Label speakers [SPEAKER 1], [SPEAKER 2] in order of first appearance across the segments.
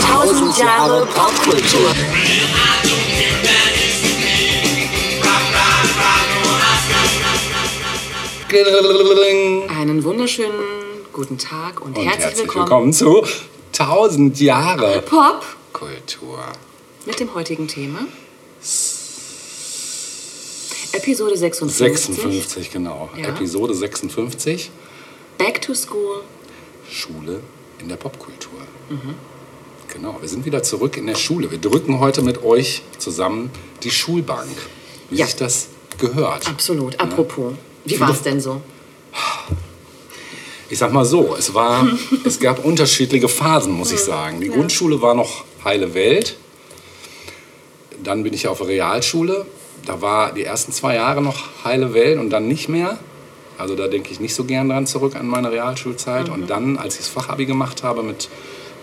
[SPEAKER 1] Tausend Jahre Popkultur.
[SPEAKER 2] Einen wunderschönen guten Tag und,
[SPEAKER 3] Und
[SPEAKER 2] herzlich,
[SPEAKER 3] herzlich
[SPEAKER 2] willkommen,
[SPEAKER 3] willkommen zu 1000 Jahre
[SPEAKER 2] Pop
[SPEAKER 3] Kultur.
[SPEAKER 2] mit dem heutigen Thema. Episode 56.
[SPEAKER 3] 56, genau.
[SPEAKER 2] Ja.
[SPEAKER 3] Episode 56,
[SPEAKER 2] Back to School.
[SPEAKER 3] Schule in der Popkultur.
[SPEAKER 2] Mhm.
[SPEAKER 3] Genau, wir sind wieder zurück in der Schule. Wir drücken heute mit euch zusammen die Schulbank. Wie
[SPEAKER 2] Ja.
[SPEAKER 3] sich das gehört.
[SPEAKER 2] Absolut. Apropos, wie war es denn so?
[SPEAKER 3] Ich sag mal so, es, war, es gab unterschiedliche Phasen, muss ich sagen. Die Grundschule war noch heile Welt. Dann bin ich auf Realschule. Da war die ersten zwei Jahre noch heile Welt und dann nicht mehr. Also da denke ich nicht so gern dran zurück an meine Realschulzeit. Und dann, als ich das Fachabi gemacht habe mit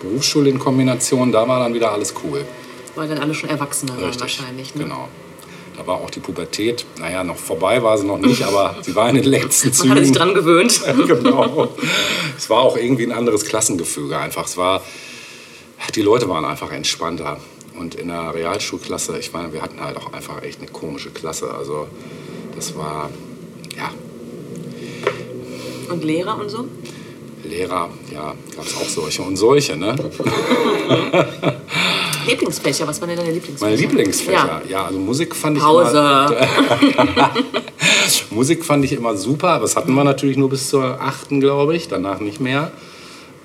[SPEAKER 3] Berufsschule in Kombination, da war dann wieder alles cool.
[SPEAKER 2] Weil dann alle schon Erwachsener waren wahrscheinlich. Ne?
[SPEAKER 3] genau. Da war auch die Pubertät, naja, noch vorbei war sie noch nicht, aber sie war in den letzten Zügen.
[SPEAKER 2] Man hatte sich dran gewöhnt.
[SPEAKER 3] genau. Es war auch irgendwie ein anderes Klassengefüge einfach. Es war, die Leute waren einfach entspannter. Und in der Realschulklasse, ich meine, wir hatten halt auch einfach echt eine komische Klasse. Also das war, ja,
[SPEAKER 2] Und Lehrer und so?
[SPEAKER 3] Lehrer, ja, gab es auch solche und solche, ne?
[SPEAKER 2] Lieblingsfächer, was waren denn deine Lieblingsfächer?
[SPEAKER 3] Meine Lieblingsfächer,
[SPEAKER 2] Ja.
[SPEAKER 3] ja, also Musik fand ich
[SPEAKER 2] Pause.
[SPEAKER 3] immer... Musik fand ich immer super, aber das hatten wir natürlich nur bis zur achten, glaube ich, danach nicht mehr.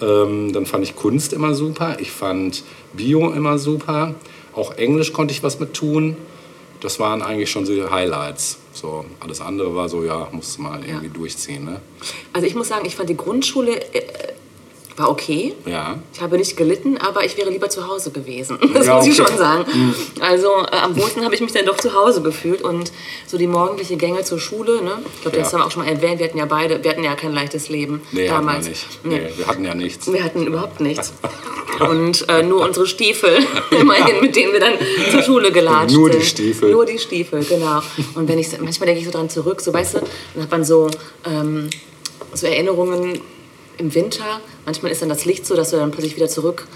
[SPEAKER 3] Ähm, dann fand ich Kunst immer super, ich fand Bio immer super, auch Englisch konnte ich was mit tun. Das waren eigentlich schon so die Highlights. So, alles andere war so, ja, musste mal irgendwie durchziehen, ne?
[SPEAKER 2] Also ich muss sagen, ich fand die Grundschule äh, war okay.
[SPEAKER 3] Ja.
[SPEAKER 2] Ich habe nicht gelitten, aber ich wäre lieber zu Hause gewesen. Das
[SPEAKER 3] Ja,
[SPEAKER 2] muss ich
[SPEAKER 3] okay.
[SPEAKER 2] schon sagen. Also äh, am wohlsten habe ich mich dann doch zu Hause gefühlt und so die morgendliche Gänge zur Schule. Ne? Ich glaube, das
[SPEAKER 3] Ja.
[SPEAKER 2] haben wir auch schon mal erwähnt. Wir hatten ja beide, wir hatten ja kein leichtes Leben
[SPEAKER 3] Nee, hatten wir
[SPEAKER 2] damals.
[SPEAKER 3] nicht.
[SPEAKER 2] Nee.
[SPEAKER 3] Nee, wir hatten ja nichts.
[SPEAKER 2] Wir hatten überhaupt nichts. Und äh, nur unsere Stiefel, immerhin, mit denen wir dann zur Schule gelatscht
[SPEAKER 3] Nur die
[SPEAKER 2] sind.
[SPEAKER 3] Stiefel.
[SPEAKER 2] Nur die Stiefel, genau. Und wenn ich manchmal denke ich so dran zurück, so weißt du, dann hat man so, ähm, so Erinnerungen im Winter. Manchmal ist dann das Licht so, dass du dann plötzlich wieder zurück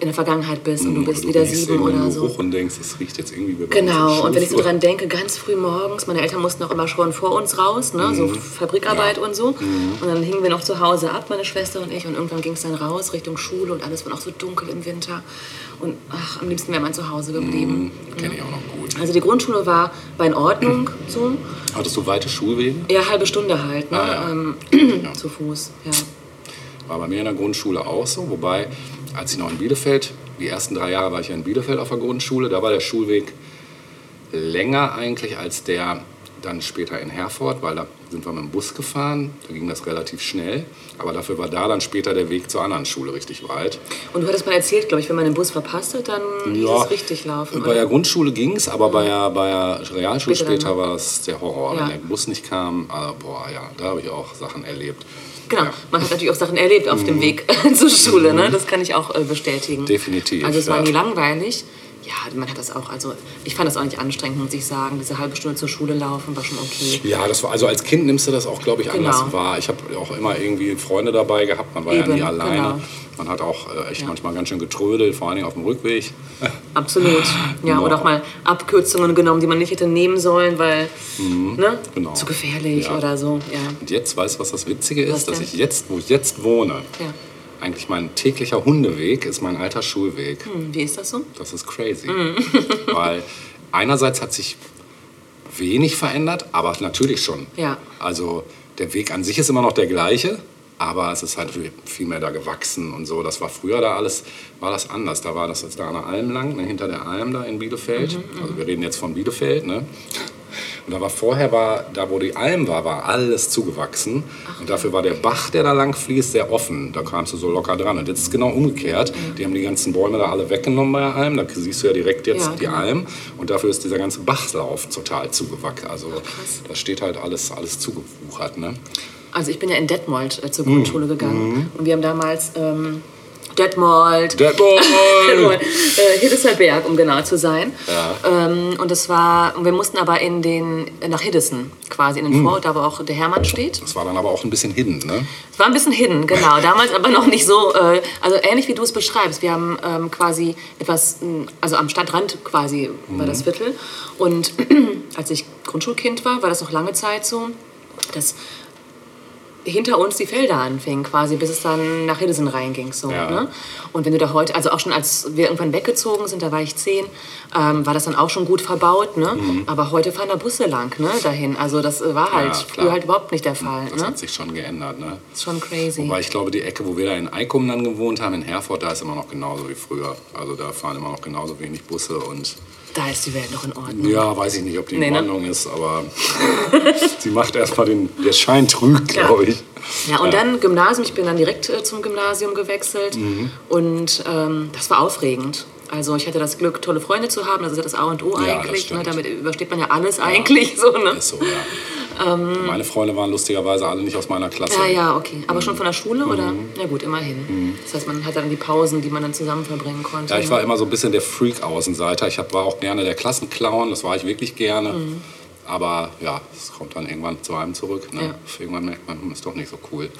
[SPEAKER 2] in der Vergangenheit bist und du bist wieder sieben oder so.
[SPEAKER 3] Geruch und denkst, das riecht jetzt irgendwie wie
[SPEAKER 2] Genau, und wenn ich so dran denke, ganz früh morgens, meine Eltern mussten auch immer schon vor uns raus, ne, so Fabrikarbeit
[SPEAKER 3] Mhm. Ja. Mhm.
[SPEAKER 2] und so. Und dann hingen wir noch zu Hause ab, meine Schwester und ich, und irgendwann ging es dann raus Richtung Schule und alles war noch so dunkel im Winter. Und ach, am liebsten wäre man zu Hause geblieben.
[SPEAKER 3] Kenne ich auch noch gut.
[SPEAKER 2] Also die Grundschule war, war in Ordnung, so.
[SPEAKER 3] Hattest du weite Schulwege?
[SPEAKER 2] Ja, halbe Stunde halt, ne,
[SPEAKER 3] Ah, ja.
[SPEAKER 2] ähm,
[SPEAKER 3] Ja.
[SPEAKER 2] zu Fuß, ja.
[SPEAKER 3] War bei mir in der Grundschule auch so, wobei, als ich noch in Bielefeld, die ersten drei Jahre war ich ja in Bielefeld auf der Grundschule, da war der Schulweg länger eigentlich als der dann später in Herford, weil da sind wir mit dem Bus gefahren, da ging das relativ schnell, aber dafür war da dann später der Weg zur anderen Schule richtig weit.
[SPEAKER 2] Und du hattest mal erzählt, glaube ich, wenn man den Bus verpasst hat, dann hieß es richtig laufen.
[SPEAKER 3] Bei der
[SPEAKER 2] oder?
[SPEAKER 3] Grundschule ging es, aber bei der, bei der Realschule
[SPEAKER 2] Später
[SPEAKER 3] später
[SPEAKER 2] ne?
[SPEAKER 3] war es der Horror,
[SPEAKER 2] Ja.
[SPEAKER 3] wenn der Bus nicht kam. Also, boah, ja, da habe ich auch Sachen erlebt.
[SPEAKER 2] Genau, man hat natürlich auch Sachen erlebt auf dem Weg zur Schule, ne? das kann ich auch äh, bestätigen.
[SPEAKER 3] Mhm. Definitiv,
[SPEAKER 2] Also es war nie langweilig. Ja, man hat das auch, also ich fand das auch nicht anstrengend, muss ich sagen. Diese halbe Stunde zur Schule laufen war schon okay.
[SPEAKER 3] Ja, das war, also als Kind nimmst du das auch, glaube ich, anders
[SPEAKER 2] Genau.
[SPEAKER 3] wahr. Ich habe auch immer irgendwie Freunde dabei gehabt, man war ja
[SPEAKER 2] Eben,
[SPEAKER 3] nie alleine.
[SPEAKER 2] genau.
[SPEAKER 3] Man hat auch äh, echt
[SPEAKER 2] Ja.
[SPEAKER 3] manchmal ganz schön getrödelt, vor allen Dingen auf dem Rückweg.
[SPEAKER 2] Absolut. Ja,
[SPEAKER 3] Genau.
[SPEAKER 2] oder auch mal Abkürzungen genommen, die man nicht hätte nehmen sollen, weil ne,
[SPEAKER 3] genau.
[SPEAKER 2] zu gefährlich
[SPEAKER 3] Ja.
[SPEAKER 2] oder so. Ja.
[SPEAKER 3] Und jetzt, weißt du, was das Witzige
[SPEAKER 2] Was
[SPEAKER 3] ist? Dass
[SPEAKER 2] denn?
[SPEAKER 3] ich jetzt, wo ich jetzt wohne,
[SPEAKER 2] Ja.
[SPEAKER 3] Eigentlich mein täglicher Hundeweg ist mein alter Schulweg.
[SPEAKER 2] Hm, wie ist das so?
[SPEAKER 3] Das ist crazy.
[SPEAKER 2] Mhm.
[SPEAKER 3] Weil einerseits hat sich wenig verändert, aber natürlich schon.
[SPEAKER 2] Ja.
[SPEAKER 3] Also der Weg an sich ist immer noch der gleiche, aber es ist halt viel mehr da gewachsen und so. Das war früher da alles, war das anders. Da war das jetzt da an der Alm lang, ne, hinter der Alm da in Bielefeld.
[SPEAKER 2] Mhm,
[SPEAKER 3] also wir reden jetzt von Bielefeld, ne? Und da war vorher, war, da wo die Alm war, war alles zugewachsen. Und dafür war der Bach, der da lang fließt, sehr offen. Da kamst du so locker dran. Und jetzt ist es genau umgekehrt. Die haben die ganzen Bäume da alle weggenommen bei der Alm. Da siehst du ja direkt jetzt
[SPEAKER 2] Ja,
[SPEAKER 3] die. Alm. Und dafür ist dieser ganze Bachlauf total zugewachsen. Also
[SPEAKER 2] krass.
[SPEAKER 3] da steht halt alles, alles zugewuchert. Ne?
[SPEAKER 2] Also ich bin ja in Detmold äh,
[SPEAKER 3] Mhm.
[SPEAKER 2] zur Grundschule gegangen und wir haben damals ähm, Detmold.
[SPEAKER 3] Detmold!
[SPEAKER 2] äh, Hildesheim-Berg, um genau zu sein.
[SPEAKER 3] Ja.
[SPEAKER 2] Ähm, und das war, wir mussten aber in den, nach Hiddesen quasi, in den
[SPEAKER 3] Hm.
[SPEAKER 2] Vorort, da wo auch der Hermann steht.
[SPEAKER 3] Das war dann aber auch ein bisschen hidden, ne?
[SPEAKER 2] Es war ein bisschen hidden, genau. Damals aber noch nicht so, äh, also ähnlich wie du es beschreibst. Wir haben ähm, quasi etwas, mh, also am Stadtrand quasi war das Viertel. Und als ich Grundschulkind war, war das noch lange Zeit so, dass hinter uns die Felder anfingen, quasi, bis es dann nach Hildesen reinging. So,
[SPEAKER 3] Ja.
[SPEAKER 2] ne? Und wenn du da heute, also auch schon als wir irgendwann weggezogen sind, da war ich zehn, ähm, war das dann auch schon gut verbaut. Ne? Aber heute fahren da Busse lang ne, dahin. Also das war halt
[SPEAKER 3] Mhm. Ja,
[SPEAKER 2] früher halt überhaupt nicht der Fall.
[SPEAKER 3] Das
[SPEAKER 2] Ne?
[SPEAKER 3] hat sich schon geändert, ne?
[SPEAKER 2] Das ist schon crazy.
[SPEAKER 3] Wobei ich glaube, die Ecke, wo wir da in Eikum dann gewohnt haben, in Herford, da ist immer noch genauso wie früher. Also da fahren immer noch genauso wenig Busse und
[SPEAKER 2] Da ist die Welt noch in Ordnung.
[SPEAKER 3] ja, weiß ich nicht, ob die
[SPEAKER 2] Nee,
[SPEAKER 3] in
[SPEAKER 2] ne?
[SPEAKER 3] Ordnung ist, aber sie macht erstmal den, der Schein trügt, glaube ich.
[SPEAKER 2] Ja, und dann Gymnasium. Ich bin dann direkt äh, zum Gymnasium gewechselt.
[SPEAKER 3] Mhm.
[SPEAKER 2] Und ähm, das war aufregend. Also ich hatte das Glück, tolle Freunde zu haben. Das ist ja das A und O
[SPEAKER 3] Ja,
[SPEAKER 2] eigentlich. Ne? Damit übersteht man ja alles eigentlich. So, ne?
[SPEAKER 3] So, ja. Meine Freunde waren lustigerweise alle nicht aus meiner Klasse.
[SPEAKER 2] Ja, ja, okay. Aber schon von der Schule oder?
[SPEAKER 3] Mhm.
[SPEAKER 2] Ja gut, immerhin. Das heißt, man hatte dann die Pausen, die man dann zusammen verbringen konnte.
[SPEAKER 3] Ja, ich war immer so ein bisschen der Freak-Außenseiter. Ich hab, war auch gerne der Klassenclown, das war ich wirklich gerne. Aber ja, es kommt dann irgendwann zu einem zurück. Ne?
[SPEAKER 2] Ja.
[SPEAKER 3] Irgendwann merkt man, hm, ist doch nicht so cool.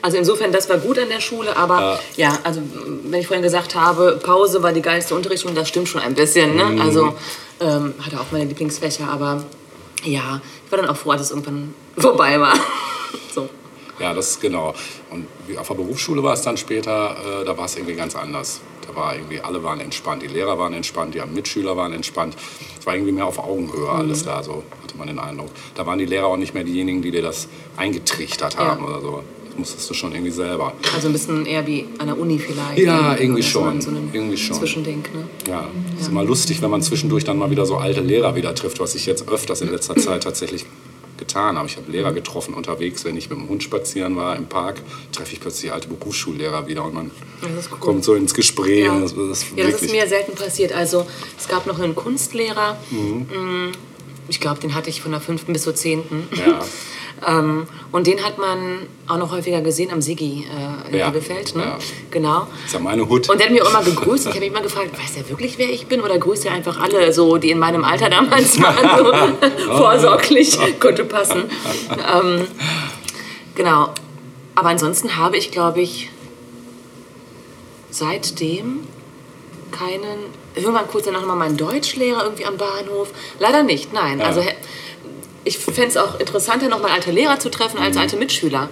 [SPEAKER 2] Also insofern, das war gut an der Schule, aber ja, also wenn ich vorhin gesagt habe, Pause war die geilste Unterrichtsstunde, das stimmt schon ein bisschen. Ne?
[SPEAKER 3] Mhm.
[SPEAKER 2] Also ähm, hatte auch meine Lieblingsfächer, aber ja, ich war dann auch froh, als es irgendwann vorbei war. so.
[SPEAKER 3] Ja, das ist genau. Und wie auf der Berufsschule war es dann später, äh, da war es irgendwie ganz anders. Da war irgendwie, alle waren entspannt, die Lehrer waren entspannt, die Mitschüler waren entspannt. Es war irgendwie mehr auf Augenhöhe alles da, so hatte man den Eindruck. Da waren die Lehrer auch nicht mehr diejenigen, die dir das eingetrichtert haben oder so. Musstest du schon irgendwie selber.
[SPEAKER 2] Also ein bisschen eher wie an der Uni vielleicht.
[SPEAKER 3] Ja,
[SPEAKER 2] ne?
[SPEAKER 3] irgendwie schon,
[SPEAKER 2] So ein
[SPEAKER 3] irgendwie schon.
[SPEAKER 2] Zwischending, ne?
[SPEAKER 3] Ja, ist immer lustig, wenn man zwischendurch dann mal wieder so alte Lehrer wieder trifft, was ich jetzt öfters in letzter Zeit tatsächlich getan habe. Ich habe Lehrer getroffen unterwegs, wenn ich mit dem Hund spazieren war im Park, treffe ich plötzlich alte Berufsschullehrer wieder und man
[SPEAKER 2] cool.
[SPEAKER 3] kommt so ins Gespräch.
[SPEAKER 2] Ja.
[SPEAKER 3] Das, das ist
[SPEAKER 2] Ja, das ist mir selten passiert. Also es gab noch einen Kunstlehrer,
[SPEAKER 3] Mhm.
[SPEAKER 2] mm, ich glaube, den hatte ich von der fünften bis zur zehnten.
[SPEAKER 3] ja,
[SPEAKER 2] Ähm, und den hat man auch noch häufiger gesehen am Sigi äh, in
[SPEAKER 3] Ja,
[SPEAKER 2] Bielefeld. Ne?
[SPEAKER 3] ja.
[SPEAKER 2] Genau.
[SPEAKER 3] ist ja meine Hut.
[SPEAKER 2] Und der hat mich auch immer gegrüßt. Ich habe mich immer gefragt, weiß er wirklich, wer ich bin? Oder grüßt er einfach alle, so, die in meinem Alter damals waren? So vorsorglich, könnte passen. ähm, genau. Aber ansonsten habe ich, glaube ich, seitdem keinen. Irgendwann kurz danach nochmal meinen Deutschlehrer irgendwie am Bahnhof. Leider nicht, nein.
[SPEAKER 3] Ja.
[SPEAKER 2] Also ich fände es auch interessanter, nochmal alte Lehrer zu treffen als alte Mitschüler.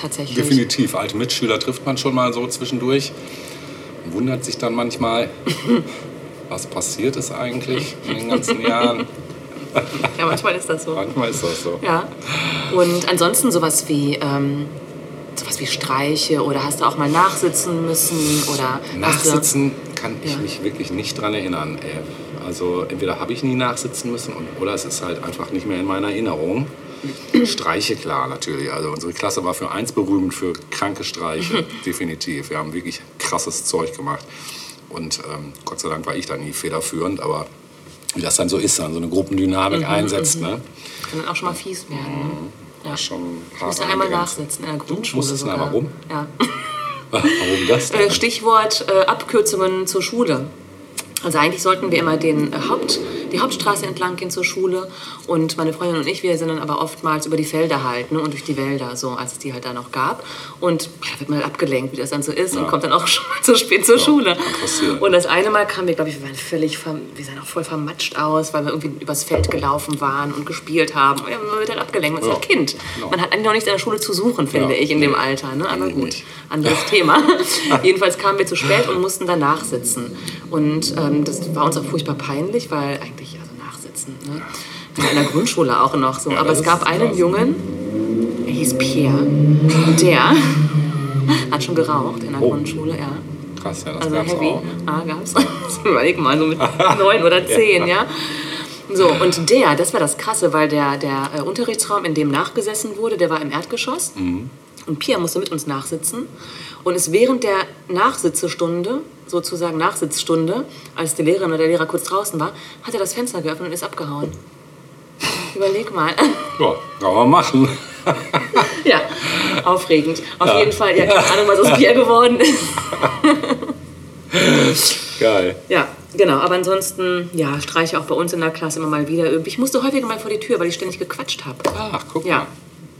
[SPEAKER 2] Tatsächlich.
[SPEAKER 3] Definitiv. Alte Mitschüler trifft man schon mal so zwischendurch. und Wundert sich dann manchmal, was passiert ist eigentlich in den ganzen Jahren.
[SPEAKER 2] Ja, manchmal ist das so.
[SPEAKER 3] Manchmal ist das so.
[SPEAKER 2] Ja. Und ansonsten sowas wie, ähm, sowas wie Streiche oder hast du auch mal nachsitzen müssen oder
[SPEAKER 3] Nachsitzen kann ich
[SPEAKER 2] Ja.
[SPEAKER 3] mich wirklich nicht dran erinnern. ey. Also entweder habe ich nie nachsitzen müssen oder es ist halt einfach nicht mehr in meiner Erinnerung. Streiche, klar, natürlich. Also unsere Klasse war für eins berühmt, für kranke Streiche, definitiv. Wir haben wirklich krasses Zeug gemacht. Und ähm, Gott sei Dank war ich da nie federführend, aber wie das dann so ist, dann so eine Gruppendynamik einsetzt, ne?
[SPEAKER 2] du, kann dann auch schon mal fies werden. Ne? Ja.
[SPEAKER 3] schon
[SPEAKER 2] Ich musste einmal nachsitzen in der Grundschule
[SPEAKER 3] musstest
[SPEAKER 2] sogar.
[SPEAKER 3] nach, warum?
[SPEAKER 2] Ja.
[SPEAKER 3] Warum das denn?
[SPEAKER 2] Äh, Stichwort äh, Abkürzungen zur Schule. Also eigentlich sollten wir immer den äh, Haupt, die Hauptstraße entlang gehen zur Schule und meine Freundin und ich, wir sind dann aber oftmals über die Felder halt ne, und durch die Wälder, so als es die halt da noch gab. Und ja, da wird man halt abgelenkt, wie das dann so ist und kommt dann auch schon mal zu spät zur Schule.
[SPEAKER 3] passieren.
[SPEAKER 2] Und das eine Mal kamen wir, glaube ich, wir waren völlig, wir sahen auch voll vermatscht aus, weil wir irgendwie übers Feld gelaufen waren und gespielt haben. Und ja, man wird halt abgelenkt, man ist
[SPEAKER 3] Ja,
[SPEAKER 2] halt Kind.
[SPEAKER 3] genau.
[SPEAKER 2] Man hat eigentlich noch nichts in der Schule zu suchen, finde
[SPEAKER 3] Ja,
[SPEAKER 2] ich, in dem. Alter. Ne? Aber gut, anderes Thema. Jedenfalls kamen wir zu spät und mussten danach sitzen. Und ähm, das war uns auch furchtbar peinlich, weil eigentlich, also nachsitzen, ne? Ja, in der Grundschule auch noch so.
[SPEAKER 3] Ja,
[SPEAKER 2] Aber
[SPEAKER 3] das
[SPEAKER 2] es gab einen
[SPEAKER 3] krass.
[SPEAKER 2] Jungen, der hieß Pierre, und der hat schon geraucht in der
[SPEAKER 3] Oh.
[SPEAKER 2] Grundschule, ja.
[SPEAKER 3] Krass, ja, das
[SPEAKER 2] Also
[SPEAKER 3] gab's
[SPEAKER 2] heavy.
[SPEAKER 3] auch.
[SPEAKER 2] Ah, gab's. Überleg mal, so mit neun oder zehn, ja. So, und der, das war das Krasse, weil der, der äh, Unterrichtsraum, in dem nachgesessen wurde, der war im Erdgeschoss. Und Pia musste mit uns nachsitzen. Und ist während der Nachsitzestunde, sozusagen Nachsitzstunde, als die Lehrerin oder der Lehrer kurz draußen war, hat er das Fenster geöffnet und ist abgehauen. Überleg mal.
[SPEAKER 3] Ja, kann man machen.
[SPEAKER 2] ja, aufregend. Auf jeden Fall, ja, keine Ahnung, was aus Pia geworden ist.
[SPEAKER 3] Geil.
[SPEAKER 2] Ja, genau. Aber ansonsten, ja, streiche auch bei uns in der Klasse immer mal wieder. Ich musste häufiger mal vor die Tür, weil ich ständig gequatscht habe.
[SPEAKER 3] Ach, guck
[SPEAKER 2] Ja.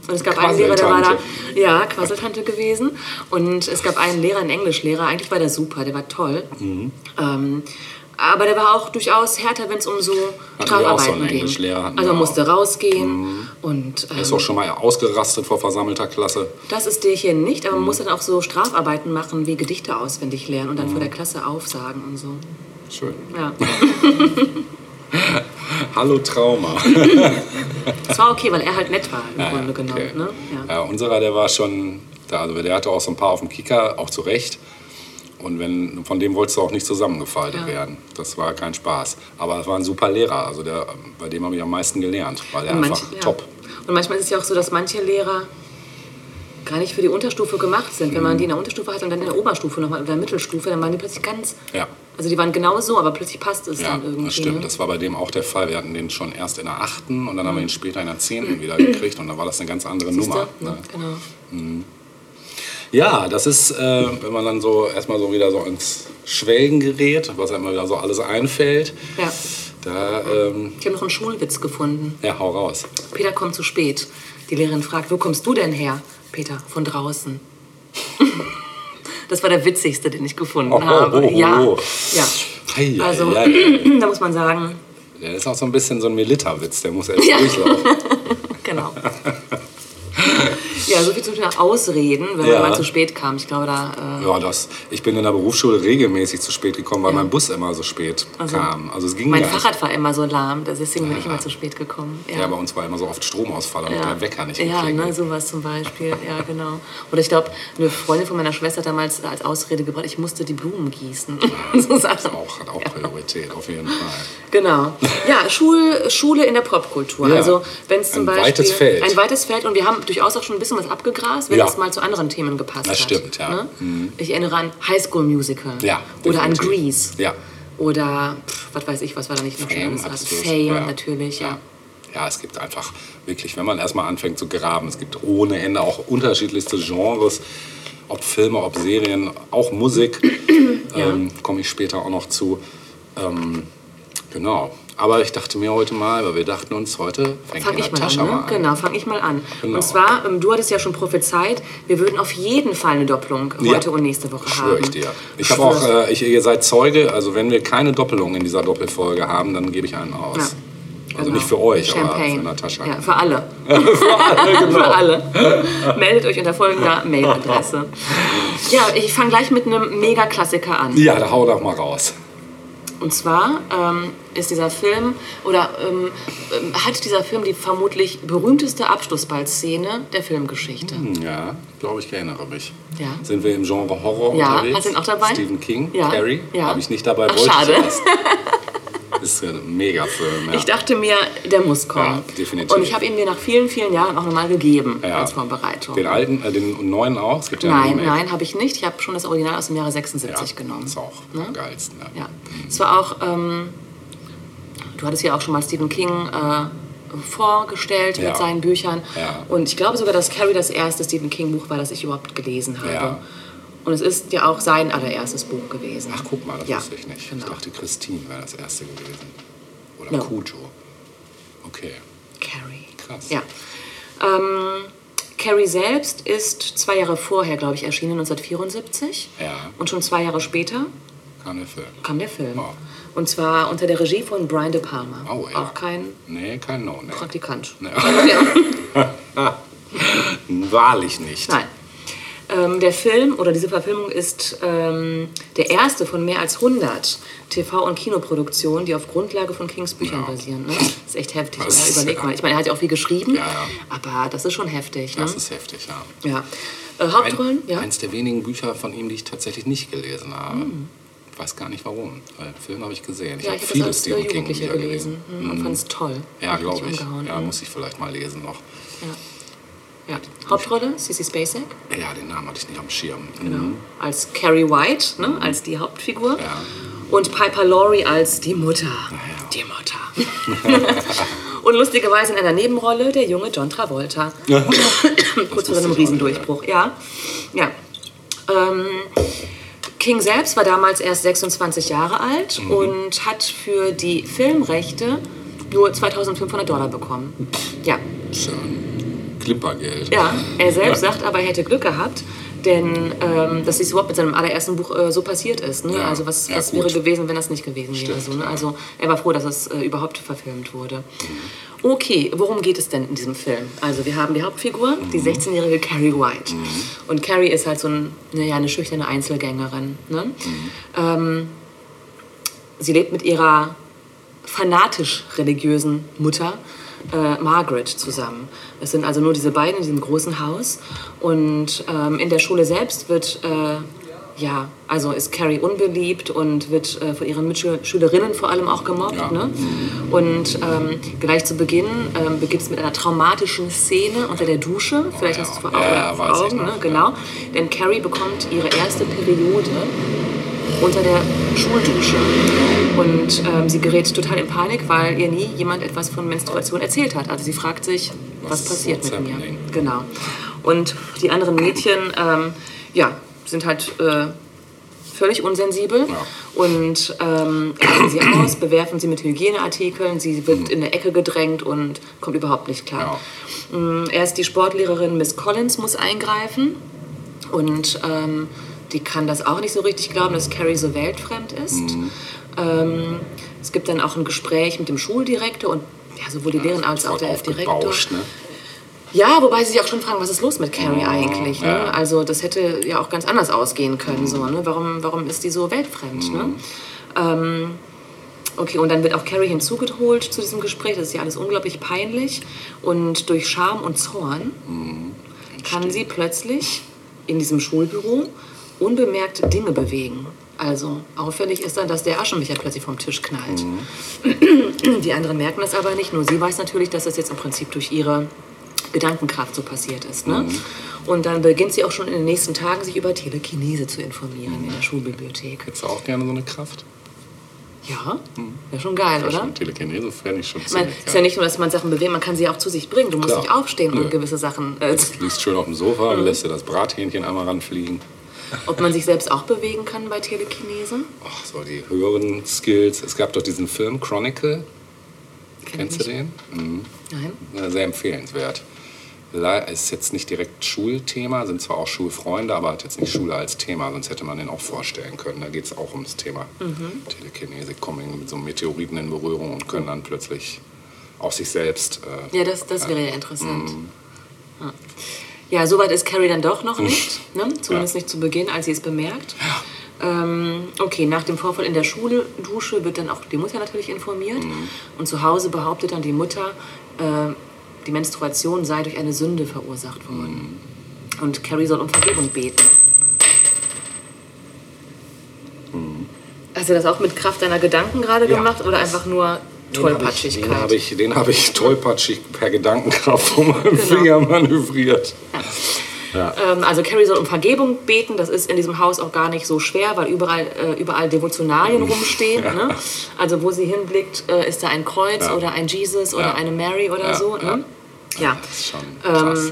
[SPEAKER 2] Und es gab einen Lehrer, der war da, ja, Quasseltante gewesen. Und es gab einen Lehrer, einen Englischlehrer. Eigentlich war der super, der war toll.
[SPEAKER 3] Mhm.
[SPEAKER 2] Ähm, aber der war auch durchaus härter, wenn es um so
[SPEAKER 3] so
[SPEAKER 2] Strafarbeiten
[SPEAKER 3] einen
[SPEAKER 2] ging. Also man musste
[SPEAKER 3] auch. Mhm.
[SPEAKER 2] rausgehen. Und
[SPEAKER 3] Er ist
[SPEAKER 2] ähm,
[SPEAKER 3] auch schon mal ausgerastet vor versammelter Klasse.
[SPEAKER 2] das ist der hier nicht,
[SPEAKER 3] Mhm.
[SPEAKER 2] aber man muss dann auch so Strafarbeiten machen, wie Gedichte auswendig lernen und dann vor der Klasse aufsagen und so.
[SPEAKER 3] Schön.
[SPEAKER 2] Ja.
[SPEAKER 3] Hallo Trauma.
[SPEAKER 2] Das war okay, weil er halt nett war im
[SPEAKER 3] Ja,
[SPEAKER 2] Grunde genommen.
[SPEAKER 3] okay.
[SPEAKER 2] Ne? Ja.
[SPEAKER 3] Ja, unserer, der war schon, da, also der hatte auch so ein paar auf dem Kicker, auch zu Recht. Und wenn, von dem wolltest du auch nicht zusammengefaltet
[SPEAKER 2] Ja.
[SPEAKER 3] werden. Das war kein Spaß. Aber es war ein super Lehrer. Also der, bei dem habe ich am meisten gelernt, weil der einfach
[SPEAKER 2] manche- ja.
[SPEAKER 3] top.
[SPEAKER 2] Und manchmal ist es ja auch so, dass manche Lehrer gar nicht für die Unterstufe gemacht sind. Wenn
[SPEAKER 3] Mhm.
[SPEAKER 2] man die in der Unterstufe hat und dann in der Oberstufe nochmal oder in der Mittelstufe, dann waren die plötzlich ganz.
[SPEAKER 3] Ja.
[SPEAKER 2] Also die waren genau so, aber plötzlich passt es
[SPEAKER 3] Ja,
[SPEAKER 2] dann irgendwie.
[SPEAKER 3] das stimmt.
[SPEAKER 2] Ne?
[SPEAKER 3] Das war bei dem auch der Fall. Wir hatten den schon erst in der achten und dann haben wir ihn später in der zehnten wieder
[SPEAKER 2] Mhm.
[SPEAKER 3] gekriegt und dann war das eine ganz andere
[SPEAKER 2] Siehst
[SPEAKER 3] Nummer. Ne?
[SPEAKER 2] Genau.
[SPEAKER 3] Ja, das ist, äh, wenn man dann so erstmal so wieder so ins Schwelgen gerät, was einem wieder so alles einfällt.
[SPEAKER 2] Ja.
[SPEAKER 3] Da, ähm,
[SPEAKER 2] Ich habe noch einen Schulwitz gefunden.
[SPEAKER 3] ja, hau raus.
[SPEAKER 2] Peter kommt zu spät. Die Lehrerin fragt, wo kommst du denn her? Peter, von draußen. Das war der witzigste, den ich gefunden
[SPEAKER 3] Oh,
[SPEAKER 2] habe.
[SPEAKER 3] oh, oh,
[SPEAKER 2] ja.
[SPEAKER 3] oh.
[SPEAKER 2] ja. Also,
[SPEAKER 3] hei.
[SPEAKER 2] da muss man sagen,
[SPEAKER 3] Der ist auch so ein bisschen so ein Melitta-Witz, der muss erst
[SPEAKER 2] Ja.
[SPEAKER 3] durchlaufen.
[SPEAKER 2] Genau. ja, so viel zum Thema Ausreden, wenn
[SPEAKER 3] Ja.
[SPEAKER 2] man mal zu spät kam. Ich glaube, da. Äh,
[SPEAKER 3] Ja, das, ich bin in der Berufsschule regelmäßig zu spät gekommen, weil mein Bus immer so spät kam. Also es ging
[SPEAKER 2] mein
[SPEAKER 3] gar nicht.
[SPEAKER 2] Fahrrad war immer so lahm, deswegen bin ich immer zu spät gekommen.
[SPEAKER 3] Ja, bei uns war immer so oft Stromausfall und
[SPEAKER 2] Ja.
[SPEAKER 3] der Wecker nicht
[SPEAKER 2] Ja, ne, sowas zum Beispiel. Ja, genau. Oder ich glaube, eine Freundin von meiner Schwester hat damals als Ausrede gebracht, ich musste die Blumen gießen. so Sachen.
[SPEAKER 3] Auch, hat auch Priorität, auf jeden Fall.
[SPEAKER 2] Genau. Ja, Schul, Schule in der Popkultur.
[SPEAKER 3] Ja.
[SPEAKER 2] Also wenn es zum
[SPEAKER 3] Ein
[SPEAKER 2] Beispiel
[SPEAKER 3] weites Feld.
[SPEAKER 2] ein weites Feld und wir haben durchaus auch schon ein bisschen was abgegrast, wenn
[SPEAKER 3] Ja.
[SPEAKER 2] es mal zu anderen Themen gepasst
[SPEAKER 3] Das
[SPEAKER 2] hat.
[SPEAKER 3] stimmt, ja. Mhm.
[SPEAKER 2] Ne? Ich erinnere an High School Musical.
[SPEAKER 3] Ja,
[SPEAKER 2] Oder an. Grease.
[SPEAKER 3] Ja.
[SPEAKER 2] Oder pff, was weiß ich, was war da nicht noch
[SPEAKER 3] Fame
[SPEAKER 2] Schönes?
[SPEAKER 3] du's?
[SPEAKER 2] Fame
[SPEAKER 3] Ja.
[SPEAKER 2] natürlich, ja.
[SPEAKER 3] ja. Ja, es gibt einfach wirklich, wenn man erstmal anfängt zu graben, es gibt ohne Ende auch unterschiedlichste Genres, ob Filme, ob Serien, auch Musik, ähm, komme ich später auch noch zu. Ähm, genau. Aber ich dachte mir heute mal, weil wir dachten uns, heute fängt
[SPEAKER 2] Fang ich mal
[SPEAKER 3] Natascha
[SPEAKER 2] an, ne?
[SPEAKER 3] an.
[SPEAKER 2] Genau, fang ich mal an.
[SPEAKER 3] Genau.
[SPEAKER 2] Und zwar, ähm, du hattest ja schon prophezeit, wir würden auf jeden Fall eine Doppelung
[SPEAKER 3] Ja.
[SPEAKER 2] heute und nächste Woche haben.
[SPEAKER 3] Schwöre ich dir. Ich habe auch, äh, ich, ihr seid Zeuge, also wenn wir keine Doppelung in dieser Doppelfolge haben, dann gebe ich einen aus.
[SPEAKER 2] Ja.
[SPEAKER 3] Also
[SPEAKER 2] Genau.
[SPEAKER 3] nicht für euch, aber
[SPEAKER 2] Champagne.
[SPEAKER 3] für Natascha.
[SPEAKER 2] Ja, für alle.
[SPEAKER 3] für alle, genau.
[SPEAKER 2] Für alle. Meldet euch unter folgender Mailadresse. Ja, ich fange gleich mit einem Mega-Klassiker an.
[SPEAKER 3] Ja, da hau doch mal raus.
[SPEAKER 2] Und zwar ähm, ist dieser Film, oder ähm, ähm, hat dieser Film die vermutlich berühmteste Abschlussballszene der Filmgeschichte.
[SPEAKER 3] Ja, glaube ich, erinnere mich.
[SPEAKER 2] Ja.
[SPEAKER 3] Sind wir im Genre Horror
[SPEAKER 2] Ja,
[SPEAKER 3] unterwegs?
[SPEAKER 2] hast du ihn auch dabei?
[SPEAKER 3] Stephen King,
[SPEAKER 2] Ja,
[SPEAKER 3] Carrie.
[SPEAKER 2] ja.
[SPEAKER 3] Habe ich nicht dabei,
[SPEAKER 2] Ach,
[SPEAKER 3] wollte
[SPEAKER 2] schade.
[SPEAKER 3] erst. Ist ein Megafilm, ja.
[SPEAKER 2] Ich dachte mir, der muss kommen.
[SPEAKER 3] Ja, definitiv.
[SPEAKER 2] Und ich habe ihn mir nach vielen, vielen Jahren auch nochmal gegeben
[SPEAKER 3] ja.
[SPEAKER 2] als Vorbereitung.
[SPEAKER 3] Den alten, äh, den neuen auch? Es gibt ja ein
[SPEAKER 2] Nein, nein, habe ich nicht. Ich habe schon das Original aus dem Jahre 76
[SPEAKER 3] ja,
[SPEAKER 2] genommen.
[SPEAKER 3] Ist auch am geilsten. Ja.
[SPEAKER 2] Ja, es war auch, ähm, du hattest ja auch schon mal Stephen King äh, vorgestellt mit seinen Büchern. Und ich glaube sogar, dass Carrie das erste Stephen King Buch war, das ich überhaupt gelesen habe. Und es ist ja auch sein allererstes Buch gewesen.
[SPEAKER 3] Ach, guck mal, das
[SPEAKER 2] ja,
[SPEAKER 3] wusste ich nicht.
[SPEAKER 2] Genau.
[SPEAKER 3] Ich dachte, Christine wäre das erste gewesen. Oder
[SPEAKER 2] No.
[SPEAKER 3] Cujo. Okay.
[SPEAKER 2] Carrie.
[SPEAKER 3] Krass.
[SPEAKER 2] Ja. Ähm, Carrie selbst ist zwei Jahre vorher, glaube ich, erschienen, 1974.
[SPEAKER 3] Ja.
[SPEAKER 2] Und schon zwei Jahre später
[SPEAKER 3] Kam der Film.
[SPEAKER 2] kam der Film.
[SPEAKER 3] Oh.
[SPEAKER 2] Und zwar unter der Regie von Brian De Palma.
[SPEAKER 3] Oh, ja.
[SPEAKER 2] Auch kein
[SPEAKER 3] Nee, kein No, nee.
[SPEAKER 2] Praktikant.
[SPEAKER 3] Nee. Wahrlich nicht.
[SPEAKER 2] Nein. Ähm, der Film oder diese Verfilmung ist ähm, der erste von mehr als 100 TV- und Kinoproduktionen, die auf Grundlage von Kings Büchern
[SPEAKER 3] Ja.
[SPEAKER 2] basieren. Ne? Das ist echt heftig.
[SPEAKER 3] Das ist-
[SPEAKER 2] Überleg
[SPEAKER 3] ja.
[SPEAKER 2] mal. Ich meine, er hat ja auch viel geschrieben,
[SPEAKER 3] Ja,
[SPEAKER 2] aber das ist schon heftig. Ne?
[SPEAKER 3] Das ist heftig, ja.
[SPEAKER 2] ja. Äh, Hauptrollen?
[SPEAKER 3] Ein,
[SPEAKER 2] ja.
[SPEAKER 3] Eins der wenigen Bücher von ihm, die ich tatsächlich nicht gelesen habe. Ich weiß gar nicht warum. Weil Film habe ich gesehen. Ich
[SPEAKER 2] ja,
[SPEAKER 3] habe
[SPEAKER 2] habe
[SPEAKER 3] viele Stephen King Bücher
[SPEAKER 2] gelesen mhm. und fand es toll.
[SPEAKER 3] Ja, glaube ich.
[SPEAKER 2] umgehauen,
[SPEAKER 3] Ja,
[SPEAKER 2] mhm.
[SPEAKER 3] muss ich vielleicht mal lesen noch.
[SPEAKER 2] ja. Ja. Hauptrolle? Sissy Spacek.
[SPEAKER 3] Ja, den Namen hatte ich nicht am Schirm.
[SPEAKER 2] Genau.
[SPEAKER 3] Mhm.
[SPEAKER 2] Als Carrie White, ne? als die Hauptfigur.
[SPEAKER 3] Ja.
[SPEAKER 2] Und Piper Laurie als die Mutter.
[SPEAKER 3] ja.
[SPEAKER 2] Die Mutter. und lustigerweise in einer Nebenrolle der junge John Travolta. Kurz vor seinem Riesendurchbruch, ja. Ja. Ähm, King selbst war damals erst 26 Jahre alt und hat für die Filmrechte nur 2500 Dollar bekommen. Ja,
[SPEAKER 3] Schön. Clippergeld.
[SPEAKER 2] ja, er selbst sagt aber, er hätte Glück gehabt, denn ähm, dass es überhaupt mit seinem allerersten Buch äh, so passiert ist. Ne?
[SPEAKER 3] Ja,
[SPEAKER 2] Also was,
[SPEAKER 3] ja,
[SPEAKER 2] was wäre gewesen, wenn das nicht gewesen wäre.
[SPEAKER 3] Stimmt,
[SPEAKER 2] So, ne? Also er war froh, dass es äh, überhaupt verfilmt wurde. Okay, worum geht es denn in diesem Film? Also wir haben die Hauptfigur, die 16-jährige Carrie White. Und Carrie ist halt so ein, naja, eine schüchterne Einzelgängerin. Ne? Ähm, sie lebt mit ihrer fanatisch religiösen Mutter äh, Margaret zusammen. Es sind also nur diese beiden in diesem großen Haus. Und ähm, in der Schule selbst wird, äh, ja, also ist Carrie unbeliebt und wird äh, von ihren Mitschülerinnen vor allem auch gemobbt.
[SPEAKER 3] Ja.
[SPEAKER 2] Ne? Und ähm, gleich zu Beginn ähm, beginnt es mit einer traumatischen Szene unter der Dusche. Vielleicht
[SPEAKER 3] ja.
[SPEAKER 2] hast du es vor,
[SPEAKER 3] Ja,
[SPEAKER 2] vor
[SPEAKER 3] weiß ich
[SPEAKER 2] Augen, ne?
[SPEAKER 3] ja.
[SPEAKER 2] genau. Denn Carrie bekommt ihre erste Periode unter der Schuldusche. Und ähm, sie gerät total in Panik, weil ihr nie jemand etwas von Menstruation erzählt hat. Also sie fragt sich, was,
[SPEAKER 3] Was-
[SPEAKER 2] passiert mit mir. Genau. Und die anderen Mädchen, ähm, ja, sind halt äh, völlig unsensibel
[SPEAKER 3] Ja.
[SPEAKER 2] und ähm, sie aus, bewerfen sie mit Hygieneartikeln. Sie wird in eine Ecke gedrängt und kommt überhaupt nicht klar. Mm, Erst die Sportlehrerin Miss Collins muss eingreifen und ähm, die kann das auch nicht so richtig glauben, dass Carrie so weltfremd ist. Ähm, es gibt dann auch ein Gespräch mit dem Schuldirektor und ja, sowohl die Lehrerin als auch der Direktor.
[SPEAKER 3] ne?
[SPEAKER 2] Ja, wobei sie sich auch schon fragen, was ist los mit Carrie eigentlich? Ne?
[SPEAKER 3] ja.
[SPEAKER 2] Also das hätte ja auch ganz anders ausgehen können. So, ne? warum, warum ist die so weltfremd? Ne? Ähm, okay, und dann wird auch Carrie hinzugeholt zu diesem Gespräch. Das ist ja alles unglaublich peinlich. Und durch Scham und Zorn kann sie plötzlich in diesem Schulbüro unbemerkt Dinge bewegen. Also auffällig ist dann, dass der Aschenbecher plötzlich vom Tisch knallt. Die anderen merken das aber nicht. Nur sie weiß natürlich, dass das jetzt im Prinzip durch ihre Gedankenkraft so passiert ist. Ne? Und dann beginnt sie auch schon in den nächsten Tagen, sich über Telekinese zu informieren in der Schulbibliothek.
[SPEAKER 3] Hättest du auch gerne so eine Kraft?
[SPEAKER 2] Ja, wäre schon geil,
[SPEAKER 3] Ja,
[SPEAKER 2] oder?
[SPEAKER 3] schon Telekinese fände ich schon ziemlich
[SPEAKER 2] es ist ja
[SPEAKER 3] geil.
[SPEAKER 2] nicht nur, dass man Sachen bewegen, man kann sie auch zu sich bringen. Du musst
[SPEAKER 3] Klar.
[SPEAKER 2] nicht aufstehen,
[SPEAKER 3] Nö.
[SPEAKER 2] gewisse Sachen. Äh,
[SPEAKER 3] Du liegst schön auf dem Sofa und lässt dir das Brathähnchen einmal ranfliegen.
[SPEAKER 2] Ob man sich selbst auch bewegen kann bei Telekinese?
[SPEAKER 3] Ach, so die höheren Skills. Es gab doch diesen Film Chronicle.
[SPEAKER 2] Kenn
[SPEAKER 3] Kennst du den? Mhm.
[SPEAKER 2] Nein.
[SPEAKER 3] Sehr empfehlenswert. Le- Ist jetzt nicht direkt Schulthema, sind zwar auch Schulfreunde, aber hat jetzt nicht Schule als Thema, sonst hätte man den auch vorstellen können. Da geht es auch ums Thema
[SPEAKER 2] Mhm.
[SPEAKER 3] Telekinese, kommen mit so Meteoriten in Berührung und können dann plötzlich auch sich selbst. Äh,
[SPEAKER 2] Ja, das, das wäre ja interessant. Ja. Ja, soweit ist Carrie dann doch noch nicht. Ne? Zumindest nicht zu Beginn, als sie es bemerkt. Ähm, okay, nach dem Vorfall in der Schule, Dusche, wird dann auch die Mutter natürlich informiert. Und zu Hause behauptet dann die Mutter, äh, die Menstruation sei durch eine Sünde verursacht worden. Und Carrie soll um Vergebung beten. Hast du das auch mit Kraft deiner Gedanken gerade
[SPEAKER 3] Ja,
[SPEAKER 2] gemacht oder einfach nur Tollpatschigkeit?
[SPEAKER 3] den hab ich, den hab ich tollpatschig per Gedankenkraft von meinem
[SPEAKER 2] Genau.
[SPEAKER 3] Finger manövriert.
[SPEAKER 2] Ähm, also Carrie soll um Vergebung beten. Das ist in diesem Haus auch gar nicht so schwer, weil überall, äh, überall Devotionalien rumstehen. Ne? Also wo sie hinblickt, äh, ist da ein Kreuz
[SPEAKER 3] Ja.
[SPEAKER 2] oder ein Jesus oder
[SPEAKER 3] Ja.
[SPEAKER 2] eine Mary oder
[SPEAKER 3] Ja,
[SPEAKER 2] so.
[SPEAKER 3] ja.
[SPEAKER 2] Ne? Ja.
[SPEAKER 3] Das ist schon krass.
[SPEAKER 2] Ähm,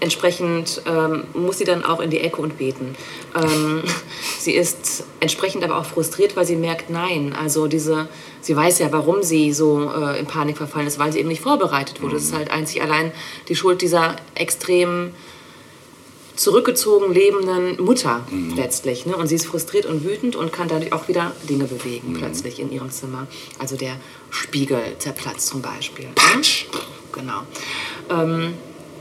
[SPEAKER 2] entsprechend ähm, muss sie dann auch in die Ecke und beten. Ähm, sie ist entsprechend aber auch frustriert, weil sie merkt, nein, also diese, sie weiß ja, warum sie so äh, in Panik verfallen ist, weil sie eben nicht vorbereitet wurde. Das ist halt einzig allein die Schuld dieser extrem zurückgezogen lebenden Mutter letztlich. Ne? Und sie ist frustriert und wütend und kann dadurch auch wieder Dinge bewegen plötzlich in ihrem Zimmer. Also der Spiegel zerplatzt zum Beispiel. Ne? Genau. Ähm,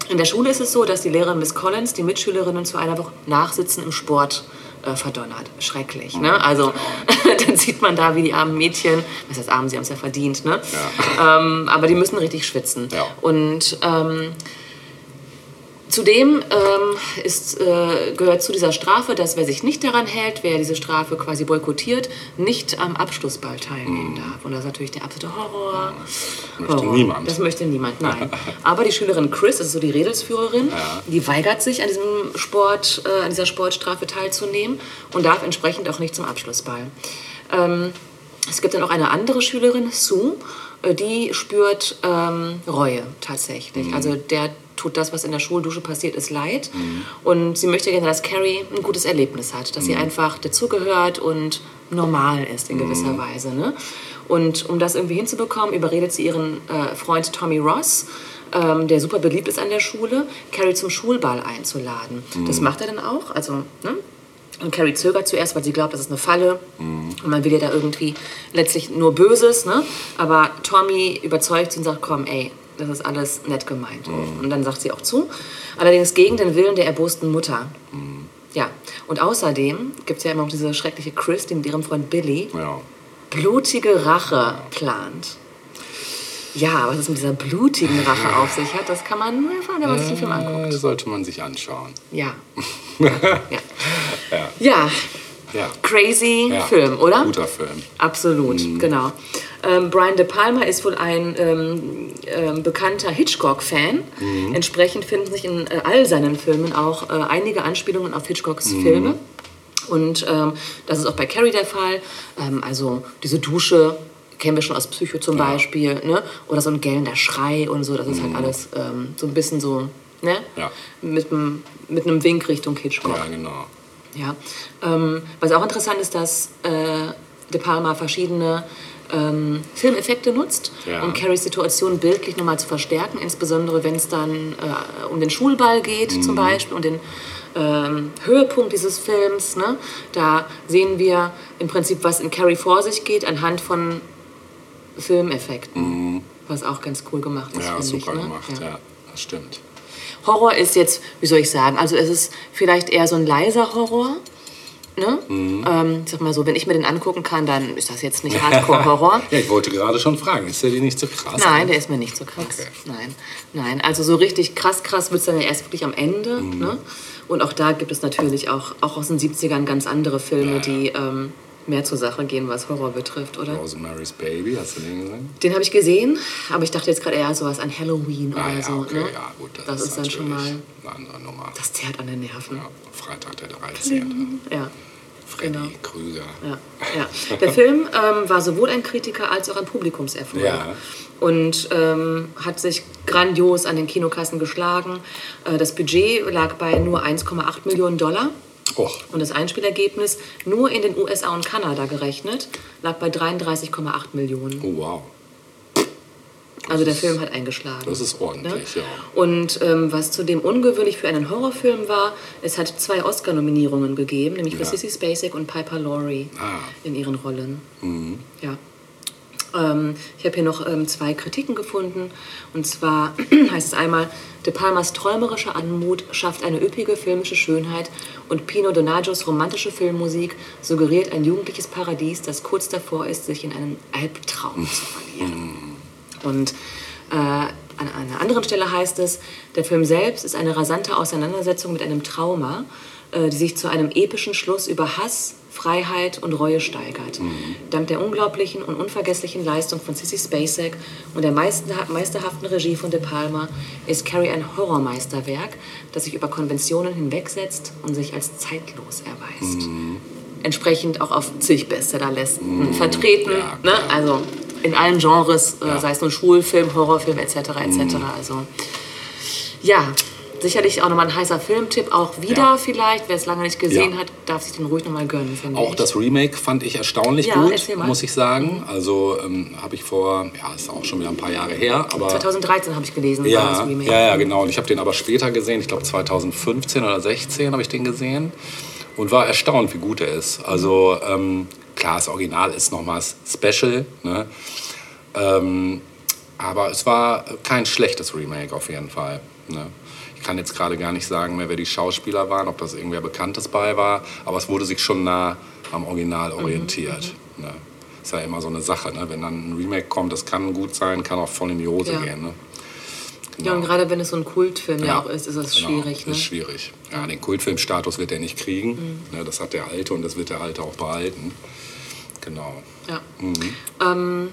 [SPEAKER 2] in der Schule ist es so, dass die Lehrerin Miss Collins die Mitschülerinnen zu einer Woche Nachsitzen im Sport äh, verdonnert. Schrecklich. Ne? Also dann sieht man da, wie die armen Mädchen, was heißt arm, sie haben es ja verdient, ne? Ähm, aber die müssen richtig schwitzen.
[SPEAKER 3] Ja.
[SPEAKER 2] Und ähm, Zudem ähm, ist, äh, gehört zu dieser Strafe, dass wer sich nicht daran hält, wer diese Strafe quasi boykottiert, nicht am Abschlussball teilnehmen darf. Und das ist natürlich der absolute Horror.
[SPEAKER 3] Möchte
[SPEAKER 2] Horror.
[SPEAKER 3] niemand.
[SPEAKER 2] Das möchte niemand, nein. Aber die Schülerin Chris, das ist so die Redelsführerin, die weigert sich, an, diesem Sport, äh, an dieser Sportstrafe teilzunehmen und darf entsprechend auch nicht zum Abschlussball. Ähm, es gibt dann auch eine andere Schülerin, Sue, äh, die spürt ähm, Reue tatsächlich. Also der tut das, was in der Schuldusche passiert, ist leid. Und sie möchte gerne, dass Carrie ein gutes Erlebnis hat, dass sie einfach dazugehört und normal ist in gewisser Weise. Ne? Und um das irgendwie hinzubekommen, überredet sie ihren äh, Freund Tommy Ross, ähm, der super beliebt ist an der Schule, Carrie zum Schulball einzuladen. Das macht er dann auch. Also, ne? Und Carrie zögert zuerst, weil sie glaubt, das ist eine Falle. Und man will ihr da irgendwie letztlich nur Böses. Ne? Aber Tommy überzeugt sie und sagt, komm, ey, das ist alles nett gemeint. Und dann sagt sie auch zu. Allerdings gegen den Willen der erbosten Mutter. Ja, und außerdem gibt es ja immer noch diese schreckliche Chris, die mit ihrem Freund Billy
[SPEAKER 3] Ja.
[SPEAKER 2] blutige Rache plant. Ja, was es mit dieser blutigen Rache auf sich hat, das kann man nur erfahren, wenn man sich den Film anguckt.
[SPEAKER 3] Äh, sollte man sich anschauen.
[SPEAKER 2] Ja. ja. ja.
[SPEAKER 3] Ja.
[SPEAKER 2] Crazy
[SPEAKER 3] ja.
[SPEAKER 2] Film, oder?
[SPEAKER 3] Guter Film.
[SPEAKER 2] Absolut, genau. Ähm, Brian De Palma ist wohl ein ähm, ähm, bekannter Hitchcock-Fan. Entsprechend finden sich in äh, all seinen Filmen auch äh, einige Anspielungen auf Hitchcocks Filme. Und ähm, das ist auch bei Carrie der Fall. Ähm, also diese Dusche kennen wir schon aus Psycho zum Beispiel. Ne? Oder so ein gellender Schrei und so. Das ist halt alles ähm, so ein bisschen so ne?
[SPEAKER 3] Ja.
[SPEAKER 2] mit, mit einem Wink Richtung Hitchcock.
[SPEAKER 3] Ja, genau.
[SPEAKER 2] Ja. Ähm, was auch interessant ist, dass äh, De Palma verschiedene ähm, Filmeffekte nutzt,
[SPEAKER 3] Ja.
[SPEAKER 2] um Carries Situation bildlich nochmal zu verstärken, insbesondere wenn es dann äh, um den Schulball geht
[SPEAKER 3] Mhm.
[SPEAKER 2] zum Beispiel und den ähm, Höhepunkt dieses Films. Ne? Da sehen wir im Prinzip, was in Carrie vor sich geht, anhand von Filmeffekten. Was auch ganz cool gemacht ist,
[SPEAKER 3] Mhm. Ja, super
[SPEAKER 2] ich. Ne?
[SPEAKER 3] gemacht. Ja. das stimmt.
[SPEAKER 2] Horror ist jetzt, wie soll ich sagen, also es ist vielleicht eher so ein leiser Horror. Ne?
[SPEAKER 3] Mhm.
[SPEAKER 2] Ähm, ich sag mal so, wenn ich mir den angucken kann, dann ist das jetzt nicht Hardcore-Horror.
[SPEAKER 3] Ja, ich wollte gerade schon fragen, ist der dir nicht so krass?
[SPEAKER 2] Nein, der ist mir nicht so krass.
[SPEAKER 3] Okay.
[SPEAKER 2] Nein, nein. Also so richtig krass, krass wird es dann ja erst wirklich am Ende.
[SPEAKER 3] Mhm.
[SPEAKER 2] Ne? Und auch da gibt es natürlich auch, auch aus den 70ern ganz andere Filme,
[SPEAKER 3] Ja,
[SPEAKER 2] die ähm, mehr zur Sache gehen, was Horror betrifft, oder?
[SPEAKER 3] Rosemary's Baby, hast du den gesehen?
[SPEAKER 2] Den habe ich gesehen, aber ich dachte jetzt gerade eher sowas an Halloween
[SPEAKER 3] Ah,
[SPEAKER 2] oder
[SPEAKER 3] ja,
[SPEAKER 2] so.
[SPEAKER 3] okay,
[SPEAKER 2] ne?
[SPEAKER 3] ja, gut. Das,
[SPEAKER 2] Das ist dann schon mal-
[SPEAKER 3] eine andere Nummer.
[SPEAKER 2] Das zerrt an den Nerven.
[SPEAKER 3] Ja, Freitag der 13.
[SPEAKER 2] Ja.
[SPEAKER 3] Freddy
[SPEAKER 2] Genau.
[SPEAKER 3] Krüger.
[SPEAKER 2] Ja, ja. Der Film ähm, war sowohl ein Kritiker als auch ein Publikumserfolg.
[SPEAKER 3] Ja.
[SPEAKER 2] Und ähm, hat sich grandios an den Kinokassen geschlagen. Äh, das Budget lag bei nur 1,8 Millionen Dollar.
[SPEAKER 3] Och,
[SPEAKER 2] Und das Einspielergebnis, nur in den USA und Kanada gerechnet, lag bei 33,8 Millionen.
[SPEAKER 3] oh wow.
[SPEAKER 2] Also der Film hat eingeschlagen.
[SPEAKER 3] Das ist ordentlich, ja.
[SPEAKER 2] Und ähm, was zudem ungewöhnlich für einen Horrorfilm war, es hat zwei Oscar-Nominierungen gegeben, nämlich für
[SPEAKER 3] Ja.
[SPEAKER 2] Sissy Spacek und Piper Laurie
[SPEAKER 3] Ah.
[SPEAKER 2] in ihren Rollen. Ja. Ähm, ich habe hier noch ähm, zwei Kritiken gefunden. Und zwar heißt es einmal, De Palmas träumerische Anmut schafft eine üppige filmische Schönheit und Pino Donaggios romantische Filmmusik suggeriert ein jugendliches Paradies, das kurz davor ist, sich in einen Albtraum zu verlieren. Und äh, an einer anderen Stelle heißt es, der Film selbst ist eine rasante Auseinandersetzung mit einem Trauma, äh, die sich zu einem epischen Schluss über Hass, Freiheit und Reue steigert. Dank der unglaublichen und unvergesslichen Leistung von Sissy Spacek und der meister- meisterhaften Regie von De Palma ist Carrie ein Horrormeisterwerk, das sich über Konventionen hinwegsetzt und sich als zeitlos erweist. Entsprechend auch auf zig Bestsellerlisten vertreten.
[SPEAKER 3] ja,
[SPEAKER 2] ne? Also in allen Genres, äh,
[SPEAKER 3] Ja.
[SPEAKER 2] sei es nun Schulfilm, Horrorfilm etc. etc. Also ja, sicherlich auch nochmal ein heißer Filmtipp, auch wieder
[SPEAKER 3] Ja.
[SPEAKER 2] vielleicht. Wer es lange nicht gesehen
[SPEAKER 3] Ja.
[SPEAKER 2] hat, darf sich den ruhig nochmal gönnen,
[SPEAKER 3] Auch
[SPEAKER 2] ich.
[SPEAKER 3] das Remake fand ich erstaunlich
[SPEAKER 2] Ja,
[SPEAKER 3] gut, muss ich sagen. Also ähm, habe ich vor, ja, ist auch schon wieder ein paar Jahre her, aber
[SPEAKER 2] 2013 habe ich gelesen,
[SPEAKER 3] ja,
[SPEAKER 2] das Remake.
[SPEAKER 3] ja, ja, genau. Und ich habe den aber später gesehen. Ich glaube 2015 oder 16 habe ich den gesehen und war erstaunt, wie gut er ist. Also ähm, klar, das Original ist nochmal special, ne? ähm, aber es war kein schlechtes Remake auf jeden Fall. Ne? Ich kann jetzt gerade gar nicht sagen mehr, wer die Schauspieler waren, ob das irgendwer Bekanntes bei war, aber es wurde sich schon nah am Original orientiert. Ne? Ist ja immer so eine Sache, ne? wenn dann ein Remake kommt, das kann gut sein, kann auch voll in die Hose
[SPEAKER 2] Ja.
[SPEAKER 3] gehen. Ne?
[SPEAKER 2] Ja, und gerade wenn es so ein Kultfilm ja,
[SPEAKER 3] Ja,
[SPEAKER 2] auch ist, ist es
[SPEAKER 3] Genau,
[SPEAKER 2] schwierig. Ne?
[SPEAKER 3] Ist schwierig. Ja, den Kultfilmstatus wird er nicht kriegen. Ne, das hat der Alte und das wird der Alte auch behalten. Genau.
[SPEAKER 2] Ja.
[SPEAKER 3] Mhm.
[SPEAKER 2] Ähm,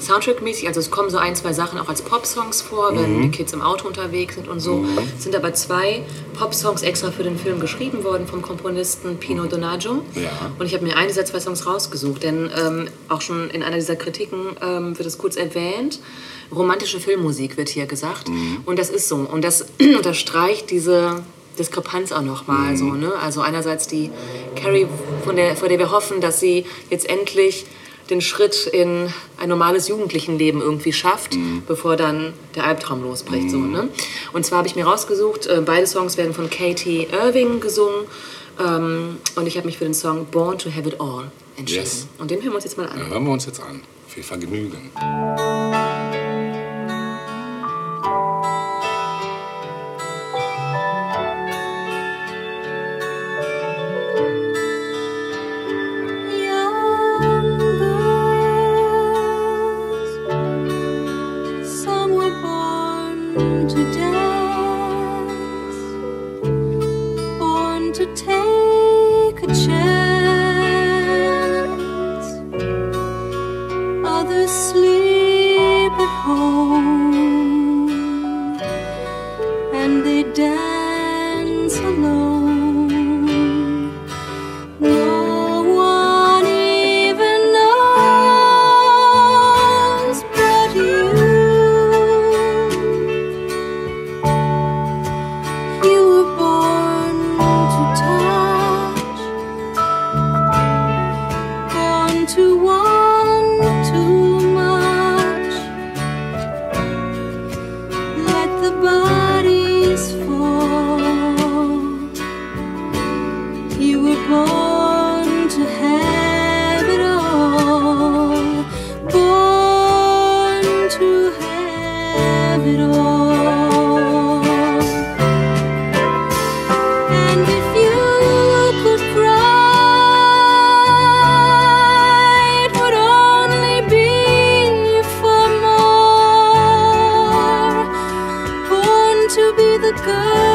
[SPEAKER 2] Soundtrack-mäßig, also es kommen so ein, zwei Sachen auch als Pop-Songs vor, wenn die Kids im Auto unterwegs sind und so. Es sind aber zwei Pop-Songs extra für den Film geschrieben worden vom Komponisten Pino Donaggio.
[SPEAKER 3] Ja.
[SPEAKER 2] Und ich habe mir einen dieser zwei Songs rausgesucht, denn ähm, auch schon in einer dieser Kritiken ähm, wird es kurz erwähnt. Romantische Filmmusik wird hier gesagt. Und das ist so. Und das unterstreicht diese Diskrepanz auch nochmal. So, ne? Also einerseits die Carrie, von der, von der wir hoffen, dass sie jetzt endlich den Schritt in ein normales Jugendlichenleben irgendwie schafft, bevor dann der Albtraum losbricht. So, ne? Und zwar habe ich mir rausgesucht, äh, beide Songs werden von Katie Irving gesungen. Ähm, und ich habe mich für den Song Born to Have It All entschieden.
[SPEAKER 3] Yes.
[SPEAKER 2] Und den hören wir uns jetzt mal an.
[SPEAKER 3] Ja, hören wir uns jetzt an. Viel Vergnügen.
[SPEAKER 4] Born to be the girl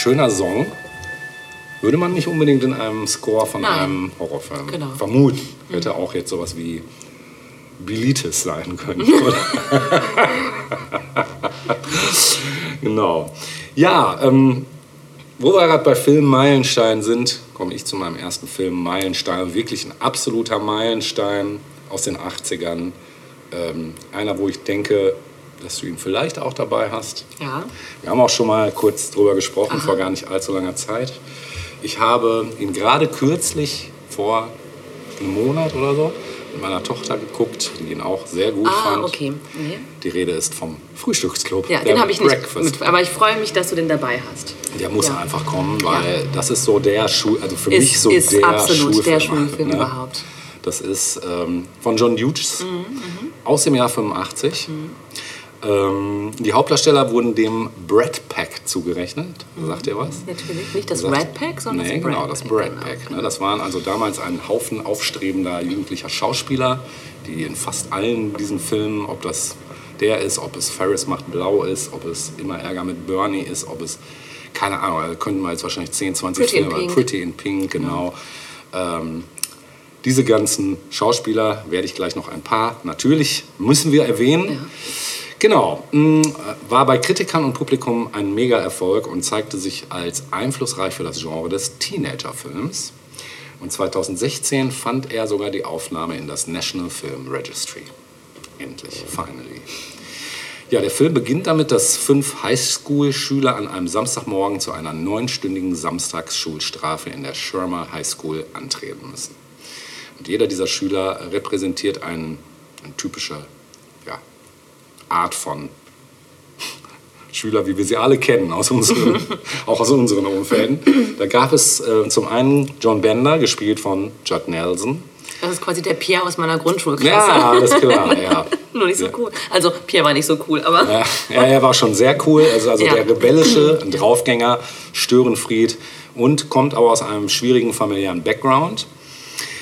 [SPEAKER 3] Schöner Song. Würde man nicht unbedingt in einem Score von
[SPEAKER 2] Nein.
[SPEAKER 3] einem Horrorfilm
[SPEAKER 2] Genau.
[SPEAKER 3] vermuten. Hätte auch jetzt sowas wie Bilitis sein können. genau. Ja, ähm, wo wir gerade bei Film Meilenstein sind, komme ich zu meinem ersten Film Meilenstein. Wirklich ein absoluter Meilenstein aus den 80ern. Ähm, einer, wo ich denke, dass du ihn vielleicht auch dabei hast.
[SPEAKER 2] Ja.
[SPEAKER 3] Wir haben auch schon mal kurz drüber gesprochen, vor gar nicht allzu langer Zeit. Ich habe ihn gerade kürzlich vor einem Monat oder so mit meiner Tochter geguckt, die ihn auch sehr gut
[SPEAKER 2] Ah,
[SPEAKER 3] fand.
[SPEAKER 2] okay. Nee.
[SPEAKER 3] Die Rede ist vom Frühstücksclub.
[SPEAKER 2] Ja, den habe ich nicht
[SPEAKER 3] Breakfast.
[SPEAKER 2] mit, aber ich freue mich, dass du den dabei hast.
[SPEAKER 3] Der muss
[SPEAKER 2] Ja.
[SPEAKER 3] einfach kommen, weil das ist so der Schul, also für
[SPEAKER 2] Ist-
[SPEAKER 3] mich so
[SPEAKER 2] ist
[SPEAKER 3] der
[SPEAKER 2] absolut
[SPEAKER 3] Schulfilm,
[SPEAKER 2] der Schulfilm überhaupt.
[SPEAKER 3] Das ist ähm, von John Hughes
[SPEAKER 2] Mhm,
[SPEAKER 3] aus dem Jahr 85. Ähm, die Hauptdarsteller wurden dem Brad Pack zugerechnet. Sagt ihr was?
[SPEAKER 2] Natürlich. Nicht das Red Pack, sondern
[SPEAKER 3] nee,
[SPEAKER 2] das Brad
[SPEAKER 3] genau, das
[SPEAKER 2] Pack,
[SPEAKER 3] Brad
[SPEAKER 2] genau.
[SPEAKER 3] Pack. Ne? Das waren also damals ein Haufen aufstrebender jugendlicher Schauspieler, die in fast allen diesen Filmen, ob das der ist, ob es Ferris macht blau ist, ob es immer Ärger mit Bernie ist, ob es, keine Ahnung, da könnten wir jetzt wahrscheinlich 10, 20
[SPEAKER 2] Pretty in
[SPEAKER 3] Filme,
[SPEAKER 2] Pink.
[SPEAKER 3] Pretty in Pink, genau. Ähm, diese ganzen Schauspieler werde ich gleich noch ein paar, natürlich müssen wir erwähnen. Genau, mh, war bei Kritikern und Publikum ein Mega-Erfolg und zeigte sich als einflussreich für das Genre des Teenager-Films. Und 2016 fand er sogar die Aufnahme in das National Film Registry. Endlich, finally. Ja, der Film beginnt damit, dass fünf Highschool-Schüler an einem Samstagmorgen zu einer neunstündigen Samstagsschulstrafe in der Shermer High School antreten müssen. Und jeder dieser Schüler repräsentiert einen, eine typische ja, Art von Schüler, wie wir sie alle kennen, aus unseren, auch aus unseren Umfelden. Da gab es äh, zum einen John Bender, gespielt von Judd Nelson.
[SPEAKER 2] Das ist quasi der Pierre aus meiner Grundschulklasse.
[SPEAKER 3] Ja, alles klar, ja.
[SPEAKER 2] Nur nicht so
[SPEAKER 3] Ja.
[SPEAKER 2] cool. Also Pierre war nicht so cool, aber
[SPEAKER 3] Ja, ja, er war schon sehr cool. Also, also
[SPEAKER 2] Ja.
[SPEAKER 3] der rebellische, ein Draufgänger, Störenfried und kommt aber aus einem schwierigen familiären Background.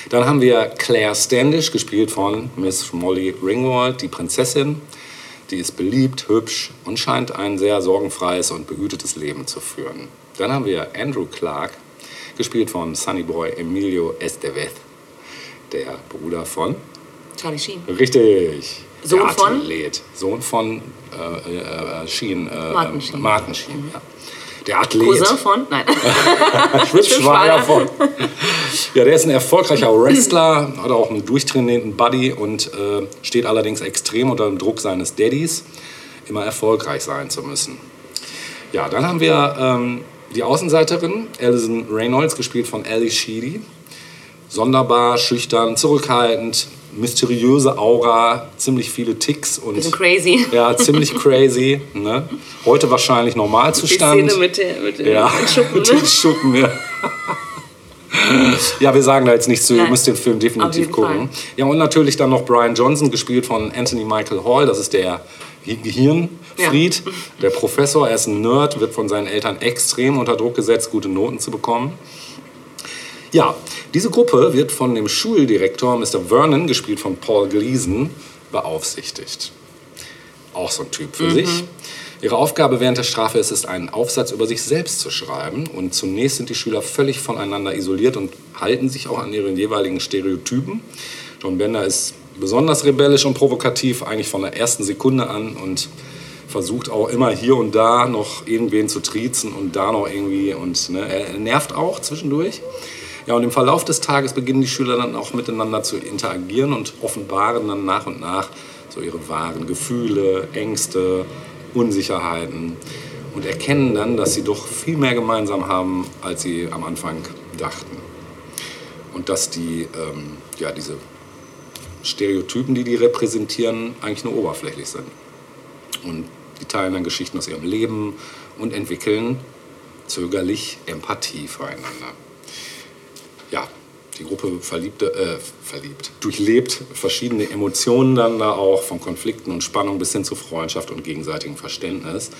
[SPEAKER 3] Dann haben wir Claire Standish, gespielt von Miss Molly Ringwald, die Prinzessin. Die ist beliebt, hübsch und scheint ein sehr sorgenfreies und behütetes Leben zu führen. Dann haben wir Andrew Clark, gespielt von Sunny Boy Emilio Estevez, der Bruder von
[SPEAKER 2] Charlie Sheen.
[SPEAKER 3] Richtig.
[SPEAKER 2] Sohn von?
[SPEAKER 3] Sohn von äh, äh, Sheen. Äh,
[SPEAKER 2] Martin Sheen.
[SPEAKER 3] Martin Sheen, ja. Der Athlet.
[SPEAKER 2] Cousin von? Nein.
[SPEAKER 3] Schwager von. Ja, der ist ein erfolgreicher Wrestler, hat auch einen durchtrainierten Buddy und äh, steht allerdings extrem unter dem Druck seines Daddys, immer erfolgreich sein zu müssen. Ja, dann haben wir ähm, die Außenseiterin, Alison Reynolds, gespielt von Ellie Sheedy. Sonderbar, schüchtern, zurückhaltend, mysteriöse Aura, ziemlich viele Ticks und
[SPEAKER 2] Bisschen crazy.
[SPEAKER 3] ja, ziemlich crazy. Ne? Heute wahrscheinlich
[SPEAKER 2] Die
[SPEAKER 3] Normalzustand.
[SPEAKER 2] Szene mit, der, mit, dem
[SPEAKER 3] Ja,
[SPEAKER 2] Schuppen,
[SPEAKER 3] mit
[SPEAKER 2] ne?
[SPEAKER 3] den Schuppen, ja. ja, wir sagen da jetzt nichts zu, ihr müsst den Film definitiv gucken.
[SPEAKER 2] Fall.
[SPEAKER 3] Ja, und natürlich dann noch Brian Johnson, gespielt von Anthony Michael Hall, das ist der Ge- Gehirnfried, der Professor, er ist ein Nerd, wird von seinen Eltern extrem unter Druck gesetzt, gute Noten zu bekommen. Ja, diese Gruppe wird von dem Schuldirektor Mr. Vernon, gespielt von Paul Gleason, beaufsichtigt. Auch so ein Typ für sich. Ihre Aufgabe während der Strafe ist es, einen Aufsatz über sich selbst zu schreiben. Und zunächst sind die Schüler völlig voneinander isoliert und halten sich auch an ihren jeweiligen Stereotypen. John Bender ist besonders rebellisch und provokativ, eigentlich von der ersten Sekunde an und versucht auch immer hier und da noch irgendwen zu triezen und da noch irgendwie und ne, er nervt auch zwischendurch. Ja, und im Verlauf des Tages beginnen die Schüler dann auch miteinander zu interagieren und offenbaren dann nach und nach so ihre wahren Gefühle, Ängste, Unsicherheiten und erkennen dann, dass sie doch viel mehr gemeinsam haben, als sie am Anfang dachten. Und dass die, ähm, ja, diese Stereotypen, die die repräsentieren, eigentlich nur oberflächlich sind. Und die teilen dann Geschichten aus ihrem Leben und entwickeln zögerlich Empathie füreinander. Ja, die Gruppe verliebte, äh, verliebt, durchlebt verschiedene Emotionen dann da auch, von Konflikten und Spannung bis hin zu Freundschaft und gegenseitigem Verständnis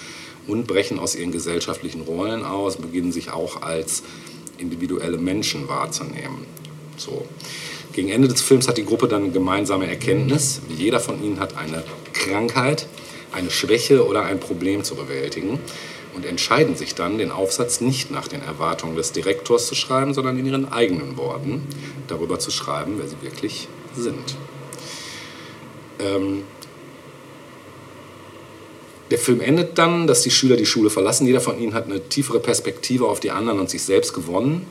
[SPEAKER 3] und brechen aus ihren gesellschaftlichen Rollen aus, beginnen sich auch als individuelle Menschen wahrzunehmen. So. Gegen Ende des Films hat die Gruppe dann eine gemeinsame Erkenntnis. Jeder von ihnen hat eine Krankheit, eine Schwäche oder ein Problem zu bewältigen und entscheiden sich dann, den Aufsatz nicht nach den Erwartungen des Direktors zu schreiben, sondern in ihren eigenen Worten darüber zu schreiben, wer sie wirklich sind. Ähm, der Film endet dann, dass die Schüler die Schule verlassen. Jeder von ihnen hat eine tiefere Perspektive auf die anderen und sich selbst gewonnen.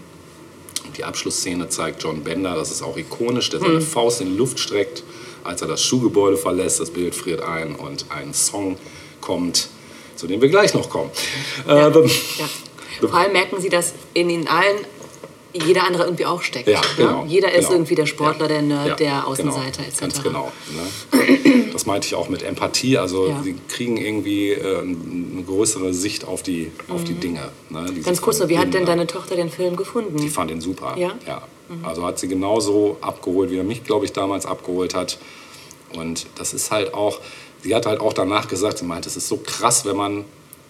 [SPEAKER 3] Und die Abschlussszene zeigt John Bender, das ist auch ikonisch, der seine Faust in die Luft streckt, als er das Schulgebäude verlässt. Das Bild friert ein und ein Song kommt, zu dem wir gleich noch kommen. Äh, dann-
[SPEAKER 2] Ja. Vor allem merken Sie, dass in ihnen allen jeder andere irgendwie auch steckt.
[SPEAKER 3] Ja,
[SPEAKER 2] ne?
[SPEAKER 3] genau.
[SPEAKER 2] Jeder ist
[SPEAKER 3] genau.
[SPEAKER 2] irgendwie der Sportler,
[SPEAKER 3] Ja,
[SPEAKER 2] der Nerd,
[SPEAKER 3] ja,
[SPEAKER 2] der Außenseiter
[SPEAKER 3] genau,
[SPEAKER 2] etc.
[SPEAKER 3] Ganz genau. Ne? Das meinte ich auch mit Empathie. Also
[SPEAKER 2] Ja.
[SPEAKER 3] sie kriegen irgendwie äh, eine größere Sicht auf die, auf die Dinge. Ne?
[SPEAKER 2] Mhm. Ganz kurz, so, wie hat denn deine Tochter den Film gefunden?
[SPEAKER 3] Die fand ihn super.
[SPEAKER 2] Ja?
[SPEAKER 3] Also hat sie genauso abgeholt, wie er mich, glaube ich, damals abgeholt hat. Und das ist halt auch, sie hat halt auch danach gesagt, sie meint, es ist so krass, wenn man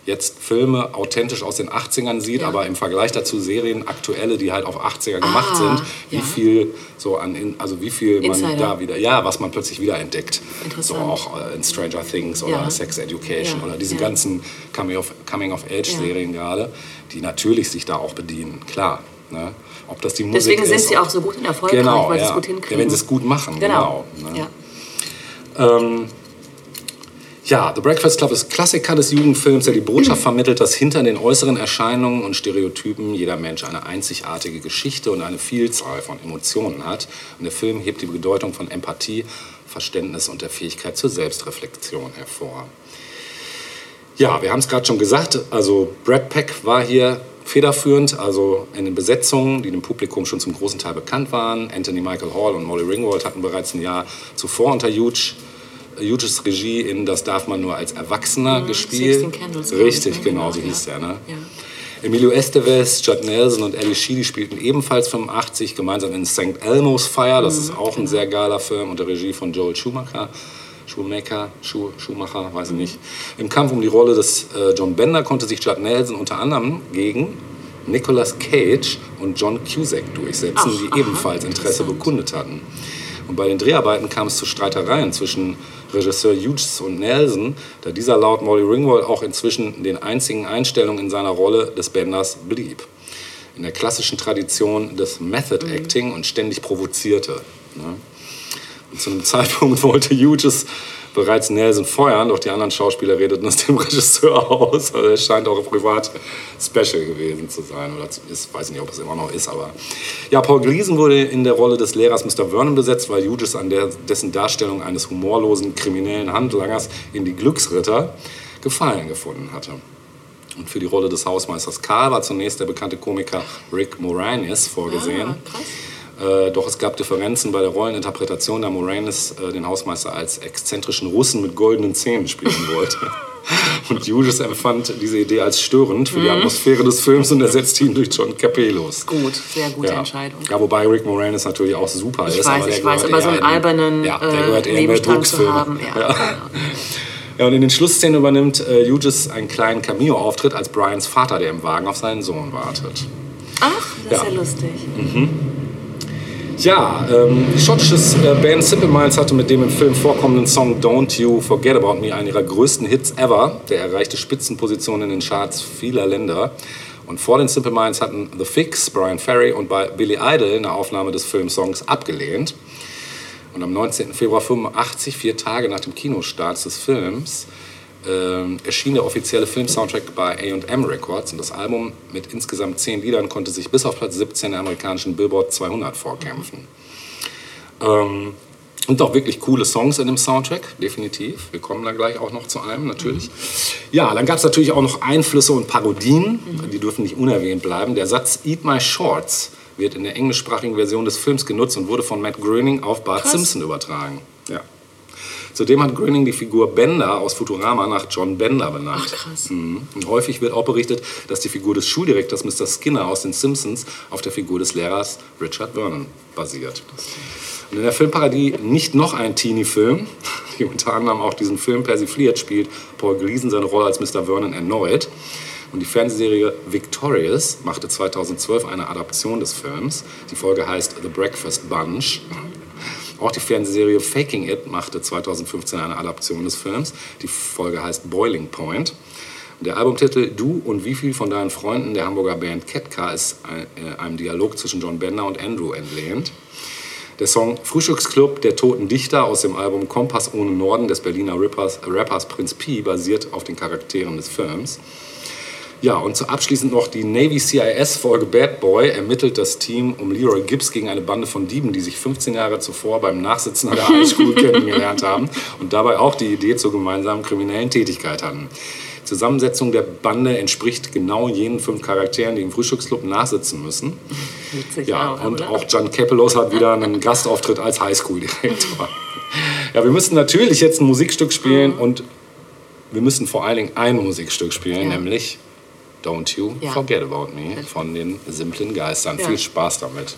[SPEAKER 3] jetzt Filme authentisch aus den 80ern sieht,
[SPEAKER 2] Ja.
[SPEAKER 3] aber im Vergleich dazu Serien aktuelle, die halt auf 80er gemacht
[SPEAKER 2] Ah,
[SPEAKER 3] sind, wie
[SPEAKER 2] ja.
[SPEAKER 3] viel so an, in- also wie viel man
[SPEAKER 2] Insider.
[SPEAKER 3] da wieder, ja, was man plötzlich wieder entdeckt. So auch äh, in Stranger Things oder
[SPEAKER 2] Ja.
[SPEAKER 3] Sex Education oder diese ganzen Coming of, Coming of Age. Serien gerade, die natürlich sich da auch bedienen, klar. Ne? Ob das die Musik
[SPEAKER 2] Deswegen sind
[SPEAKER 3] ist,
[SPEAKER 2] sie
[SPEAKER 3] ob-
[SPEAKER 2] auch so gut und erfolgreich,
[SPEAKER 3] genau,
[SPEAKER 2] weil sie es gut hinkriegen.
[SPEAKER 3] Ja, wenn sie es gut machen, genau.
[SPEAKER 2] Genau.
[SPEAKER 3] ne?
[SPEAKER 2] Ja.
[SPEAKER 3] Ja, The Breakfast Club ist Klassiker des Jugendfilms, der die Botschaft vermittelt, dass hinter den äußeren Erscheinungen und Stereotypen jeder Mensch eine einzigartige Geschichte und eine Vielzahl von Emotionen hat. Und der Film hebt die Bedeutung von Empathie, Verständnis und der Fähigkeit zur Selbstreflexion hervor. Ja, wir haben es gerade schon gesagt, also Brad Peck war hier federführend, also in den Besetzungen, die dem Publikum schon zum großen Teil bekannt waren. Anthony Michael Hall und Molly Ringwald hatten bereits ein Jahr zuvor unter Huge, Huges Regie in Das darf man nur als Erwachsener gespielt.
[SPEAKER 2] 16 Candles, glaub ich,
[SPEAKER 3] Richtig,
[SPEAKER 2] ne?
[SPEAKER 3] genau,
[SPEAKER 2] Genau,
[SPEAKER 3] so hieß der. Ne?
[SPEAKER 2] Ja.
[SPEAKER 3] Emilio Estevez, Judd Nelson und Ali Sheedy spielten ebenfalls 85 gemeinsam in St. Elmo's Fire. Das ist auch ein sehr geiler Film unter Regie von Joel Schumacher. Schumacher, Schu Schumacher, weiß ich nicht. Im Kampf um die Rolle des äh, John Bender konnte sich Judd Nelson unter anderem gegen Nicolas Cage und John Cusack durchsetzen,
[SPEAKER 2] Ach,
[SPEAKER 3] die
[SPEAKER 2] aha,
[SPEAKER 3] ebenfalls Interesse bekundet hatten. Und bei den Dreharbeiten kam es zu Streitereien zwischen Regisseur Hughes und Nelson, da dieser laut Molly Ringwald auch inzwischen den einzigen Einstellungen in seiner Rolle des Benders blieb. In der klassischen Tradition des Method
[SPEAKER 2] Mhm.
[SPEAKER 3] Acting und ständig provozierte. Ne? Und zu einem Zeitpunkt wollte Hughes bereits Nelson feuern, doch die anderen Schauspieler redeten es dem Regisseur aus. Also es scheint auch privat special gewesen zu sein. Oder ist, weiß nicht, ob es immer noch ist, aber. Ja, Paul Gleason wurde in der Rolle des Lehrers Mr. Vernon besetzt, weil Hughes an der, dessen Darstellung eines humorlosen kriminellen Handlangers in die Glücksritter Gefallen gefunden hatte. Und für die Rolle des Hausmeisters Karl war zunächst der bekannte Komiker Rick Moranis vorgesehen.
[SPEAKER 2] Ah.
[SPEAKER 3] Äh, doch es gab Differenzen bei der Rolleninterpretation, da Moranis äh, den Hausmeister als exzentrischen Russen mit goldenen Zähnen spielen wollte. Und Hughes empfand diese Idee als störend
[SPEAKER 2] Mhm.
[SPEAKER 3] für die Atmosphäre des Films und ersetzte ihn durch John Capellos.
[SPEAKER 2] Gut, sehr gute
[SPEAKER 3] Ja.
[SPEAKER 2] Entscheidung.
[SPEAKER 3] ja, wobei Rick Moranis natürlich auch super
[SPEAKER 2] Ich
[SPEAKER 3] ist.
[SPEAKER 2] weiß,
[SPEAKER 3] aber
[SPEAKER 2] ich weiß, aber so
[SPEAKER 3] eher
[SPEAKER 2] einen
[SPEAKER 3] in-
[SPEAKER 2] albernen
[SPEAKER 3] ja, der
[SPEAKER 2] äh,
[SPEAKER 3] gehört eher mehr
[SPEAKER 2] Nebenstrang zu haben. Ja,
[SPEAKER 3] Ja. Ja, und in den Schlussszenen übernimmt äh, Hughes einen kleinen Cameo-Auftritt als Brians Vater, der im Wagen auf seinen Sohn wartet.
[SPEAKER 2] Ach, das ist
[SPEAKER 3] Ja.
[SPEAKER 2] ja lustig.
[SPEAKER 3] Ja, ähm, die schottische äh, Band Simple Minds hatte mit dem im Film vorkommenden Song Don't You Forget About Me einen ihrer größten Hits ever. Der erreichte Spitzenpositionen in den Charts vieler Länder. Und vor den Simple Minds hatten The Fix, Brian Ferry und bei Billy Idol eine Aufnahme des Filmsongs abgelehnt. Und am 19. Februar 85, vier Tage nach dem Kinostart des Films, ähm, erschien der offizielle Filmsoundtrack bei A&M Records und das Album mit insgesamt zehn Liedern konnte sich bis auf Platz 17 der amerikanischen Billboard 200 vorkämpfen. Ähm, und auch wirklich coole Songs in dem Soundtrack, definitiv. Wir kommen da gleich auch noch zu einem, natürlich. Ja, dann gab es natürlich auch noch Einflüsse und Parodien, die dürfen nicht unerwähnt bleiben. Der Satz Eat My Shorts wird in der englischsprachigen Version des Films genutzt und wurde von Matt Groening auf Bart
[SPEAKER 2] Krass.
[SPEAKER 3] Simpson übertragen. Ja. Zudem hat Groening die Figur Bender aus Futurama nach John Bender benannt.
[SPEAKER 2] Ach, krass.
[SPEAKER 3] Mhm. Und häufig wird auch berichtet, dass die Figur des Schuldirektors Mr. Skinner aus den Simpsons auf der Figur des Lehrers Richard Vernon basiert. Und in der Filmparodie nicht noch ein Teenie-Film, die unter anderem auch diesen Film persifliert, spielt Paul Gleason seine Rolle als Mr. Vernon erneut. Und die Fernsehserie Victorious machte 2012 eine Adaption des Films. Die Folge heißt The Breakfast Bunch. Auch die Fernsehserie Faking It machte 2015 eine Adaption des Films. Die Folge heißt Boiling Point. Der Albumtitel Du und wie viel von deinen Freunden der Hamburger Band Ketka ist äh, einem Dialog zwischen John Bender und Andrew entlehnt. Der Song Frühstücksclub der Toten Dichter aus dem Album Kompass ohne Norden des Berliner Rappers, Rappers Prinz P basiert auf den Charakteren des Films. Ja, und zu abschließend noch die Navy CIS-Folge Bad Boy ermittelt das Team um Leroy Gibbs gegen eine Bande von Dieben, die sich 15 Jahre zuvor beim Nachsitzen an der Highschool kennengelernt haben und dabei auch die Idee zur gemeinsamen kriminellen Tätigkeit hatten. Die Zusammensetzung der Bande entspricht genau jenen fünf Charakteren, die im Frühstücksclub nachsitzen müssen.
[SPEAKER 2] Witzig
[SPEAKER 3] Ja,
[SPEAKER 2] auch,
[SPEAKER 3] und
[SPEAKER 2] oder?
[SPEAKER 3] auch John Kepelos hat wieder einen Gastauftritt als Highschool-Direktor. Ja, wir müssen natürlich jetzt ein Musikstück spielen und wir müssen vor allen Dingen ein Musikstück spielen,
[SPEAKER 2] Ja.
[SPEAKER 3] nämlich Don't You
[SPEAKER 2] Ja.
[SPEAKER 3] Forget About Me von den simplen Geistern.
[SPEAKER 2] Ja.
[SPEAKER 3] Viel Spaß damit.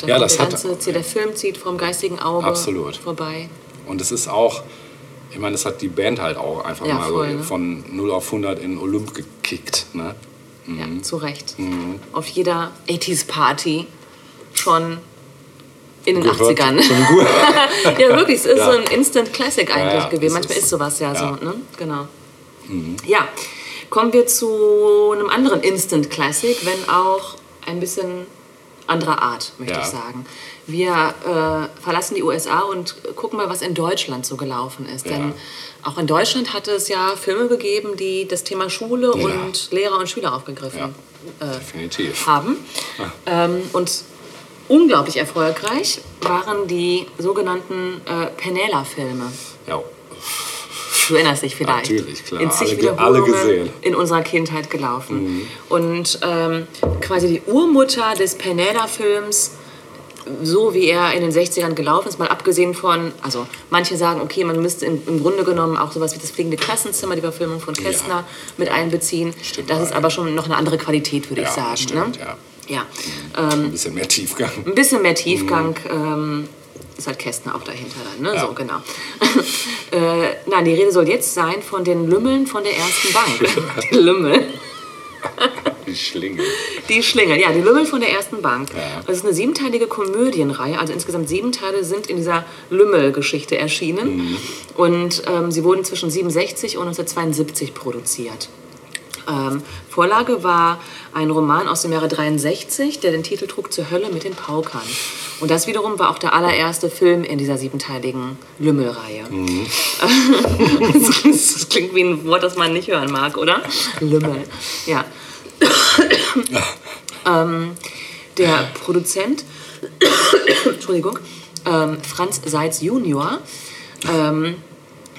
[SPEAKER 2] Da
[SPEAKER 3] ja, das
[SPEAKER 2] der,
[SPEAKER 3] hat,
[SPEAKER 2] ganze, der Film zieht vom geistigen Auge
[SPEAKER 3] Absolut.
[SPEAKER 2] vorbei.
[SPEAKER 3] Und es ist auch, ich meine, das hat die Band halt auch einfach
[SPEAKER 2] Ja,
[SPEAKER 3] mal
[SPEAKER 2] voll,
[SPEAKER 3] so
[SPEAKER 2] ne?
[SPEAKER 3] von 0 auf 100 in Olymp gekickt. Ne?
[SPEAKER 2] Ja, zu Recht. Auf jeder 80s Party schon in den
[SPEAKER 3] Gehört.
[SPEAKER 2] 80ern.
[SPEAKER 3] Schon gut.
[SPEAKER 2] ja, wirklich, es ist
[SPEAKER 3] Ja.
[SPEAKER 2] so ein Instant Classic eigentlich
[SPEAKER 3] Ja,
[SPEAKER 2] gewesen. Manchmal
[SPEAKER 3] ist-
[SPEAKER 2] ist sowas ja,
[SPEAKER 3] ja.
[SPEAKER 2] so, ne? Genau. Ja, kommen wir zu einem anderen Instant Classic, wenn auch ein bisschen anderer Art, möchte
[SPEAKER 3] Ja.
[SPEAKER 2] ich sagen. Wir äh, verlassen die USA und gucken mal, was in Deutschland so gelaufen ist.
[SPEAKER 3] Ja.
[SPEAKER 2] Denn auch in Deutschland hat es ja Filme gegeben, die das Thema Schule
[SPEAKER 3] Ja.
[SPEAKER 2] und Lehrer und Schüler aufgegriffen äh, haben. Ähm, und unglaublich erfolgreich waren die sogenannten äh, Penela-Filme.
[SPEAKER 3] Ja,
[SPEAKER 2] Du erinnerst dich vielleicht.
[SPEAKER 3] Natürlich, klar.
[SPEAKER 2] In zig
[SPEAKER 3] Alle alle gesehen. Mhm.
[SPEAKER 2] in unserer Kindheit gelaufen. Und ähm, quasi die Urmutter des Penela-Films, so wie er in den 60ern gelaufen ist, mal abgesehen von, also manche sagen, okay, man müsste im, im Grunde genommen auch sowas wie das fliegende Klassenzimmer, die Verfilmung von Kästner, mit einbeziehen.
[SPEAKER 3] Stimmt
[SPEAKER 2] das ist aber schon noch eine andere Qualität, würde ich
[SPEAKER 3] ja
[SPEAKER 2] sagen.
[SPEAKER 3] stimmt,
[SPEAKER 2] ne?
[SPEAKER 3] ja.
[SPEAKER 2] Ja,
[SPEAKER 3] Ein bisschen mehr Tiefgang.
[SPEAKER 2] ein bisschen mehr Tiefgang. Ähm, ist halt Kästner auch dahinter dann, ne?
[SPEAKER 3] Ja.
[SPEAKER 2] So, genau. äh, nein, die Rede soll jetzt sein von den Lümmeln von der ersten Bank. die Lümmel.
[SPEAKER 3] Die Schlinge.
[SPEAKER 2] Die Schlingel, ja, die Lümmel von der ersten Bank.
[SPEAKER 3] Ja.
[SPEAKER 2] Das ist eine siebenteilige Komödienreihe, also insgesamt sieben Teile sind in dieser Lümmel-Geschichte erschienen. Und ähm, sie wurden zwischen 67 und 1972 produziert. Ähm, Vorlage war ein Roman aus dem Jahre 63, der den Titel trug Zur Hölle mit den Paukern. Und das wiederum war auch der allererste Film in dieser siebenteiligen Lümmelreihe. das klingt wie ein Wort, das man nicht hören mag, oder? Lümmel. Ja. ähm, der Produzent, Entschuldigung, ähm, Franz Seitz Junior, ähm,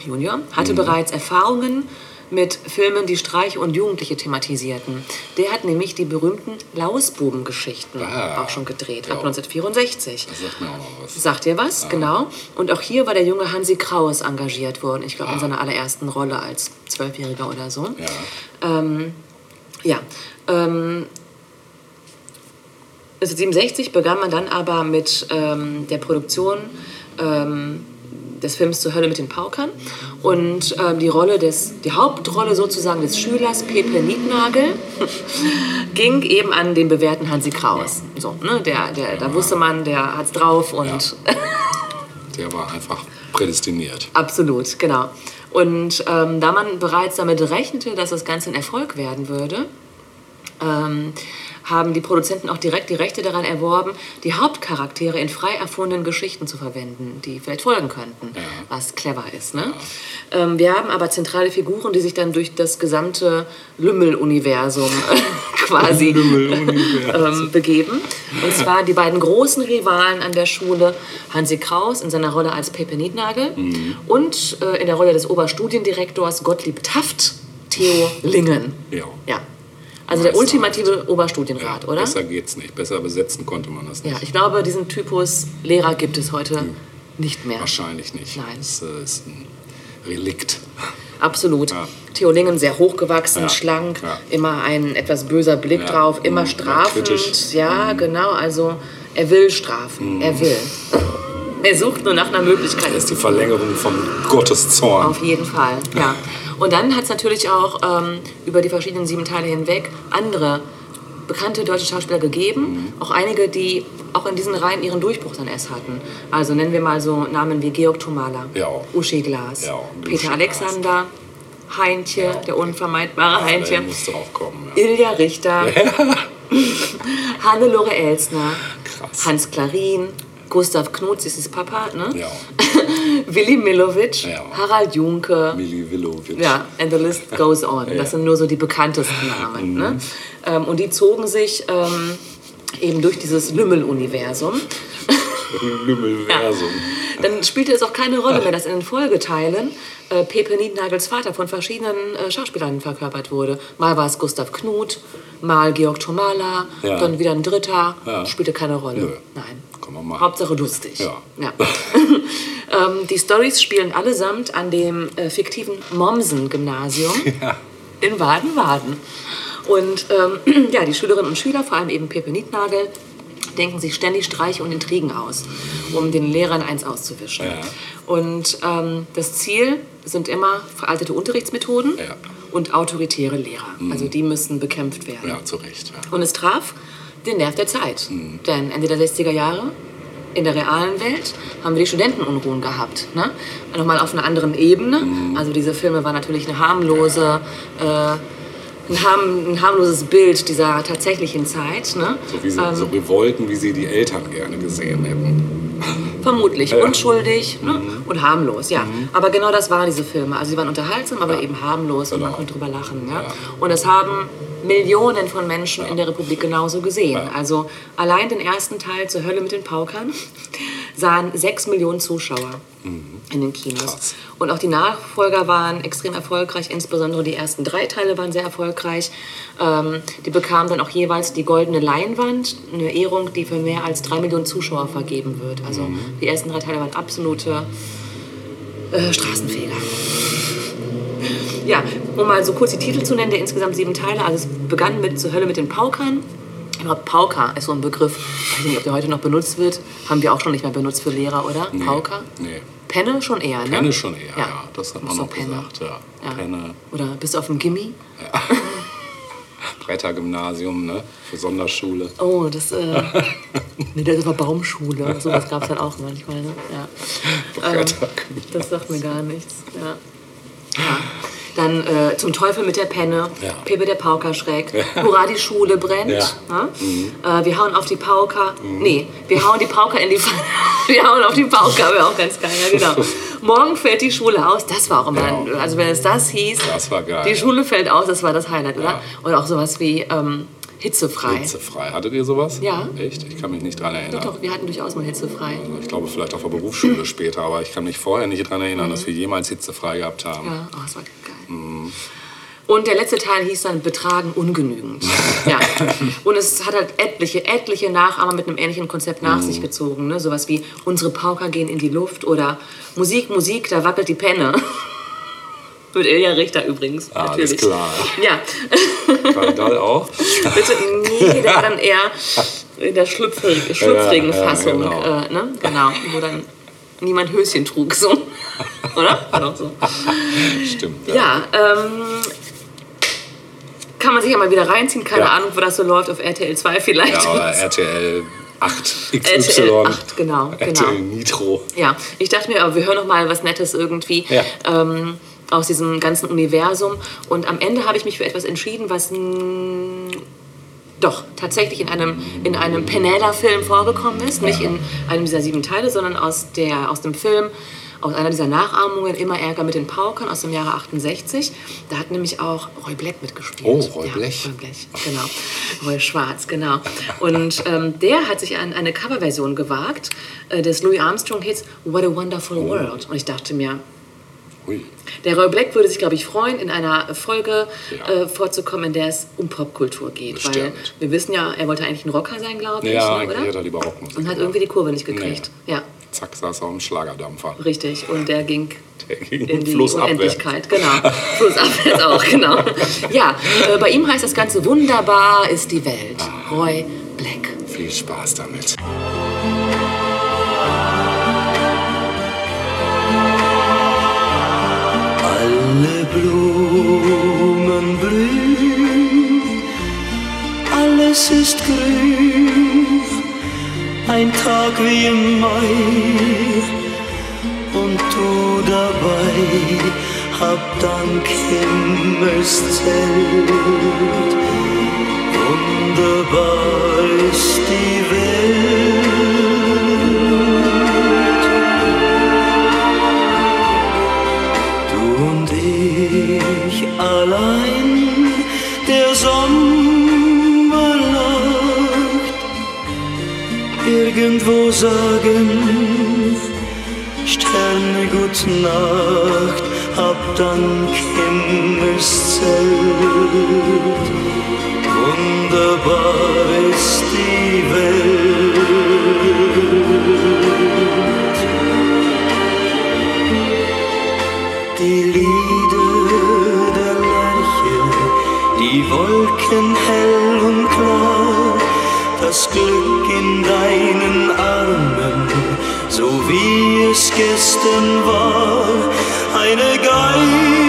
[SPEAKER 2] Junior hatte bereits Erfahrungen mit Filmen, die Streiche und Jugendliche thematisierten. Der hat nämlich die berühmten Lausbuben-Geschichten
[SPEAKER 3] Ah.
[SPEAKER 2] auch schon gedreht,
[SPEAKER 3] Ja.
[SPEAKER 2] ab 1964.
[SPEAKER 3] Das sagt mir auch noch was.
[SPEAKER 2] Sagt ihr was? Genau. Und auch hier war der junge Hansi Kraus engagiert worden. Ich glaube, in seiner allerersten Rolle als Zwölfjähriger oder so.
[SPEAKER 3] Ja.
[SPEAKER 2] Ähm, ja. Ähm, 1967 begann man dann aber mit ähm, der Produktion ähm, des Films Zur Hölle mit den Paukern. Und ähm, die Rolle des, die Hauptrolle sozusagen des Schülers Pepe Nietnagel ging eben an den bewährten Hansi Kraus. So, ne, der, der, da wusste man, der hat's drauf und
[SPEAKER 3] Der war einfach prädestiniert.
[SPEAKER 2] Absolut, genau. Und ähm, da man bereits damit rechnete, dass das Ganze ein Erfolg werden würde, ähm, haben die Produzenten auch direkt die Rechte daran erworben, die Hauptcharaktere in frei erfundenen Geschichten zu verwenden, die vielleicht folgen könnten, was clever ist. Ne? Ähm, wir haben aber zentrale Figuren, die sich dann durch das gesamte Lümmel-Universum quasi ähm, begeben. Und zwar die beiden großen Rivalen an der Schule, Hansi Kraus in seiner Rolle als Pepe Nietnagel und äh, in der Rolle des Oberstudiendirektors Gottlieb Taft, Theo Lingen.
[SPEAKER 3] Ja.
[SPEAKER 2] Ja. Also der ultimative Oberstudienrat, oder?
[SPEAKER 3] Besser geht's nicht. Besser besetzen konnte man das nicht.
[SPEAKER 2] Ja, ich glaube, diesen Typus Lehrer gibt es heute nicht mehr.
[SPEAKER 3] Wahrscheinlich nicht.
[SPEAKER 2] Nein.
[SPEAKER 3] Das äh, ist ein Relikt.
[SPEAKER 2] Absolut.
[SPEAKER 3] Ja.
[SPEAKER 2] Theo Lingen sehr hochgewachsen,
[SPEAKER 3] Ja.
[SPEAKER 2] schlank,
[SPEAKER 3] Ja.
[SPEAKER 2] immer ein etwas böser Blick
[SPEAKER 3] Ja.
[SPEAKER 2] drauf, immer
[SPEAKER 3] Mhm.
[SPEAKER 2] strafend. Ja, genau. Also er will strafen.
[SPEAKER 3] Mhm.
[SPEAKER 2] Er will. Er sucht nur nach einer Möglichkeit.
[SPEAKER 3] Das ist die Verlängerung von Gottes Zorn.
[SPEAKER 2] Auf jeden Fall, ja. Und dann hat es natürlich auch ähm, über die verschiedenen sieben Teile hinweg andere bekannte deutsche Schauspieler gegeben. Auch einige, die auch in diesen Reihen ihren Durchbruch dann erst hatten. Also nennen wir mal so Namen wie Georg Thomala,
[SPEAKER 3] Ja.
[SPEAKER 2] Uschi Glas,
[SPEAKER 3] Ja,
[SPEAKER 2] Peter
[SPEAKER 3] Uschi Glas.
[SPEAKER 2] Alexander, Heintje, der unvermeidbare Heintje,
[SPEAKER 3] musste auch kommen. Ja.
[SPEAKER 2] Ilja Richter, Hannelore Elsner,
[SPEAKER 3] Krass.
[SPEAKER 2] Hans Klarin, Gustav das ist Papa, ne?
[SPEAKER 3] Ja.
[SPEAKER 2] Willi Milovic,
[SPEAKER 3] Ja.
[SPEAKER 2] Harald Junke,
[SPEAKER 3] Mili Willovic.
[SPEAKER 2] ja, and the list goes on.
[SPEAKER 3] Ja.
[SPEAKER 2] Das sind nur so die bekanntesten Namen. Ne? Ähm, und die zogen sich ähm, eben durch dieses Lümmel-Universum.
[SPEAKER 3] Lümmelversum.
[SPEAKER 2] Dann spielte es auch keine Rolle mehr, dass in den Folgeteilen äh, Pepe Niednagels Vater von verschiedenen äh, Schauspielern verkörpert wurde. Mal war es Gustav Knut, mal Georg Thomala,
[SPEAKER 3] Ja.
[SPEAKER 2] dann wieder ein Dritter.
[SPEAKER 3] Ja.
[SPEAKER 2] Spielte keine Rolle.
[SPEAKER 3] Nö.
[SPEAKER 2] Nein.
[SPEAKER 3] Kann man machen.
[SPEAKER 2] Hauptsache lustig.
[SPEAKER 3] Ja.
[SPEAKER 2] ähm, die Stories spielen allesamt an dem äh, fiktiven Mommsen-Gymnasium
[SPEAKER 3] Ja.
[SPEAKER 2] in Baden-Baden. Und ähm, ja, die Schülerinnen und Schüler, vor allem eben Pepe Nietnagel, denken sich ständig Streiche und Intrigen aus, um den Lehrern eins auszuwischen.
[SPEAKER 3] Ja.
[SPEAKER 2] Und ähm, das Ziel sind immer veraltete Unterrichtsmethoden
[SPEAKER 3] Ja.
[SPEAKER 2] und autoritäre Lehrer. Also die müssen bekämpft werden.
[SPEAKER 3] Ja, zu Recht. Ja.
[SPEAKER 2] Und es traf den Nerv der Zeit. Denn Ende der 60er Jahre, in der realen Welt, haben wir die Studentenunruhen gehabt. Ne? Nochmal auf einer anderen Ebene. Also diese Filme waren natürlich eine harmlose, äh, ein, harm, ein harmloses Bild dieser tatsächlichen Zeit. Ne?
[SPEAKER 3] So, wie sie,
[SPEAKER 2] Ähm,
[SPEAKER 3] so Revolten, wie sie die Eltern gerne gesehen hätten.
[SPEAKER 2] Vermutlich
[SPEAKER 3] Ja.
[SPEAKER 2] unschuldig ne? und harmlos, ja. Aber genau das waren diese Filme. Also sie waren unterhaltsam, aber eben harmlos und man
[SPEAKER 3] Genau.
[SPEAKER 2] konnte drüber lachen. Ja?
[SPEAKER 3] Ja.
[SPEAKER 2] Und das haben Millionen von Menschen in der Republik genauso gesehen.
[SPEAKER 3] Ja.
[SPEAKER 2] Also allein den ersten Teil zur Hölle mit den Paukern sahen sechs Millionen Zuschauer in den Kinos.
[SPEAKER 3] Mhm. Krass.
[SPEAKER 2] Und auch die Nachfolger waren extrem erfolgreich, insbesondere die ersten drei Teile waren sehr erfolgreich. Ähm, die bekamen dann auch jeweils die goldene Leinwand, eine Ehrung, die für mehr als drei Millionen Zuschauer vergeben wird. Also
[SPEAKER 3] Mhm.
[SPEAKER 2] die ersten drei Teile waren absolute äh, Straßenfeger. Ja, um mal so kurz die Titel zu nennen, der insgesamt sieben Teile. Also es begann mit Zur Hölle mit den Paukern, Überhaupt Pauker ist so ein Begriff, ich weiß nicht, ob der heute noch benutzt wird. Haben wir auch schon nicht mehr benutzt für Lehrer, oder?
[SPEAKER 3] Nee,
[SPEAKER 2] Pauker?
[SPEAKER 3] Nee.
[SPEAKER 2] Penne schon eher, ne?
[SPEAKER 3] Penne schon eher, ja. Das hat man noch
[SPEAKER 2] Penne.
[SPEAKER 3] gesagt, ja.
[SPEAKER 2] Ja.
[SPEAKER 3] Penne,
[SPEAKER 2] Oder bist du auf dem Gimmi?
[SPEAKER 3] Brettergymnasium, ne? Für Sonderschule.
[SPEAKER 2] Oh, das, äh, nee, das war Baumschule. Sowas gab es halt auch manchmal, ne? Ja. Ähm, das sagt mir gar nichts, ja. ja. Dann äh, zum Teufel mit der Penne,
[SPEAKER 3] Ja.
[SPEAKER 2] Pepe der Pauker schräg, Hurra, die Schule brennt.
[SPEAKER 3] Ja.
[SPEAKER 2] Ne? Äh, wir hauen auf die Pauker, nee, wir hauen die Pauker in die Pfanne. Wir hauen auf die Pauker, wäre auch ganz geil, ja genau. Morgen fällt die Schule aus, das war auch immer,
[SPEAKER 3] Ja.
[SPEAKER 2] also wenn es das hieß,
[SPEAKER 3] Das geil.
[SPEAKER 2] die Schule fällt aus, das war das Highlight, oder?
[SPEAKER 3] Ja.
[SPEAKER 2] Oder auch sowas wie ähm, hitzefrei.
[SPEAKER 3] Hitzefrei. Hattet ihr sowas?
[SPEAKER 2] Ja.
[SPEAKER 3] Echt? Ich kann mich nicht dran erinnern.
[SPEAKER 2] Doch, wir hatten durchaus mal hitzefrei.
[SPEAKER 3] Also ich glaube vielleicht auf der Berufsschule später, aber ich kann mich vorher nicht daran erinnern, dass wir jemals hitzefrei gehabt haben.
[SPEAKER 2] Ja, oh, das war geil. Und der letzte Teil hieß dann Betragen ungenügend. ja. Und es hat halt etliche, etliche Nachahmer mit einem ähnlichen Konzept nach sich gezogen. Ne? Sowas wie Unsere Pauker gehen in die Luft oder Musik, Musik, da wackelt die Penne. Mit Ilja Richter übrigens,
[SPEAKER 3] Ah,
[SPEAKER 2] natürlich.
[SPEAKER 3] alles klar.
[SPEAKER 2] Ja,
[SPEAKER 3] Kardal auch?
[SPEAKER 2] bitte, nee, der war dann eher in der schlüpfrigen, schlüpfrigen
[SPEAKER 3] Ja, ja,
[SPEAKER 2] Fassung.
[SPEAKER 3] genau.
[SPEAKER 2] Äh, ne? genau, wo dann niemand Höschen trug, so. Oder? War doch so.
[SPEAKER 3] Stimmt. Ja.
[SPEAKER 2] Ja, ähm, kann man sich ja mal wieder reinziehen. Keine
[SPEAKER 3] Ja.
[SPEAKER 2] Ahnung, wo das so läuft, auf RTL 2 vielleicht.
[SPEAKER 3] Ja, oder RTL 8 XY.
[SPEAKER 2] RTL 8, genau,
[SPEAKER 3] RTL
[SPEAKER 2] genau.
[SPEAKER 3] Nitro.
[SPEAKER 2] Ja, ich dachte mir, aber wir hören noch mal was Nettes irgendwie
[SPEAKER 3] Ja.
[SPEAKER 2] ähm, aus diesem ganzen Universum. Und am Ende habe ich mich für etwas entschieden, was doch tatsächlich in einem, in einem Penella-Film vorgekommen ist. Nicht in einem dieser sieben Teile, sondern aus, der, aus dem Film, aus einer dieser Nachahmungen, Immer Ärger mit den Paukern aus dem Jahre 68. Da hat nämlich auch Roy Black mitgespielt.
[SPEAKER 3] Oh, Roy
[SPEAKER 2] ja,
[SPEAKER 3] Blech.
[SPEAKER 2] Roy Blech, genau. Roy Schwarz, genau. Und ähm, der hat sich an eine Coverversion gewagt äh, des Louis Armstrong-Hits What a Wonderful
[SPEAKER 3] Oh.
[SPEAKER 2] World. Und ich dachte mir,
[SPEAKER 3] Ui.
[SPEAKER 2] der Roy Black würde sich, glaube ich, freuen, in einer Folge
[SPEAKER 3] Ja.
[SPEAKER 2] äh, vorzukommen, in der es um Popkultur geht. Weil
[SPEAKER 3] Bestimmt.
[SPEAKER 2] wir wissen ja, er wollte eigentlich ein Rocker sein, glaube ich,
[SPEAKER 3] Ja,
[SPEAKER 2] ne, oder?
[SPEAKER 3] er lieber Rockmusik.
[SPEAKER 2] Und hat irgendwie die Kurve nicht gekriegt. Ja,
[SPEAKER 3] Zack, saß er dem Schlagerdampfer.
[SPEAKER 2] richtig. Und der ging
[SPEAKER 3] Der ging
[SPEAKER 2] in die
[SPEAKER 3] flussabwärts.
[SPEAKER 2] Unendlichkeit. Genau. Flussabwärts auch, genau. Ja, äh, bei ihm heißt das Ganze Wunderbar ist die Welt. Roy Black.
[SPEAKER 3] Viel Spaß damit.
[SPEAKER 1] Blumen blühen, alles ist grün, ein Tag wie im Mai. Und du dabei, hab Dank Himmelszelt. Wunderbar ist die Irgendwo sagen Sterne gut Nacht, hab Dank Himmelszelt. Wunderbar ist die Welt. die Lieder der Lerche, die Wolken hell und klar, das Glück in deinen Armen, so wie es gestern war, eine Geige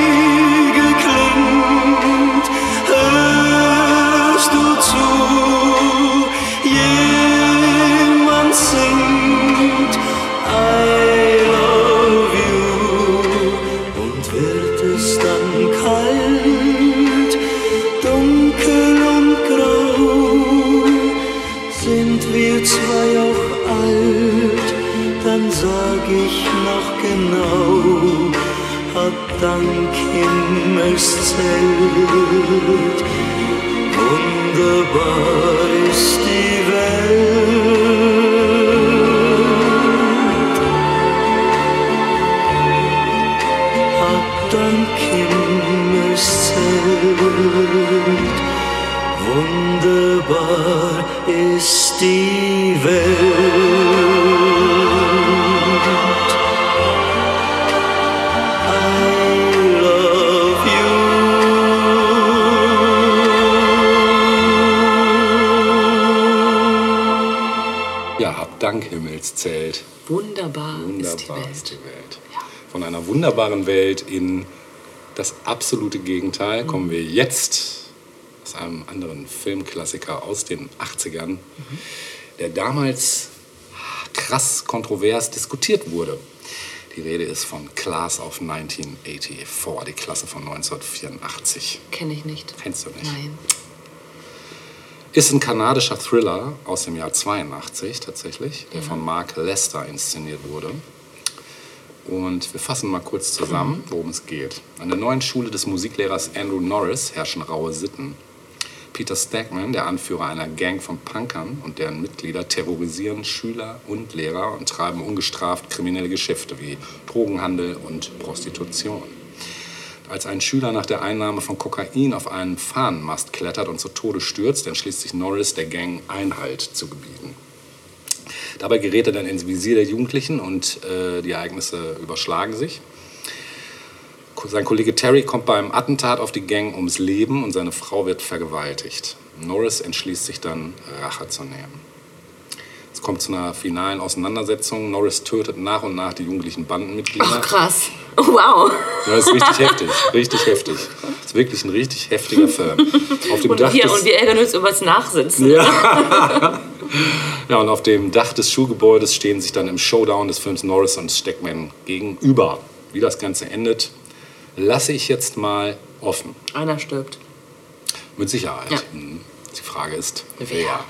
[SPEAKER 3] wunderbaren Welt in das absolute Gegenteil kommen wir jetzt aus einem anderen Filmklassiker aus den 80ern, der damals krass kontrovers diskutiert wurde. Die Rede ist von Class of 1984, die Klasse von 1984.
[SPEAKER 2] Kenne ich nicht.
[SPEAKER 3] Kennst du nicht?
[SPEAKER 2] Nein.
[SPEAKER 3] Ist ein kanadischer Thriller aus dem Jahr 82 tatsächlich, der von Mark Lester inszeniert wurde. Und wir fassen mal kurz zusammen, worum es geht. An der neuen Schule des Musiklehrers Andrew Norris herrschen raue Sitten. Peter Stackman, der Anführer einer Gang von Punkern und deren Mitglieder, terrorisieren Schüler und Lehrer und treiben ungestraft kriminelle Geschäfte wie Drogenhandel und Prostitution. Als ein Schüler nach der Einnahme von Kokain auf einen Fahnenmast klettert und zu Tode stürzt, entschließt sich Norris, der Gang Einhalt zu gebieten. Dabei gerät er dann ins Visier der Jugendlichen und äh, die Ereignisse überschlagen sich. Sein Kollege Terry kommt beim Attentat auf die Gang ums Leben und seine Frau wird vergewaltigt. Norris entschließt sich dann, Rache zu nehmen. Es kommt zu einer finalen Auseinandersetzung. Norris tötet nach und nach die jugendlichen Bandenmitglieder.
[SPEAKER 2] Ach, krass. Wow.
[SPEAKER 3] Ja, das ist richtig heftig, richtig heftig. Das ist wirklich ein richtig heftiger Film. Auf dem
[SPEAKER 2] Und
[SPEAKER 3] Dach
[SPEAKER 2] wir, und wir ärgern uns über das Nachsitzen.
[SPEAKER 3] ja. ja, und auf dem Dach des Schulgebäudes stehen sich dann im Showdown des Films Norris und Steckman gegenüber. Wie das Ganze endet, lasse ich jetzt mal offen.
[SPEAKER 2] Einer stirbt.
[SPEAKER 3] Mit Sicherheit.
[SPEAKER 2] Ja.
[SPEAKER 3] Mhm. Die Frage ist,
[SPEAKER 2] Wer?
[SPEAKER 3] wer?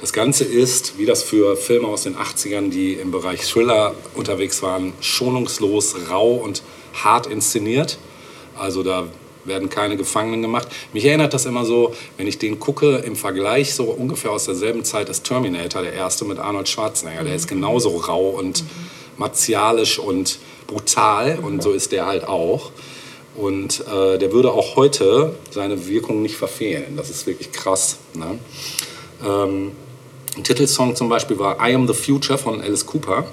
[SPEAKER 3] Das Ganze ist, wie das für Filme aus den 80ern, die im Bereich Thriller unterwegs waren, schonungslos, rau und hart inszeniert. Also da werden keine Gefangenen gemacht. Mich erinnert das immer so, wenn ich den gucke, im Vergleich so ungefähr aus derselben Zeit ist Terminator, der erste mit Arnold Schwarzenegger. Der ist genauso rau und martialisch und brutal und so ist der halt auch. Und äh, der würde auch heute seine Wirkung nicht verfehlen. Das ist wirklich krass. Ne? Ähm, ein Titelsong zum Beispiel war I Am the Future von Alice Cooper.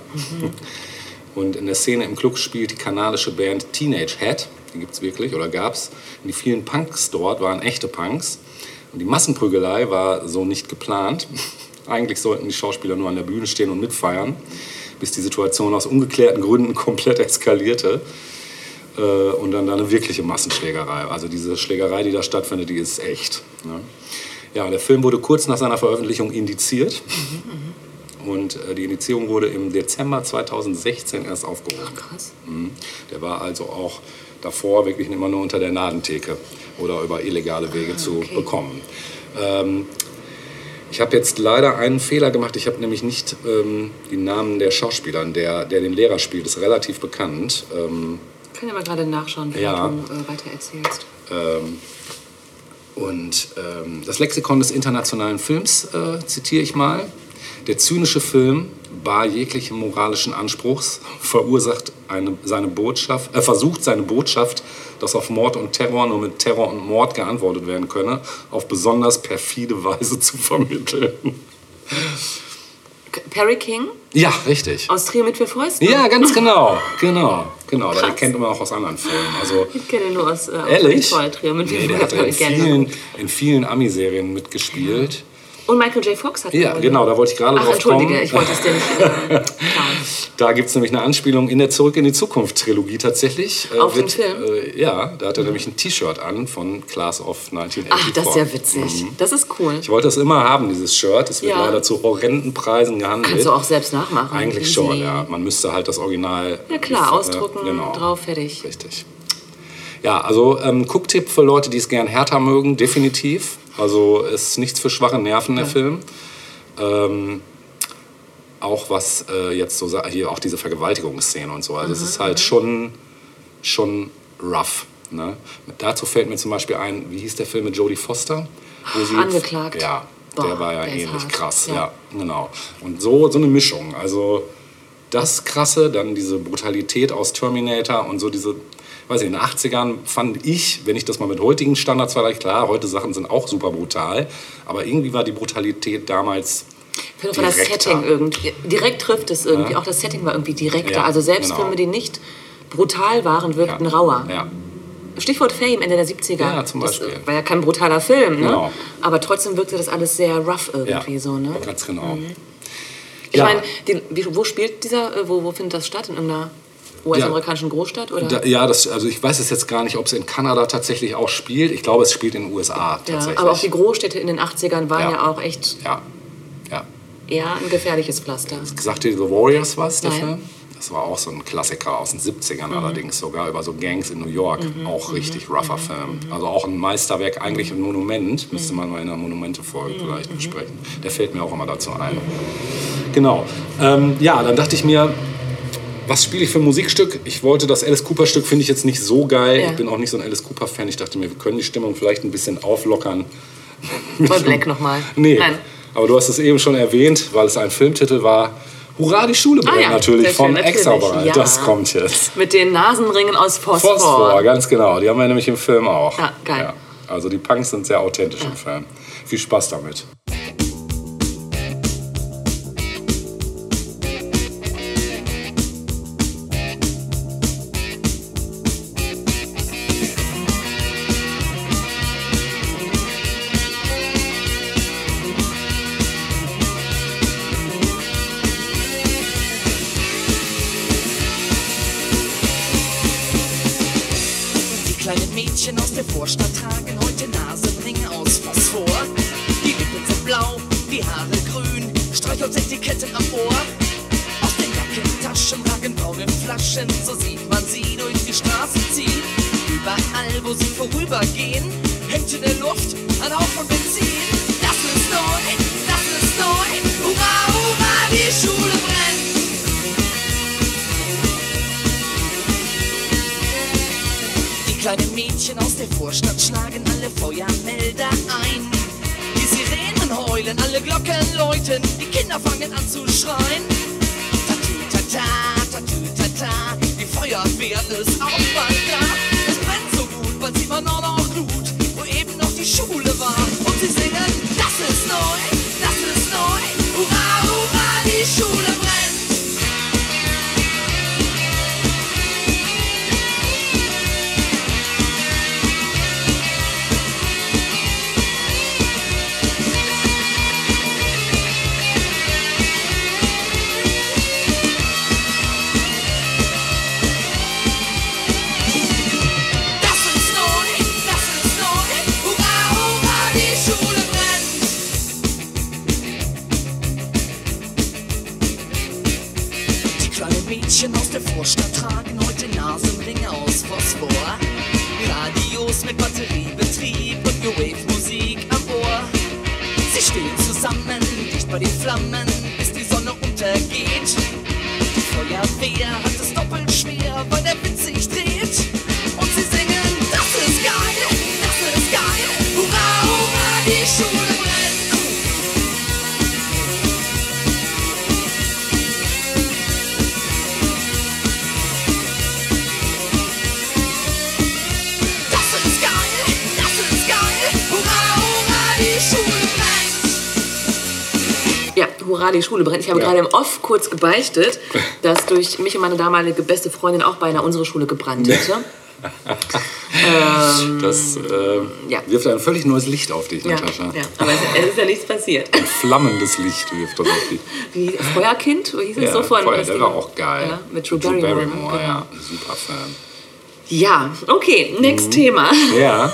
[SPEAKER 3] Und in der Szene im Club spielt die kanadische Band Teenage Head. Die gibt es wirklich oder gab es. Die vielen Punks dort waren echte Punks. Und die Massenprügelei war so nicht geplant. Eigentlich sollten die Schauspieler nur an der Bühne stehen und mitfeiern, bis die Situation aus ungeklärten Gründen komplett eskalierte. Äh, und dann da eine wirkliche Massenschlägerei. Also diese Schlägerei, die da stattfindet, die ist echt. Ne? Ja, der Film wurde kurz nach seiner Veröffentlichung indiziert. Und äh, die Indizierung wurde im Dezember 2016 erst aufgehoben.
[SPEAKER 2] Krass.
[SPEAKER 3] Mhm. Der war also auch davor wirklich immer nur unter der Nadentheke oder über illegale Wege zu
[SPEAKER 2] okay.
[SPEAKER 3] bekommen. Ähm, ich habe jetzt leider einen Fehler gemacht. Ich habe nämlich nicht ähm, die Namen der Schauspieler. Der, der den Lehrer spielt, ist relativ bekannt. Ähm,
[SPEAKER 2] Ich kann ja mal gerade nachschauen, wie
[SPEAKER 3] Ja.
[SPEAKER 2] du äh, weiter erzählst.
[SPEAKER 3] ähm, und ähm, das Lexikon des internationalen Films äh, zitiere ich mal. Der zynische Film, bar jeglichen moralischen Anspruchs, verursacht eine, seine Botschaft, äh, versucht seine Botschaft, dass auf Mord und Terror nur mit Terror und Mord geantwortet werden könne, auf besonders perfide Weise zu vermitteln.
[SPEAKER 2] Perry King
[SPEAKER 3] Ja, richtig.
[SPEAKER 2] aus Trio mit vier Fäusten.
[SPEAKER 3] Ja, ganz genau, genau, genau. Aber den
[SPEAKER 2] Krass.
[SPEAKER 3] kennt man auch aus anderen Filmen. Also
[SPEAKER 2] Ich kenne ihn nur aus äh,
[SPEAKER 3] Ehrlich?
[SPEAKER 2] aus Trio mit vier
[SPEAKER 3] Nee, der hat in vielen, in vielen Ami-Serien mitgespielt.
[SPEAKER 2] Und Michael J. Fox hat
[SPEAKER 3] Ja, genau, da wollte ich gerade
[SPEAKER 2] Ach,
[SPEAKER 3] drauf
[SPEAKER 2] entschuldige,
[SPEAKER 3] kommen.
[SPEAKER 2] ich wollte es dir nicht äh.
[SPEAKER 3] Da gibt es nämlich eine Anspielung in der Zurück in die Zukunft-Trilogie tatsächlich. Äh,
[SPEAKER 2] Auf den Film?
[SPEAKER 3] Äh, ja, da hat er nämlich ein T-Shirt an von Class of 1984.
[SPEAKER 2] Ach, das ist ja witzig. Das ist cool.
[SPEAKER 3] Ich wollte das immer haben, dieses Shirt. Es wird
[SPEAKER 2] Ja.
[SPEAKER 3] leider zu horrenden Preisen gehandelt.
[SPEAKER 2] Kannst du auch selbst nachmachen.
[SPEAKER 3] Eigentlich schon, ja. Man müsste halt das Original...
[SPEAKER 2] Ja klar,
[SPEAKER 3] äh,
[SPEAKER 2] ausdrucken,
[SPEAKER 3] genau.
[SPEAKER 2] drauf, fertig.
[SPEAKER 3] Richtig. Ja, also ähm, Gucktipp für Leute, die es gern härter mögen, definitiv. Also ist nichts für schwache Nerven, der Film. Ähm, auch was äh, jetzt so hier auch diese Vergewaltigungsszene und so. Also es ist halt schon, schon rough. Ne? Dazu fällt mir zum Beispiel ein, wie hieß der Film mit Jodie Foster?
[SPEAKER 2] Angeklagt.
[SPEAKER 3] Ja, der
[SPEAKER 2] Boah,
[SPEAKER 3] war ja
[SPEAKER 2] der
[SPEAKER 3] ähnlich krass.
[SPEAKER 2] Ja.
[SPEAKER 3] Ja. genau. Und so, so eine Mischung. Also das Krasse, dann diese Brutalität aus Terminator und so diese, weiß ich, in den 80ern fand ich, wenn ich das mal mit heutigen Standards vergleiche, klar, heute Sachen sind auch super brutal, aber irgendwie war die Brutalität damals
[SPEAKER 2] Ich finde auch das. Setting irgendwie. Direkt trifft es irgendwie. Auch das Setting war irgendwie direkter.
[SPEAKER 3] Ja,
[SPEAKER 2] also selbst
[SPEAKER 3] genau.
[SPEAKER 2] Filme, die nicht brutal waren, wirkten
[SPEAKER 3] Ja.
[SPEAKER 2] rauer.
[SPEAKER 3] Ja,
[SPEAKER 2] Stichwort Fame, Ende der 70er.
[SPEAKER 3] Ja, zum
[SPEAKER 2] Das
[SPEAKER 3] Beispiel.
[SPEAKER 2] war ja kein brutaler Film, ne?
[SPEAKER 3] Genau.
[SPEAKER 2] Aber trotzdem wirkte das alles sehr rough irgendwie
[SPEAKER 3] ja
[SPEAKER 2] so, ne?
[SPEAKER 3] ganz genau.
[SPEAKER 2] Ich
[SPEAKER 3] Ja.
[SPEAKER 2] meine, wo spielt dieser, äh, wo, wo findet das statt? In irgendeiner US-amerikanischen Großstadt? Oder?
[SPEAKER 3] Da, ja, das, also ich weiß es jetzt gar nicht, ob es in Kanada tatsächlich auch spielt. Ich glaube, es spielt in den USA
[SPEAKER 2] ja,
[SPEAKER 3] tatsächlich.
[SPEAKER 2] aber auch die Großstädte in den 80ern waren
[SPEAKER 3] Ja.
[SPEAKER 2] ja, auch echt
[SPEAKER 3] ja, ja.
[SPEAKER 2] eher ein gefährliches Pflaster.
[SPEAKER 3] Sagt dir The Warriors was, der
[SPEAKER 2] Nein.
[SPEAKER 3] Film? Das war auch so ein Klassiker aus den 70ern
[SPEAKER 2] Mhm.
[SPEAKER 3] allerdings sogar, über so Gangs in New York. Auch richtig rougher Film. Also auch ein Meisterwerk, eigentlich ein Monument. Müsste
[SPEAKER 2] Mhm.
[SPEAKER 3] man mal in einer Monumente-Folge vielleicht besprechen. Der fällt mir auch immer dazu ein. Genau. Ähm, ja, dann dachte ich mir, was spiele ich für ein Musikstück? Ich wollte das Alice Cooper-Stück, finde ich jetzt nicht so geil.
[SPEAKER 2] Ja.
[SPEAKER 3] Ich bin auch nicht so ein Alice Cooper-Fan. Ich dachte mir, wir können die Stimmung vielleicht ein bisschen auflockern.
[SPEAKER 2] Voll Black nochmal.
[SPEAKER 3] Nee,
[SPEAKER 2] Nein.
[SPEAKER 3] aber du hast es eben schon erwähnt, weil es ein Filmtitel war. Hurra, die Schule brennt
[SPEAKER 2] Ah ja,
[SPEAKER 3] natürlich von Exabreit.
[SPEAKER 2] ja.
[SPEAKER 3] Das kommt jetzt.
[SPEAKER 2] Mit den Nasenringen aus Phosphor.
[SPEAKER 3] Phosphor, ganz genau. Die haben wir nämlich im Film auch.
[SPEAKER 2] Ja, geil.
[SPEAKER 3] Also die Punks sind sehr authentisch im Film. Viel Spaß damit.
[SPEAKER 5] Stehen zusammen, dicht bei den Flammen, bis die Sonne untergeht. Die Feuerwehr hat es doppelt schwer, weil der Wind sich dreht. Hurra, die Schule brennt.
[SPEAKER 2] Ich habe
[SPEAKER 3] Ja.
[SPEAKER 2] gerade im Off kurz gebeichtet, dass durch mich und meine damalige beste Freundin auch beinahe unsere Schule gebrannt hätte.
[SPEAKER 3] Das äh,
[SPEAKER 2] ja.
[SPEAKER 3] wirft ein völlig neues Licht auf dich,
[SPEAKER 2] Ja,
[SPEAKER 3] Natascha.
[SPEAKER 2] ja, aber es, es ist ja nichts passiert.
[SPEAKER 3] Ein flammendes Licht wirft das auf dich.
[SPEAKER 2] Wie Feuerkind, wie hieß es
[SPEAKER 3] Ja,
[SPEAKER 2] so von?
[SPEAKER 3] Feuer, der war auch geil.
[SPEAKER 2] Mit Drew Barrymore. ne? Genau.
[SPEAKER 3] ja. Super Fan.
[SPEAKER 2] Ja, okay,
[SPEAKER 3] Mhm.
[SPEAKER 2] next Thema.
[SPEAKER 3] Ja,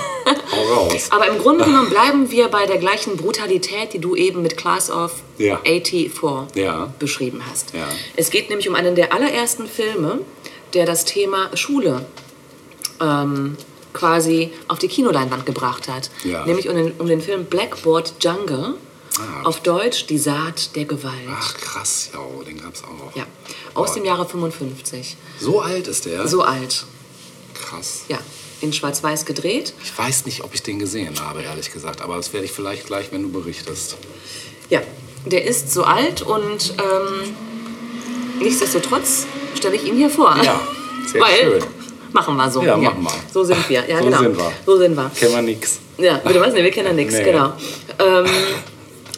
[SPEAKER 3] hau raus.
[SPEAKER 2] Aber im Grunde genommen bleiben wir bei der gleichen Brutalität, die du eben mit Class of
[SPEAKER 3] Ja.
[SPEAKER 2] 84
[SPEAKER 3] Ja.
[SPEAKER 2] beschrieben hast.
[SPEAKER 3] Ja.
[SPEAKER 2] Es geht nämlich um einen der allerersten Filme, der das Thema Schule ähm, quasi auf die Kinoleinwand gebracht hat.
[SPEAKER 3] Ja.
[SPEAKER 2] Nämlich um den, um den Film Blackboard Jungle.
[SPEAKER 3] Ah.
[SPEAKER 2] Auf Deutsch Die Saat der Gewalt.
[SPEAKER 3] Ach krass, ja, oh, den gab's auch.
[SPEAKER 2] Ja, aus dem Jahre 55.
[SPEAKER 3] So alt ist der?
[SPEAKER 2] So alt.
[SPEAKER 3] Krass.
[SPEAKER 2] Ja, in Schwarz-Weiß gedreht.
[SPEAKER 3] Ich weiß nicht, ob ich den gesehen habe, ehrlich gesagt. Aber das werde ich vielleicht gleich, wenn du berichtest.
[SPEAKER 2] Ja, der ist so alt und ähm, nichtsdestotrotz stelle ich ihn hier vor.
[SPEAKER 3] Ja, sehr
[SPEAKER 2] Weil,
[SPEAKER 3] schön.
[SPEAKER 2] Machen wir so.
[SPEAKER 3] Ja, machen wir.
[SPEAKER 2] So sind wir. Ja,
[SPEAKER 3] So
[SPEAKER 2] genau.
[SPEAKER 3] sind wir.
[SPEAKER 2] So sind wir.
[SPEAKER 3] Kennen wir nix.
[SPEAKER 2] Ja, bitte was? Nee, wir kennen ja nichts,
[SPEAKER 3] Nee.
[SPEAKER 2] genau. Ähm,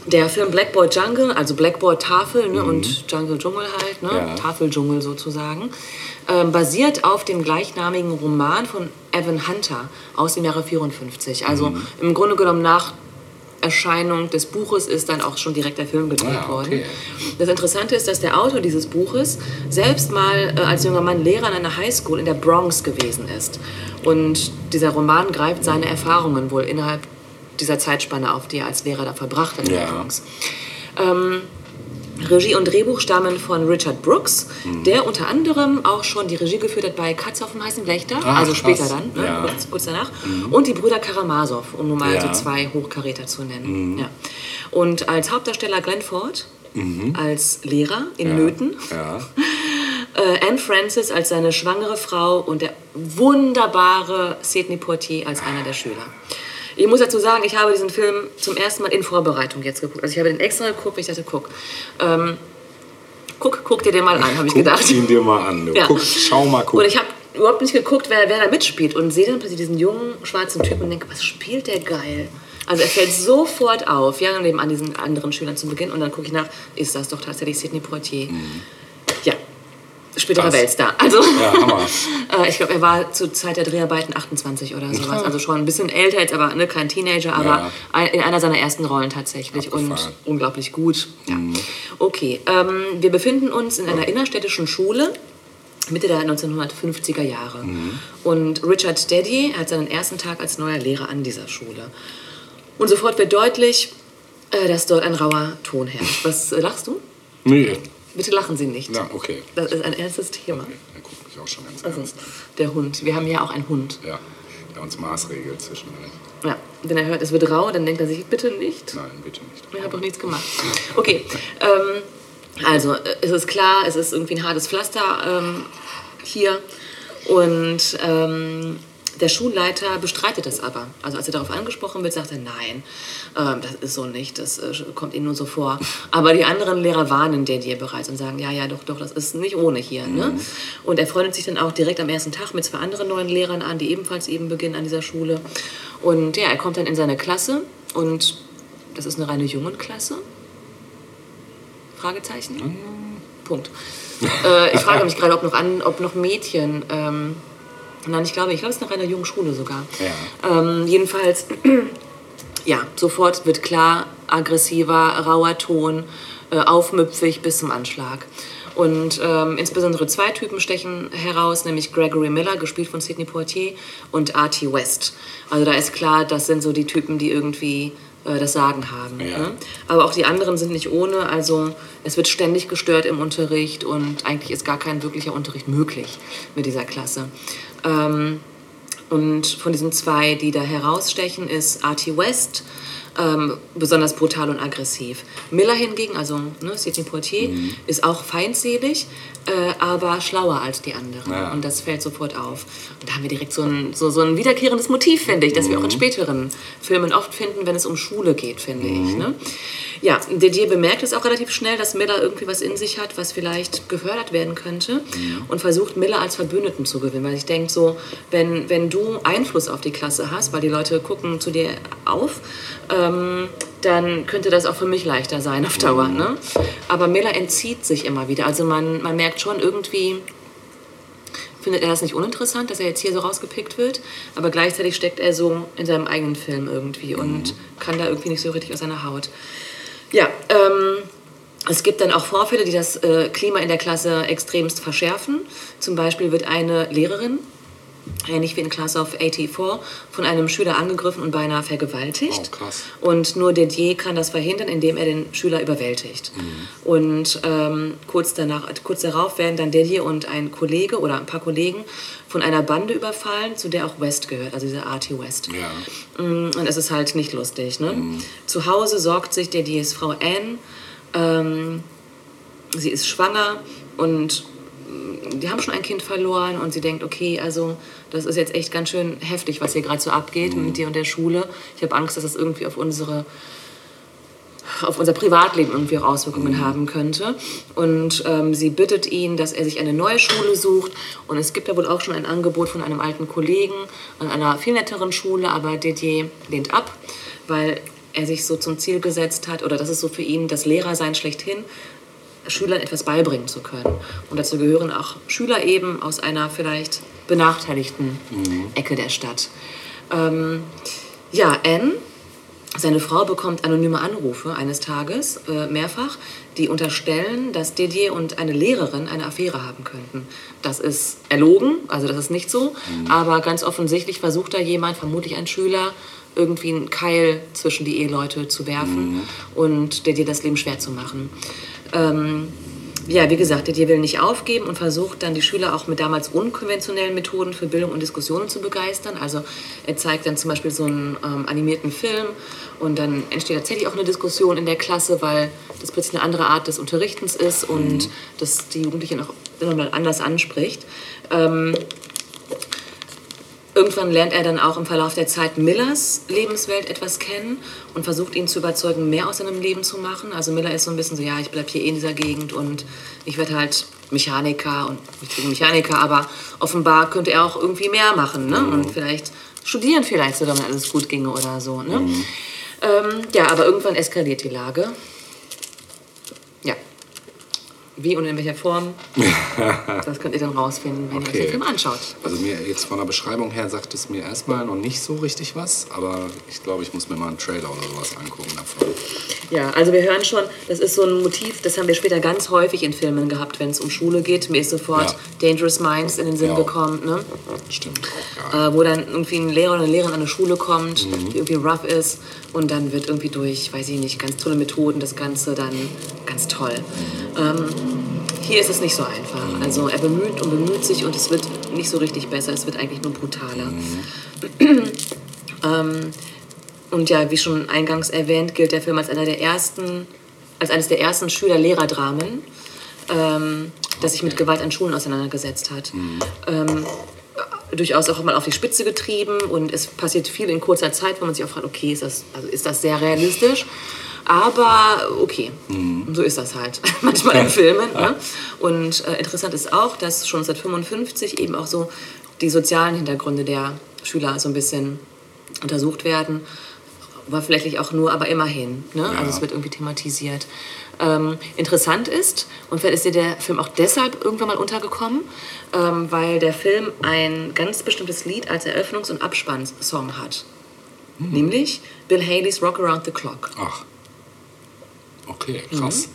[SPEAKER 2] der Film Blackboard Jungle, also Blackboard Tafel ne, und Jungle Dschungel halt, ne,
[SPEAKER 3] Mhm. Ja.
[SPEAKER 2] Tafeldschungel sozusagen, ähm, basiert auf dem gleichnamigen Roman von Evan Hunter aus dem Jahre 54. Also
[SPEAKER 3] Mhm.
[SPEAKER 2] im Grunde genommen nach Erscheinung des Buches ist dann auch schon direkt der Film gedreht
[SPEAKER 3] Ah, okay.
[SPEAKER 2] worden. Das Interessante ist, dass der Autor dieses Buches selbst mal äh, als junger Mann Lehrer an einer Highschool in der Bronx gewesen ist. Und dieser Roman greift seine Erfahrungen wohl innerhalb dieser Zeitspanne auf, die er als Lehrer da verbracht hat in
[SPEAKER 3] Ja.
[SPEAKER 2] Bronx. Ähm, Regie und Drehbuch stammen von Richard Brooks,
[SPEAKER 3] Mhm.
[SPEAKER 2] der unter anderem auch schon die Regie geführt hat bei Katze auf dem heißen Wächter,
[SPEAKER 3] Ah,
[SPEAKER 2] also
[SPEAKER 3] krass.
[SPEAKER 2] später dann, ne?
[SPEAKER 3] Ja. Mhm.
[SPEAKER 2] kurz, kurz danach. Und die Brüder Karamasow, um nur mal
[SPEAKER 3] Ja. Mhm.
[SPEAKER 2] so zwei Hochkaräter zu nennen. Ja. Und als Hauptdarsteller Glenn Ford, als Lehrer in
[SPEAKER 3] Mhm. Ja.
[SPEAKER 2] Nöten, äh, Anne Francis als seine schwangere Frau und der wunderbare Sidney Poitier als einer der Schüler. Ich muss dazu sagen, ich habe diesen Film zum ersten Mal in Vorbereitung jetzt geguckt. Also ich habe den extra geguckt, weil ich dachte, guck, ähm, guck, guck dir den mal an, habe ich
[SPEAKER 3] Guck
[SPEAKER 2] gedacht.
[SPEAKER 3] ihn dir mal an. Du.
[SPEAKER 2] Ja.
[SPEAKER 3] Guck, schau mal, guck.
[SPEAKER 2] Und ich habe überhaupt nicht geguckt, wer, wer da mitspielt und sehe dann plötzlich diesen jungen schwarzen Typen und denke, was spielt der geil? Also er fällt sofort auf, ja, neben an diesen anderen Schülern zu Beginn und dann gucke ich nach, ist das doch tatsächlich Sidney Poitier. Ja, späterer. Weltstar. Also
[SPEAKER 3] Ja, Hammer.
[SPEAKER 2] äh, ich glaube, er war zur Zeit der Dreharbeiten 28 oder sowas. Also schon ein bisschen älter jetzt, aber ne, kein Teenager, aber
[SPEAKER 3] Ja.
[SPEAKER 2] in einer seiner ersten Rollen tatsächlich und
[SPEAKER 3] Abgefahren.
[SPEAKER 2] unglaublich gut. Ja. Okay, ähm, wir befinden uns in einer innerstädtischen Schule. Mitte der 1950er Jahre. Und Richard Dedier hat seinen ersten Tag als neuer Lehrer an dieser Schule. Und sofort wird deutlich, äh, dass dort ein rauer Ton herrscht. Was äh, lachst du?
[SPEAKER 3] Nee.
[SPEAKER 2] Bitte lachen Sie nicht.
[SPEAKER 3] Ja, okay.
[SPEAKER 2] Das ist ein ernstes Thema.
[SPEAKER 3] Er guckt mich auch schon ganz
[SPEAKER 2] Also,
[SPEAKER 3] ernst
[SPEAKER 2] der Hund. Wir haben ja auch einen Hund.
[SPEAKER 3] Ja. Der uns Maßregelt zwischendurch.
[SPEAKER 2] Ja, wenn er hört, es wird rau, dann denkt er sich, bitte nicht.
[SPEAKER 3] Nein, bitte nicht.
[SPEAKER 2] Ich habe doch nichts gemacht. Okay, ähm, also es ist klar, es ist irgendwie ein hartes Pflaster ähm, hier. Und ähm, der Schulleiter bestreitet das aber. Also als er darauf angesprochen wird, sagt er, nein, ähm, das ist so nicht, das äh, kommt Ihnen nur so vor. Aber die anderen Lehrer warnen den dir bereits und sagen, ja, ja, doch, doch, das ist nicht ohne hier. Ne? Und er freundet sich dann auch direkt am ersten Tag mit zwei anderen neuen Lehrern an, die ebenfalls eben beginnen an dieser Schule. Und ja, er kommt dann in seine Klasse und das ist eine reine Jungenklasse. Fragezeichen? Punkt. äh, ich frage mich gerade, ob noch, an, ob noch Mädchen. Ähm, nein, ich glaube, ich glaube, es ist eine reine Jungenschule sogar.
[SPEAKER 3] Ja.
[SPEAKER 2] Ähm, jedenfalls, ja, sofort wird klar, aggressiver, rauer Ton, äh, aufmüpfig bis zum Anschlag. Und ähm, insbesondere zwei Typen stechen heraus, nämlich Gregory Miller, gespielt von Sidney Poitier, und Artie West. Also da ist klar, das sind so die Typen, die irgendwie das Sagen haben.
[SPEAKER 3] Ja.
[SPEAKER 2] Ne? Aber auch die anderen sind nicht ohne. Also es wird ständig gestört im Unterricht und eigentlich ist gar kein wirklicher Unterricht möglich mit dieser Klasse. Ähm, und von diesen zwei, die da herausstechen, ist Artie West ähm, besonders brutal und aggressiv. Miller hingegen, also ne, Sidney Poitier, ist auch feindselig, äh, aber schlauer als die anderen.
[SPEAKER 3] Ja.
[SPEAKER 2] Und das fällt sofort auf. Und da haben wir direkt so ein, so, so ein wiederkehrendes Motiv, finde ich, das wir auch in späteren Filmen oft finden, wenn es um Schule geht, finde ich. Ne? Ja, Didier bemerkt es auch relativ schnell, dass Miller irgendwie was in sich hat, was vielleicht gefördert werden könnte und versucht Miller als Verbündeten zu gewinnen, weil ich denke so, wenn, wenn du Einfluss auf die Klasse hast, weil die Leute gucken zu dir auf, ähm, dann könnte das auch für mich leichter sein auf Dauer. Ne? Aber Miller entzieht sich immer wieder. Also man, man merkt schon irgendwie, findet er das nicht uninteressant, dass er jetzt hier so rausgepickt wird, aber gleichzeitig steckt er so in seinem eigenen Film irgendwie und kann da irgendwie nicht so richtig aus seiner Haut. Ja, ähm, es gibt dann auch Vorfälle, die das äh, Klima in der Klasse extremst verschärfen. Zum Beispiel wird eine Lehrerin, ähnlich wie in Class of 84, von einem Schüler angegriffen und beinahe vergewaltigt.
[SPEAKER 3] Oh.
[SPEAKER 2] Und nur Didier kann das verhindern, indem er den Schüler überwältigt. Und ähm, kurz, danach, kurz darauf werden dann Didier und ein Kollege oder ein paar Kollegen von einer Bande überfallen, zu der auch West gehört, also dieser Artie West.
[SPEAKER 3] Ja.
[SPEAKER 2] Mm, Und es ist halt nicht lustig. Ne? Zu Hause sorgt sich Didiers Frau Anne. Ähm, sie ist schwanger und die haben schon ein Kind verloren und sie denkt, okay, also das ist jetzt echt ganz schön heftig, was hier gerade so abgeht mit dir und der Schule. Ich habe Angst, dass das irgendwie auf unsere auf unser Privatleben irgendwie auch Auswirkungen haben könnte. Und ähm, sie bittet ihn, dass er sich eine neue Schule sucht. Und es gibt ja wohl auch schon ein Angebot von einem alten Kollegen an einer viel netteren Schule, aber Didier lehnt ab, weil er sich so zum Ziel gesetzt hat, oder das ist so für ihn das Lehrersein schlechthin, Schülern etwas beibringen zu können. Und dazu gehören auch Schüler eben aus einer vielleicht benachteiligten Ecke der Stadt. Ähm, ja, Anne seine Frau bekommt anonyme Anrufe eines Tages, äh, mehrfach, die unterstellen, dass Didier und eine Lehrerin eine Affäre haben könnten. Das ist erlogen, also das ist nicht so, aber ganz offensichtlich versucht da jemand, vermutlich ein Schüler, irgendwie einen Keil zwischen die Eheleute zu werfen und Didier das Leben schwer zu machen. Ähm, ja, wie gesagt, Didier will nicht aufgeben und versucht dann die Schüler auch mit damals unkonventionellen Methoden für Bildung und Diskussionen zu begeistern. Also er zeigt dann zum Beispiel so einen ähm, animierten Film und dann entsteht tatsächlich auch eine Diskussion in der Klasse, weil das plötzlich eine andere Art des Unterrichtens ist und das die Jugendlichen auch nochmal anders anspricht. Ähm, Irgendwann lernt er dann auch im Verlauf der Zeit Millers Lebenswelt etwas kennen und versucht ihn zu überzeugen, mehr aus seinem Leben zu machen. Also Miller ist so ein bisschen so, ja, ich bleibe hier eh in dieser Gegend und ich werde halt Mechaniker und ich bin Mechaniker, aber offenbar könnte er auch irgendwie mehr machen ne? und vielleicht studieren vielleicht sogar, wenn alles gut ginge oder so. Ne? Ähm, ja, aber irgendwann eskaliert die Lage. Wie und in welcher Form, das könnt ihr dann rausfinden, wenn ihr euch
[SPEAKER 3] Okay.
[SPEAKER 2] den Film anschaut.
[SPEAKER 3] Also mir jetzt von der Beschreibung her sagt es mir erstmal noch nicht so richtig was, aber ich glaube, ich muss mir mal einen Trailer oder sowas angucken davon.
[SPEAKER 2] Ja, also wir hören schon, das ist so ein Motiv, das haben wir später ganz häufig in Filmen gehabt, wenn es um Schule geht. Mir ist sofort
[SPEAKER 3] Ja.
[SPEAKER 2] Dangerous Minds in den Sinn
[SPEAKER 3] Ja.
[SPEAKER 2] gekommen, ne?
[SPEAKER 3] Stimmt
[SPEAKER 2] äh, wo dann irgendwie ein Lehrer oder eine Lehrerin an eine Schule kommt,
[SPEAKER 3] Mhm.
[SPEAKER 2] die irgendwie rough ist und dann wird irgendwie durch, weiß ich nicht, ganz tolle Methoden das Ganze dann ganz toll. Ähm, hier ist es nicht so einfach.
[SPEAKER 3] Mhm.
[SPEAKER 2] Also er bemüht und bemüht sich und es wird nicht so richtig besser, es wird eigentlich nur brutaler.
[SPEAKER 3] Mhm.
[SPEAKER 2] ähm, und ja, wie schon eingangs erwähnt, gilt der Film als einer der ersten, als eines der ersten Schüler-Lehrer-Dramen, ähm, das sich mit Gewalt an Schulen auseinandergesetzt hat. Ähm, durchaus auch mal auf die Spitze getrieben und es passiert viel in kurzer Zeit, wo man sich auch fragt, okay, ist das, also ist das sehr realistisch? Aber okay, so ist das halt manchmal in Filmen. Ne? Und äh, interessant ist auch, dass schon seit 55 eben auch so die sozialen Hintergründe der Schüler so ein bisschen untersucht werden. Oberflächlich auch nur, aber immerhin. Ne? Also es wird irgendwie thematisiert. Ähm, interessant ist, und vielleicht ist dir der Film auch deshalb irgendwann mal untergekommen, ähm, weil der Film ein ganz bestimmtes Lied als Eröffnungs- und Abspannssong hat. Nämlich Bill Haleys Rock Around the Clock.
[SPEAKER 3] Ach. Okay, krass.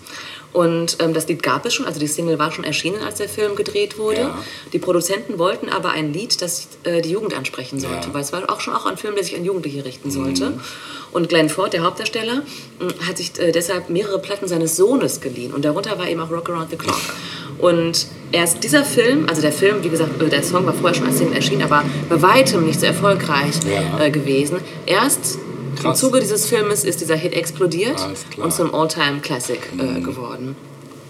[SPEAKER 2] Und ähm, das Lied gab es schon, also die Single war schon erschienen, als der Film gedreht wurde.
[SPEAKER 3] Ja.
[SPEAKER 2] Die Produzenten wollten aber ein Lied, das äh, die Jugend ansprechen sollte,
[SPEAKER 3] Ja.
[SPEAKER 2] weil es war auch schon auch ein Film, der sich an Jugendliche richten sollte. Und Glenn Ford, der Hauptdarsteller, hat sich äh, deshalb mehrere Platten seines Sohnes geliehen und darunter war eben auch Rock Around the Clock. Und erst dieser Film, also der Film, wie gesagt, äh, der Song war vorher schon als Single erschienen, aber bei weitem nicht so erfolgreich
[SPEAKER 3] Ja.
[SPEAKER 2] äh, gewesen. Erst im
[SPEAKER 3] Krass.
[SPEAKER 2] Zuge dieses Filmes ist dieser Hit explodiert und zum All-Time-Classic äh, geworden.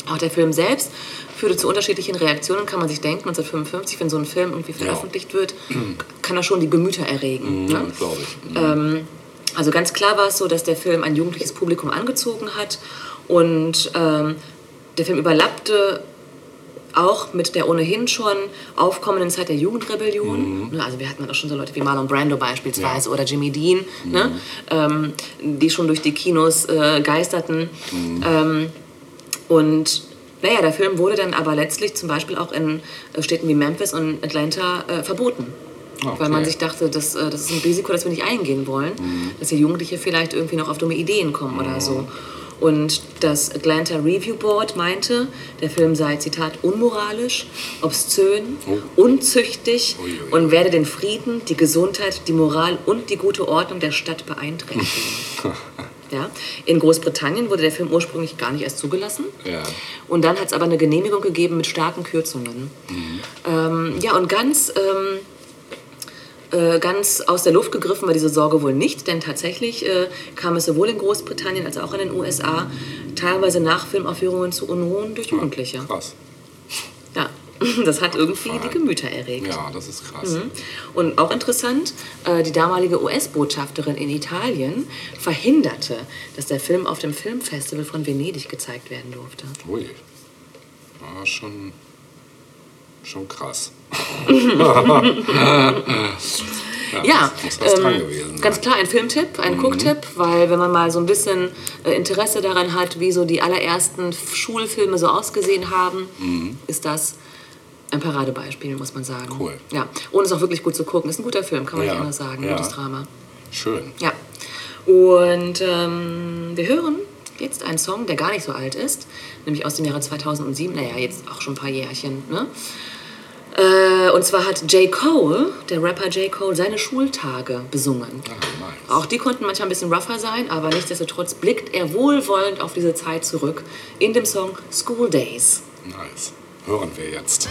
[SPEAKER 2] Auch der Film selbst führte zu unterschiedlichen Reaktionen, kann man sich denken. 1955, wenn so ein Film irgendwie veröffentlicht wird, kann er schon die Gemüter erregen.
[SPEAKER 3] Ja,
[SPEAKER 2] Ne?
[SPEAKER 3] glaube ich.
[SPEAKER 2] Ähm, also ganz klar war es so, dass der Film ein jugendliches Publikum angezogen hat und ähm, der Film überlappte auch mit der ohnehin schon aufkommenden Zeit der Jugendrebellion. Ne, Also wir hatten auch schon so Leute wie Marlon Brando beispielsweise oder Jimmy Dean, ne? ähm, die schon durch die Kinos äh, geisterten. Ähm, und naja, der Film wurde dann aber letztlich zum Beispiel auch in äh, Städten wie Memphis und Atlanta äh, verboten.
[SPEAKER 3] Okay.
[SPEAKER 2] Weil man sich dachte, das, äh, das ist ein Risiko, das wir nicht eingehen wollen, dass die Jugendliche vielleicht irgendwie noch auf dumme Ideen kommen oder so. Und das Atlanta Review Board meinte, der Film sei, Zitat, unmoralisch, obszön, unzüchtig
[SPEAKER 3] Ui, ui, ui.
[SPEAKER 2] und werde den Frieden, die Gesundheit, die Moral und die gute Ordnung der Stadt beeinträchtigen. Ja. In Großbritannien wurde der Film ursprünglich gar nicht erst zugelassen.
[SPEAKER 3] Ja.
[SPEAKER 2] Und dann hat es aber eine Genehmigung gegeben mit starken Kürzungen. Ähm, ja, und ganz, ähm, äh, ganz aus der Luft gegriffen war diese Sorge wohl nicht, denn tatsächlich äh, kam es sowohl in Großbritannien als auch in den USA teilweise nach Filmaufführungen zu Unruhen durch Jugendliche.
[SPEAKER 3] Krass.
[SPEAKER 2] Ja, das hat irgendwie die Gemüter erregt.
[SPEAKER 3] Ja, das ist krass.
[SPEAKER 2] Mhm. Und auch interessant, äh, die damalige US-Botschafterin in Italien verhinderte, dass der Film auf dem Filmfestival von Venedig gezeigt werden durfte.
[SPEAKER 3] Ui. Ja, schon, schon krass.
[SPEAKER 2] Ja, ähm,
[SPEAKER 3] gewesen
[SPEAKER 2] ganz klar ein Filmtipp, ein
[SPEAKER 3] Mhm.
[SPEAKER 2] Gucktipp, weil wenn man mal so ein bisschen äh, Interesse daran hat, wie so die allerersten Schulfilme so ausgesehen haben, ist das ein Paradebeispiel, muss man sagen.
[SPEAKER 3] Mhm. Cool.
[SPEAKER 2] Ja, und ist auch wirklich gut zu gucken. Ist ein guter Film, kann man
[SPEAKER 3] Ja,
[SPEAKER 2] nicht anders sagen.
[SPEAKER 3] ja.
[SPEAKER 2] Gutes Drama.
[SPEAKER 3] Schön.
[SPEAKER 2] Ja. Und ähm, wir hören jetzt einen Song, der gar nicht so alt ist, nämlich aus dem Jahre 2007, naja, jetzt auch schon ein paar Jährchen. Ne? Äh, und zwar hat J. Cole, der Rapper J. Cole, seine Schultage besungen.
[SPEAKER 3] Nice.
[SPEAKER 2] Auch die konnten manchmal ein bisschen rougher sein, aber nichtsdestotrotz blickt er wohlwollend auf diese Zeit zurück in dem Song School Days.
[SPEAKER 3] Nice. Hören wir jetzt.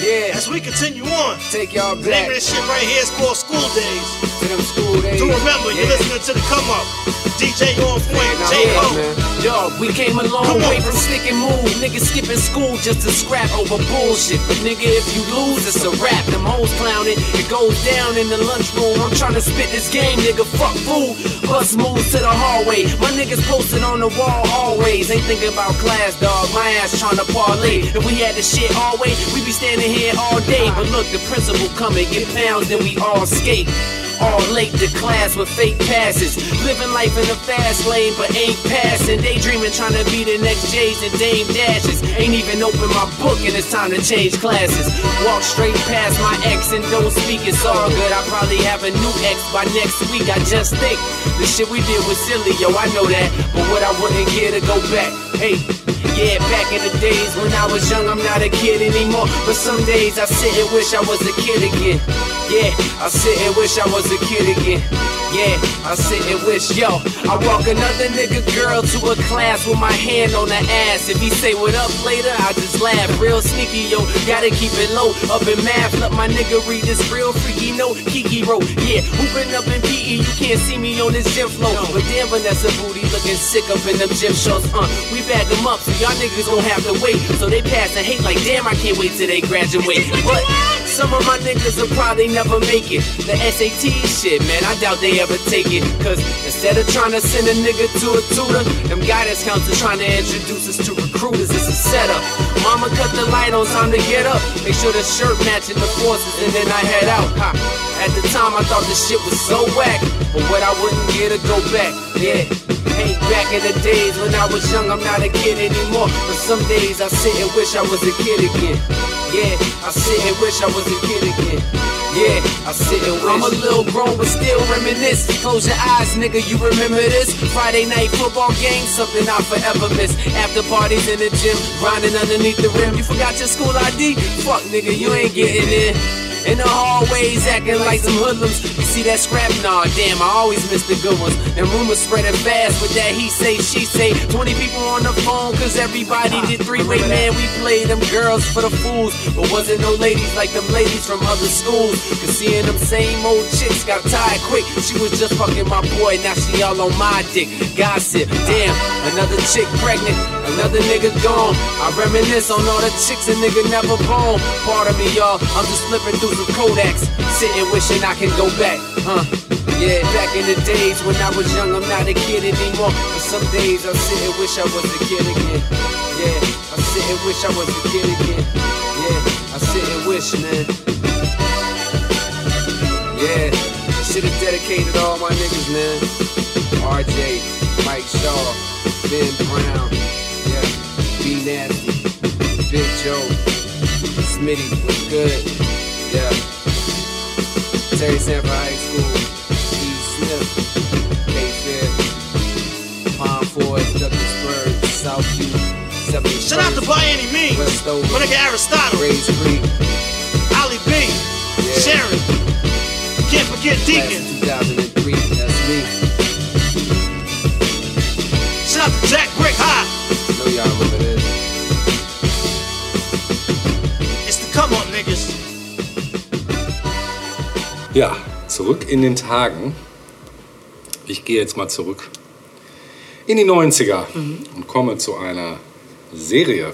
[SPEAKER 6] Yeah, as we continue on,
[SPEAKER 7] Take y'all
[SPEAKER 6] the name of this shit right here is called School Days.
[SPEAKER 7] to them school days.
[SPEAKER 6] To remember, you're listening to the come up. DJ on point,
[SPEAKER 7] Nah,
[SPEAKER 6] J.
[SPEAKER 7] yeah,
[SPEAKER 6] Cole.
[SPEAKER 7] man.
[SPEAKER 8] Yo, we came a long
[SPEAKER 6] Come on.
[SPEAKER 8] way from stick and move. Niggas skipping school just to scrap over bullshit. But nigga, if you lose, it's a rap. Them hoes clowning. It goes down in the lunchroom. I'm trying to spit this game, nigga. Fuck food. Bus moves to the hallway. My niggas posted on the wall always. Ain't thinking about class, dog. My ass trying to parlay. If we had the shit all way, we be standing here all day. But look, the principal come and get pounds, then we all skate. All late to class with fake passes. Living life in the fast lane, but ain't passing. Daydreaming, trying to be the next J's and Dame Dashes. Ain't even open my book and it's time to change classes. Walk straight past my ex and don't speak, it's all good. I probably have a new ex by next week. I just think the shit we did was silly, yo, I know that. But what I wouldn't care to go back. Hey, yeah, back in the days when I was young, I'm not a kid anymore. But some days I sit and wish I was a kid again. Yeah, I sit and wish I was a kid again. Yeah, I sit and wish, yo, I walk another nigga girl to a class with my hand on the ass. If he say what up later, I just laugh. Real sneaky, yo, gotta keep it low. Up in math, let my nigga read this real freaky note. Kiki wrote, yeah, hooping up in PE, you can't see me on this gym floor. But damn, Vanessa Booty looking sick up in them gym shorts. Uh, we bag them up, so y'all niggas gon' have to wait. So they pass and hate like, damn, I can't wait till they graduate. But some of my niggas will probably never make it. The SAT shit, man, I doubt they ever take it. Cause instead of trying to send a nigga to a tutor, them guidance counselors trying to introduce us to recruiters. It's a setup. Mama cut the light on, time to get up. Make sure the shirt matching the forces, and then I head out. Ha. At the time, I thought the shit was so whack. But what I wouldn't get to go back, yeah. Hey, back in the days when I was young, I'm not a kid anymore. But some days I sit and wish I was a kid again. Yeah, I sit and wish I was a kid again. Yeah, I sit and wish. I'm a little grown, but still reminisce. Close your eyes, nigga, you remember this? Friday night football game, something I forever miss. After parties in the gym, grinding underneath the rim. You forgot your school ID? Fuck, nigga, you ain't getting in. In the hallways, acting like some hoodlums. You see that scrap? Nah, damn, I always miss the good ones. And rumors spreading fast with that he say, she say. 20 people on the phone, cause everybody did three way. Man, we played them girls for the fools. But wasn't no ladies like them ladies from other schools. Cause seeing them same old chicks got tired quick. She was just fucking my boy, now she all on my dick. Gossip, damn, another chick pregnant. Another nigga gone. I reminisce on all the chicks a nigga never born. Part of me, y'all. I'm just flipping through some Kodaks. Sitting wishing I can go back. Huh? Yeah, back in the days when I was young, I'm not a kid anymore. But some days I sit and wish I was a kid again. Yeah, I sit and wish I was a kid again. Yeah, I sit and wish, man. Yeah, should have dedicated all my niggas, man. RJ, Mike Shaw, Ben Brown, Nasty, Big Joe, Smitty, what's good? Yeah, Terry Sanford High School, E. Smith, K Fair, Palm Forest, Douglasburg, Southview, 71st,
[SPEAKER 6] Shout out to By Any Means.
[SPEAKER 7] West Over,
[SPEAKER 6] My nigga Aristotle,
[SPEAKER 7] Rays Creek,
[SPEAKER 6] Ali B,
[SPEAKER 7] Yeah.
[SPEAKER 6] Sharon. Can't forget Deacon.
[SPEAKER 7] 2003, that's me.
[SPEAKER 6] Shout out to Jack Brick High.
[SPEAKER 3] Ja, zurück in den Tagen. Ich gehe jetzt mal zurück in die 90er und komme zu einer Serie.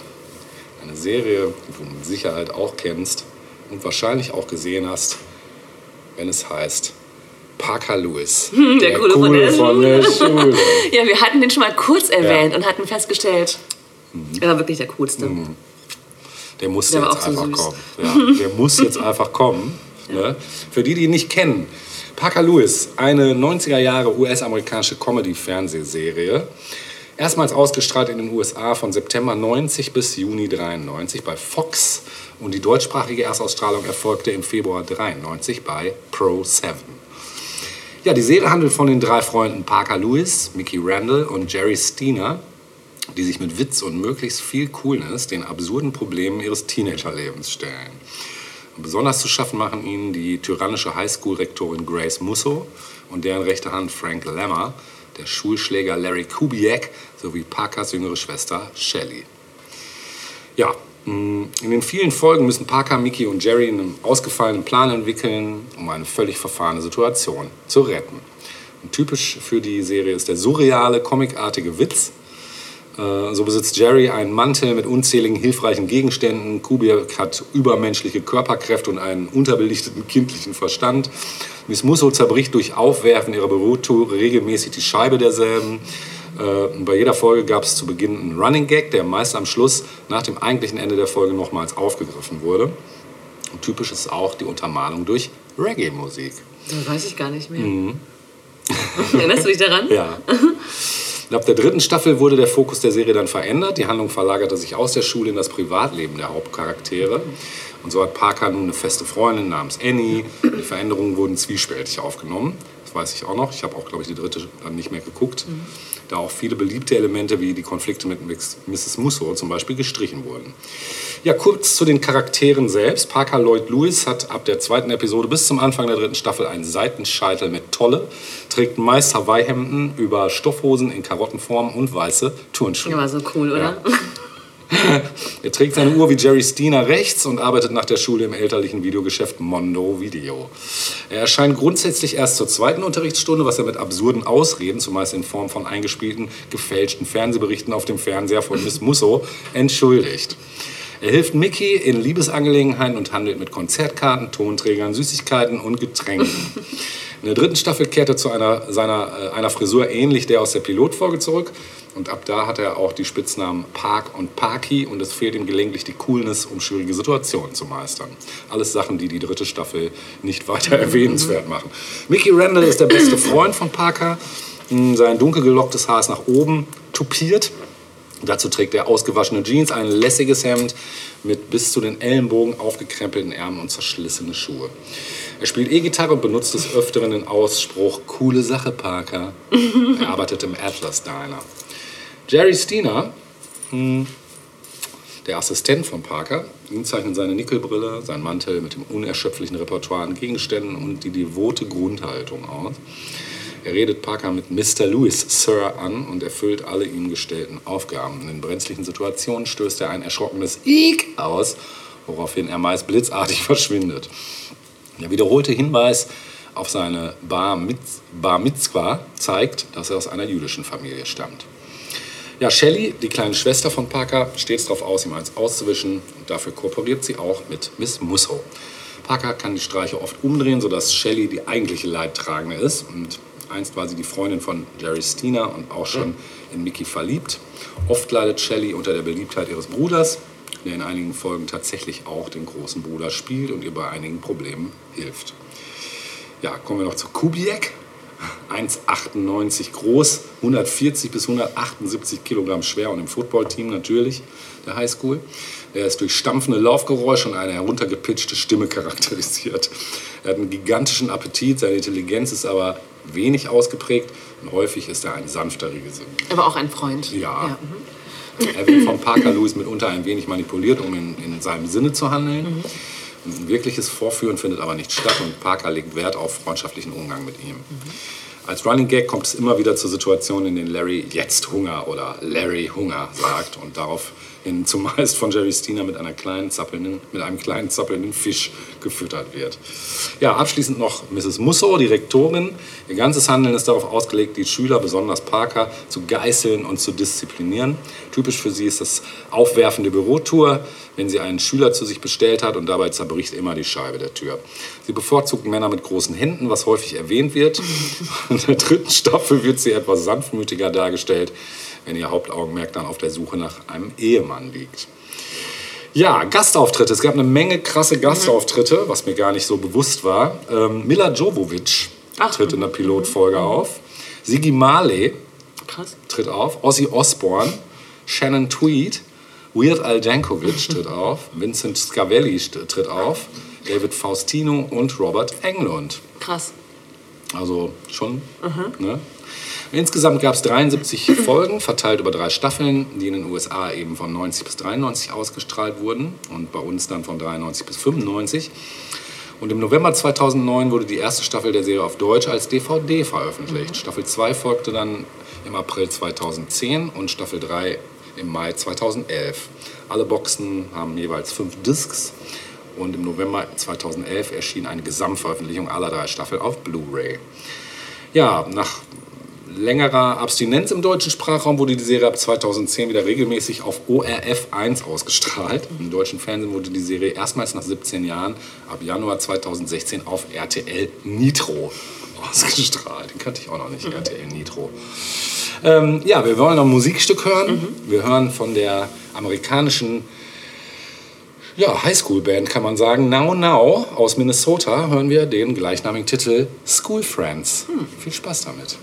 [SPEAKER 3] Eine Serie, die du mit Sicherheit auch kennst und wahrscheinlich auch gesehen hast, wenn es heißt Parker Lewis.
[SPEAKER 2] der Coole von der
[SPEAKER 3] von der Schule.
[SPEAKER 2] Ja, wir hatten den schon mal kurz erwähnt und hatten festgestellt, er war wirklich der Coolste.
[SPEAKER 3] Der muss
[SPEAKER 2] Der war
[SPEAKER 3] jetzt
[SPEAKER 2] so
[SPEAKER 3] einfach
[SPEAKER 2] süß.
[SPEAKER 3] kommen. Ja, der muss jetzt einfach kommen. Ne? Für die, die ihn nicht kennen. Parker Lewis, eine 90er Jahre US-amerikanische Comedy-Fernsehserie. Erstmals ausgestrahlt in den USA von September 90 bis Juni 93 bei Fox und die deutschsprachige Erstausstrahlung erfolgte im Februar 93 bei Pro 7. Ja, die Serie handelt von den drei Freunden Parker Lewis, Mickey Randall und Jerry Steiner, die sich mit Witz und möglichst viel Coolness den absurden Problemen ihres Teenagerlebens stellen. Besonders zu schaffen machen ihnen die tyrannische Highschool-Rektorin Grace Musso und deren rechte Hand Frank Lammer, der Schulschläger Larry Kubiak sowie Parkers jüngere Schwester Shelley. Ja, mh, in den vielen Folgen müssen Parker, Mickey und Jerry einen ausgefallenen Plan entwickeln, um eine völlig verfahrene Situation zu retten. Und typisch für die Serie ist der surreale, comicartige Witz. Äh, So besitzt Jerry einen Mantel mit unzähligen hilfreichen Gegenständen. Kubiak hat übermenschliche Körperkräfte und einen unterbelichteten kindlichen Verstand. Miss Musso zerbricht durch Aufwerfen ihrer Bürotour regelmäßig die Scheibe derselben. Äh, bei jeder Folge gab es zu Beginn einen Running Gag, der meist am Schluss nach dem eigentlichen Ende der Folge nochmals aufgegriffen wurde. Und typisch ist auch die Untermalung durch Reggae-Musik.
[SPEAKER 2] Das weiß ich gar nicht mehr. Erinnerst du dich daran?
[SPEAKER 3] Ja. Und ab der dritten Staffel wurde der Fokus der Serie dann verändert. Die Handlung verlagerte sich aus der Schule in das Privatleben der Hauptcharaktere. Und so hat Parker nun eine feste Freundin namens Annie. Die Veränderungen wurden zwiespältig aufgenommen. Das weiß ich auch noch. Ich habe auch, glaube ich, die dritte dann nicht mehr geguckt. Da auch viele beliebte Elemente wie die Konflikte mit Mrs. Musso zum Beispiel gestrichen wurden. Ja, kurz zu den Charakteren selbst. Parker Lloyd Lewis hat ab der zweiten Episode bis zum Anfang der dritten Staffel einen Seitenscheitel mit Tolle, trägt meist Hawaii-Hemden über Stoffhosen in Karottenform und weiße Turnschuhe.
[SPEAKER 2] Ja, war so cool, oder?
[SPEAKER 3] Ja. Er trägt seine Uhr wie Jerry Steiner rechts und arbeitet nach der Schule im elterlichen Videogeschäft Mondo Video. Er erscheint grundsätzlich erst zur zweiten Unterrichtsstunde, was er mit absurden Ausreden, zumeist in Form von eingespielten, gefälschten Fernsehberichten auf dem Fernseher von Miss Musso, entschuldigt. Er hilft Mickey in Liebesangelegenheiten und handelt mit Konzertkarten, Tonträgern, Süßigkeiten und Getränken. In der dritten Staffel kehrt er zu einer, seiner, äh, einer Frisur ähnlich der aus der Pilotfolge zurück. Und ab da hat er auch die Spitznamen Park und Parky und es fehlt ihm gelegentlich die Coolness, um schwierige Situationen zu meistern. Alles Sachen, die die dritte Staffel nicht weiter erwähnenswert machen. Mickey Randall ist der beste Freund von Parker. Sein dunkel gelocktes Haar ist nach oben tupiert. Dazu trägt er ausgewaschene Jeans, ein lässiges Hemd mit bis zu den Ellenbogen aufgekrempelten Ärmeln und zerschlissene Schuhe. Er spielt E-Gitarre und benutzt des Öfteren den Ausspruch Coole Sache, Parker. Er arbeitet im Atlas Diner. Jerry Steiner, hm, der Assistent von Parker, ihn zeichnen seine Nickelbrille, sein Mantel mit dem unerschöpflichen Repertoire an Gegenständen und die devote Grundhaltung aus. Er redet Parker mit Mr. Lewis, Sir, an und erfüllt alle ihm gestellten Aufgaben. In brenzlichen Situationen stößt er ein erschrockenes Eek aus, woraufhin er meist blitzartig verschwindet. Der wiederholte Hinweis auf seine Bar, Mitz, Bar Mitzvah zeigt, dass er aus einer jüdischen Familie stammt. Ja, Shelley, die kleine Schwester von Parker, steht darauf aus, ihm eins auszuwischen und dafür kooperiert sie auch mit Miss Musso. Parker kann die Streiche oft umdrehen, sodass Shelley die eigentliche Leidtragende ist. Und einst war sie die Freundin von Jerry Steiner und auch schon in Mickey verliebt. Oft leidet Shelley unter der Beliebtheit ihres Bruders, der in einigen Folgen tatsächlich auch den großen Bruder spielt und ihr bei einigen Problemen hilft. Ja, kommen wir noch zu Kubiak. 1,98 groß, 140 bis 178 Kilogramm schwer und im Footballteam natürlich der Highschool. Er ist durch stampfende Laufgeräusche und eine heruntergepitchte Stimme charakterisiert. Er hat einen gigantischen Appetit, seine Intelligenz ist aber wenig ausgeprägt und häufig ist er ein sanfter Riese.
[SPEAKER 2] Aber auch ein Freund.
[SPEAKER 3] Ja. Er wird von Parker Lewis mitunter ein wenig manipuliert, um in, in seinem Sinne zu handeln. Ein wirkliches Vorführen findet aber nicht statt und Parker legt Wert auf freundschaftlichen Umgang mit ihm. Als Running Gag kommt es immer wieder zu Situationen, in denen Larry jetzt Hunger oder Larry Hunger sagt und daraufhin zumeist von Jerry Steiner mit, einer kleinen zappelnden, mit einem kleinen zappelnden Fisch gefüttert wird. Ja, abschließend noch Mrs. Musso, die Rektorin. Ihr ganzes Handeln ist darauf ausgelegt, die Schüler, besonders Parker, zu geißeln und zu disziplinieren. Typisch für sie ist das Aufwerfen der Bürotour, wenn sie einen Schüler zu sich bestellt hat und dabei zerbricht immer die Scheibe der Tür. Sie bevorzugt Männer mit großen Händen, was häufig erwähnt wird. In der dritten Staffel wird sie etwas sanftmütiger dargestellt, wenn ihr Hauptaugenmerk dann auf der Suche nach einem Ehemann liegt. Ja, Gastauftritte. Es gab eine Menge krasse Gastauftritte, was mir gar nicht so bewusst war. Ähm, Mila Jovovich tritt in der Pilotfolge auf. Sigi Marley
[SPEAKER 2] Krass.
[SPEAKER 3] tritt auf. Ozzy Osbourne. Shannon Tweed. Weird Al Jankovic tritt auf. Vincent Scavelli tritt auf. David Faustino und Robert Englund.
[SPEAKER 2] Krass.
[SPEAKER 3] Also schon. Ne? Insgesamt gab es 73 Folgen, verteilt über drei Staffeln, die in den USA eben von 90 bis 93 ausgestrahlt wurden und bei uns dann von 93 bis 95. Und im November 2009 wurde die erste Staffel der Serie auf Deutsch als DVD veröffentlicht. Staffel 2 folgte dann im April 2010 und Staffel 3 im Mai 2011. Alle Boxen haben jeweils fünf Discs und im November 2011 erschien eine Gesamtveröffentlichung aller drei Staffeln auf Blu-ray. Ja, nach längerer Abstinenz im deutschen Sprachraum wurde die Serie ab 2010 wieder regelmäßig auf ORF 1 ausgestrahlt. Im deutschen Fernsehen wurde die Serie erstmals nach 17 Jahren ab Januar 2016 auf RTL Nitro ausgestrahlt. Den kannte ich auch noch nicht, RTL Nitro. Ähm, ja, wir wollen noch ein Musikstück hören. Wir hören von der amerikanischen ja, Highschool-Band, kann man sagen. Now Now aus Minnesota hören wir den gleichnamigen Titel School Friends. Viel Spaß damit.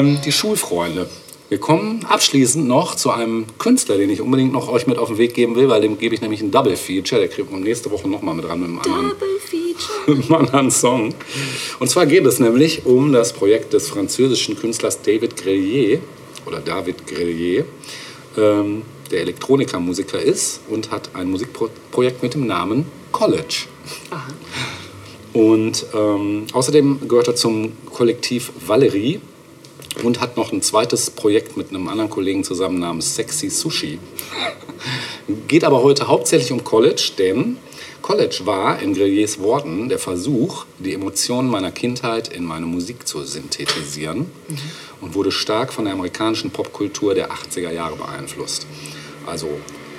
[SPEAKER 3] Ähm, die Schulfreunde. Wir kommen abschließend noch zu einem Künstler, den ich unbedingt noch euch mit auf den Weg geben will, weil dem gebe ich nämlich ein Double Feature. Der kriegt man nächste Woche nochmal mit dran mit einem anderen, mit einem anderen Song. Und zwar geht es nämlich um das Projekt des französischen Künstlers David Grelier oder David Grelier, ähm, der Elektronikermusiker ist und hat ein Musikprojekt mit dem Namen College. Und ähm, außerdem gehört er zum Kollektiv Valerie und hat noch ein zweites Projekt mit einem anderen Kollegen zusammen namens Sexy Sushi. Geht aber heute hauptsächlich um College, denn College war in Greliers Worten der Versuch, die Emotionen meiner Kindheit in meine Musik zu synthetisieren und wurde stark von der amerikanischen Popkultur der 80er Jahre beeinflusst. Also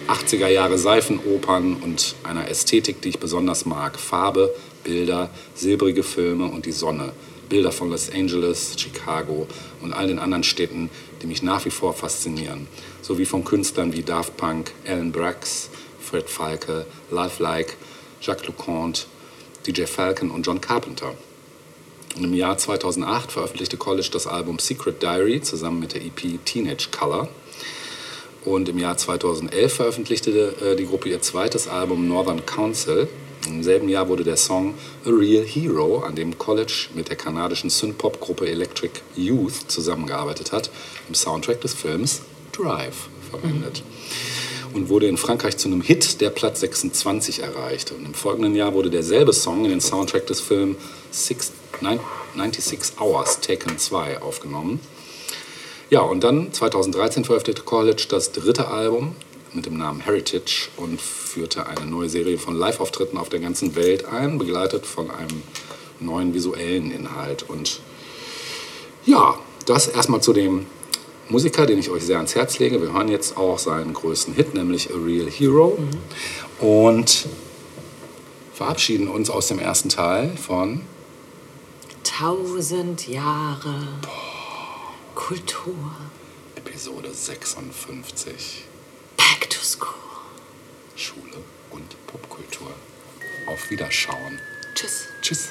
[SPEAKER 3] 80er Jahre Seifenopern und einer Ästhetik, die ich besonders mag. Farbe, Bilder, silbrige Filme und die Sonne. Bilder von Los Angeles, Chicago und all den anderen Städten, die mich nach wie vor faszinieren. Sowie von Künstlern wie Daft Punk, Alan Brax, Fred Falke, Lifelike, Jacques Leconte, DJ Falcon und John Carpenter. Und im Jahr 2008 veröffentlichte College das Album Secret Diary zusammen mit der EP Teenage Color. Und im Jahr 2011 veröffentlichte äh, die Gruppe ihr zweites Album Northern Council. Im selben Jahr wurde der Song A Real Hero, an dem College mit der kanadischen Synthpop-Gruppe Electric Youth zusammengearbeitet hat, im Soundtrack des Films Drive verwendet. Und wurde in Frankreich zu einem Hit, der Platz 26 erreichte. Und im folgenden Jahr wurde derselbe Song in den Soundtrack des Films Six, Nine- 96 Hours Taken 2 aufgenommen. Ja, und dann 2013 veröffentlichte College das dritte Album mit dem Namen Heritage und führte eine neue Serie von Live-Auftritten auf der ganzen Welt ein, begleitet von einem neuen visuellen Inhalt. Und ja, das erstmal zu dem Musiker, den ich euch sehr ans Herz lege. Wir hören jetzt auch seinen größten Hit, nämlich A Real Hero. Und verabschieden uns aus dem ersten Teil von
[SPEAKER 2] Tausend Jahre Kultur.
[SPEAKER 3] Episode 56.
[SPEAKER 2] Back to school.
[SPEAKER 3] Schule und Popkultur. Auf Wiederschauen.
[SPEAKER 2] Tschüss.
[SPEAKER 3] Tschüss.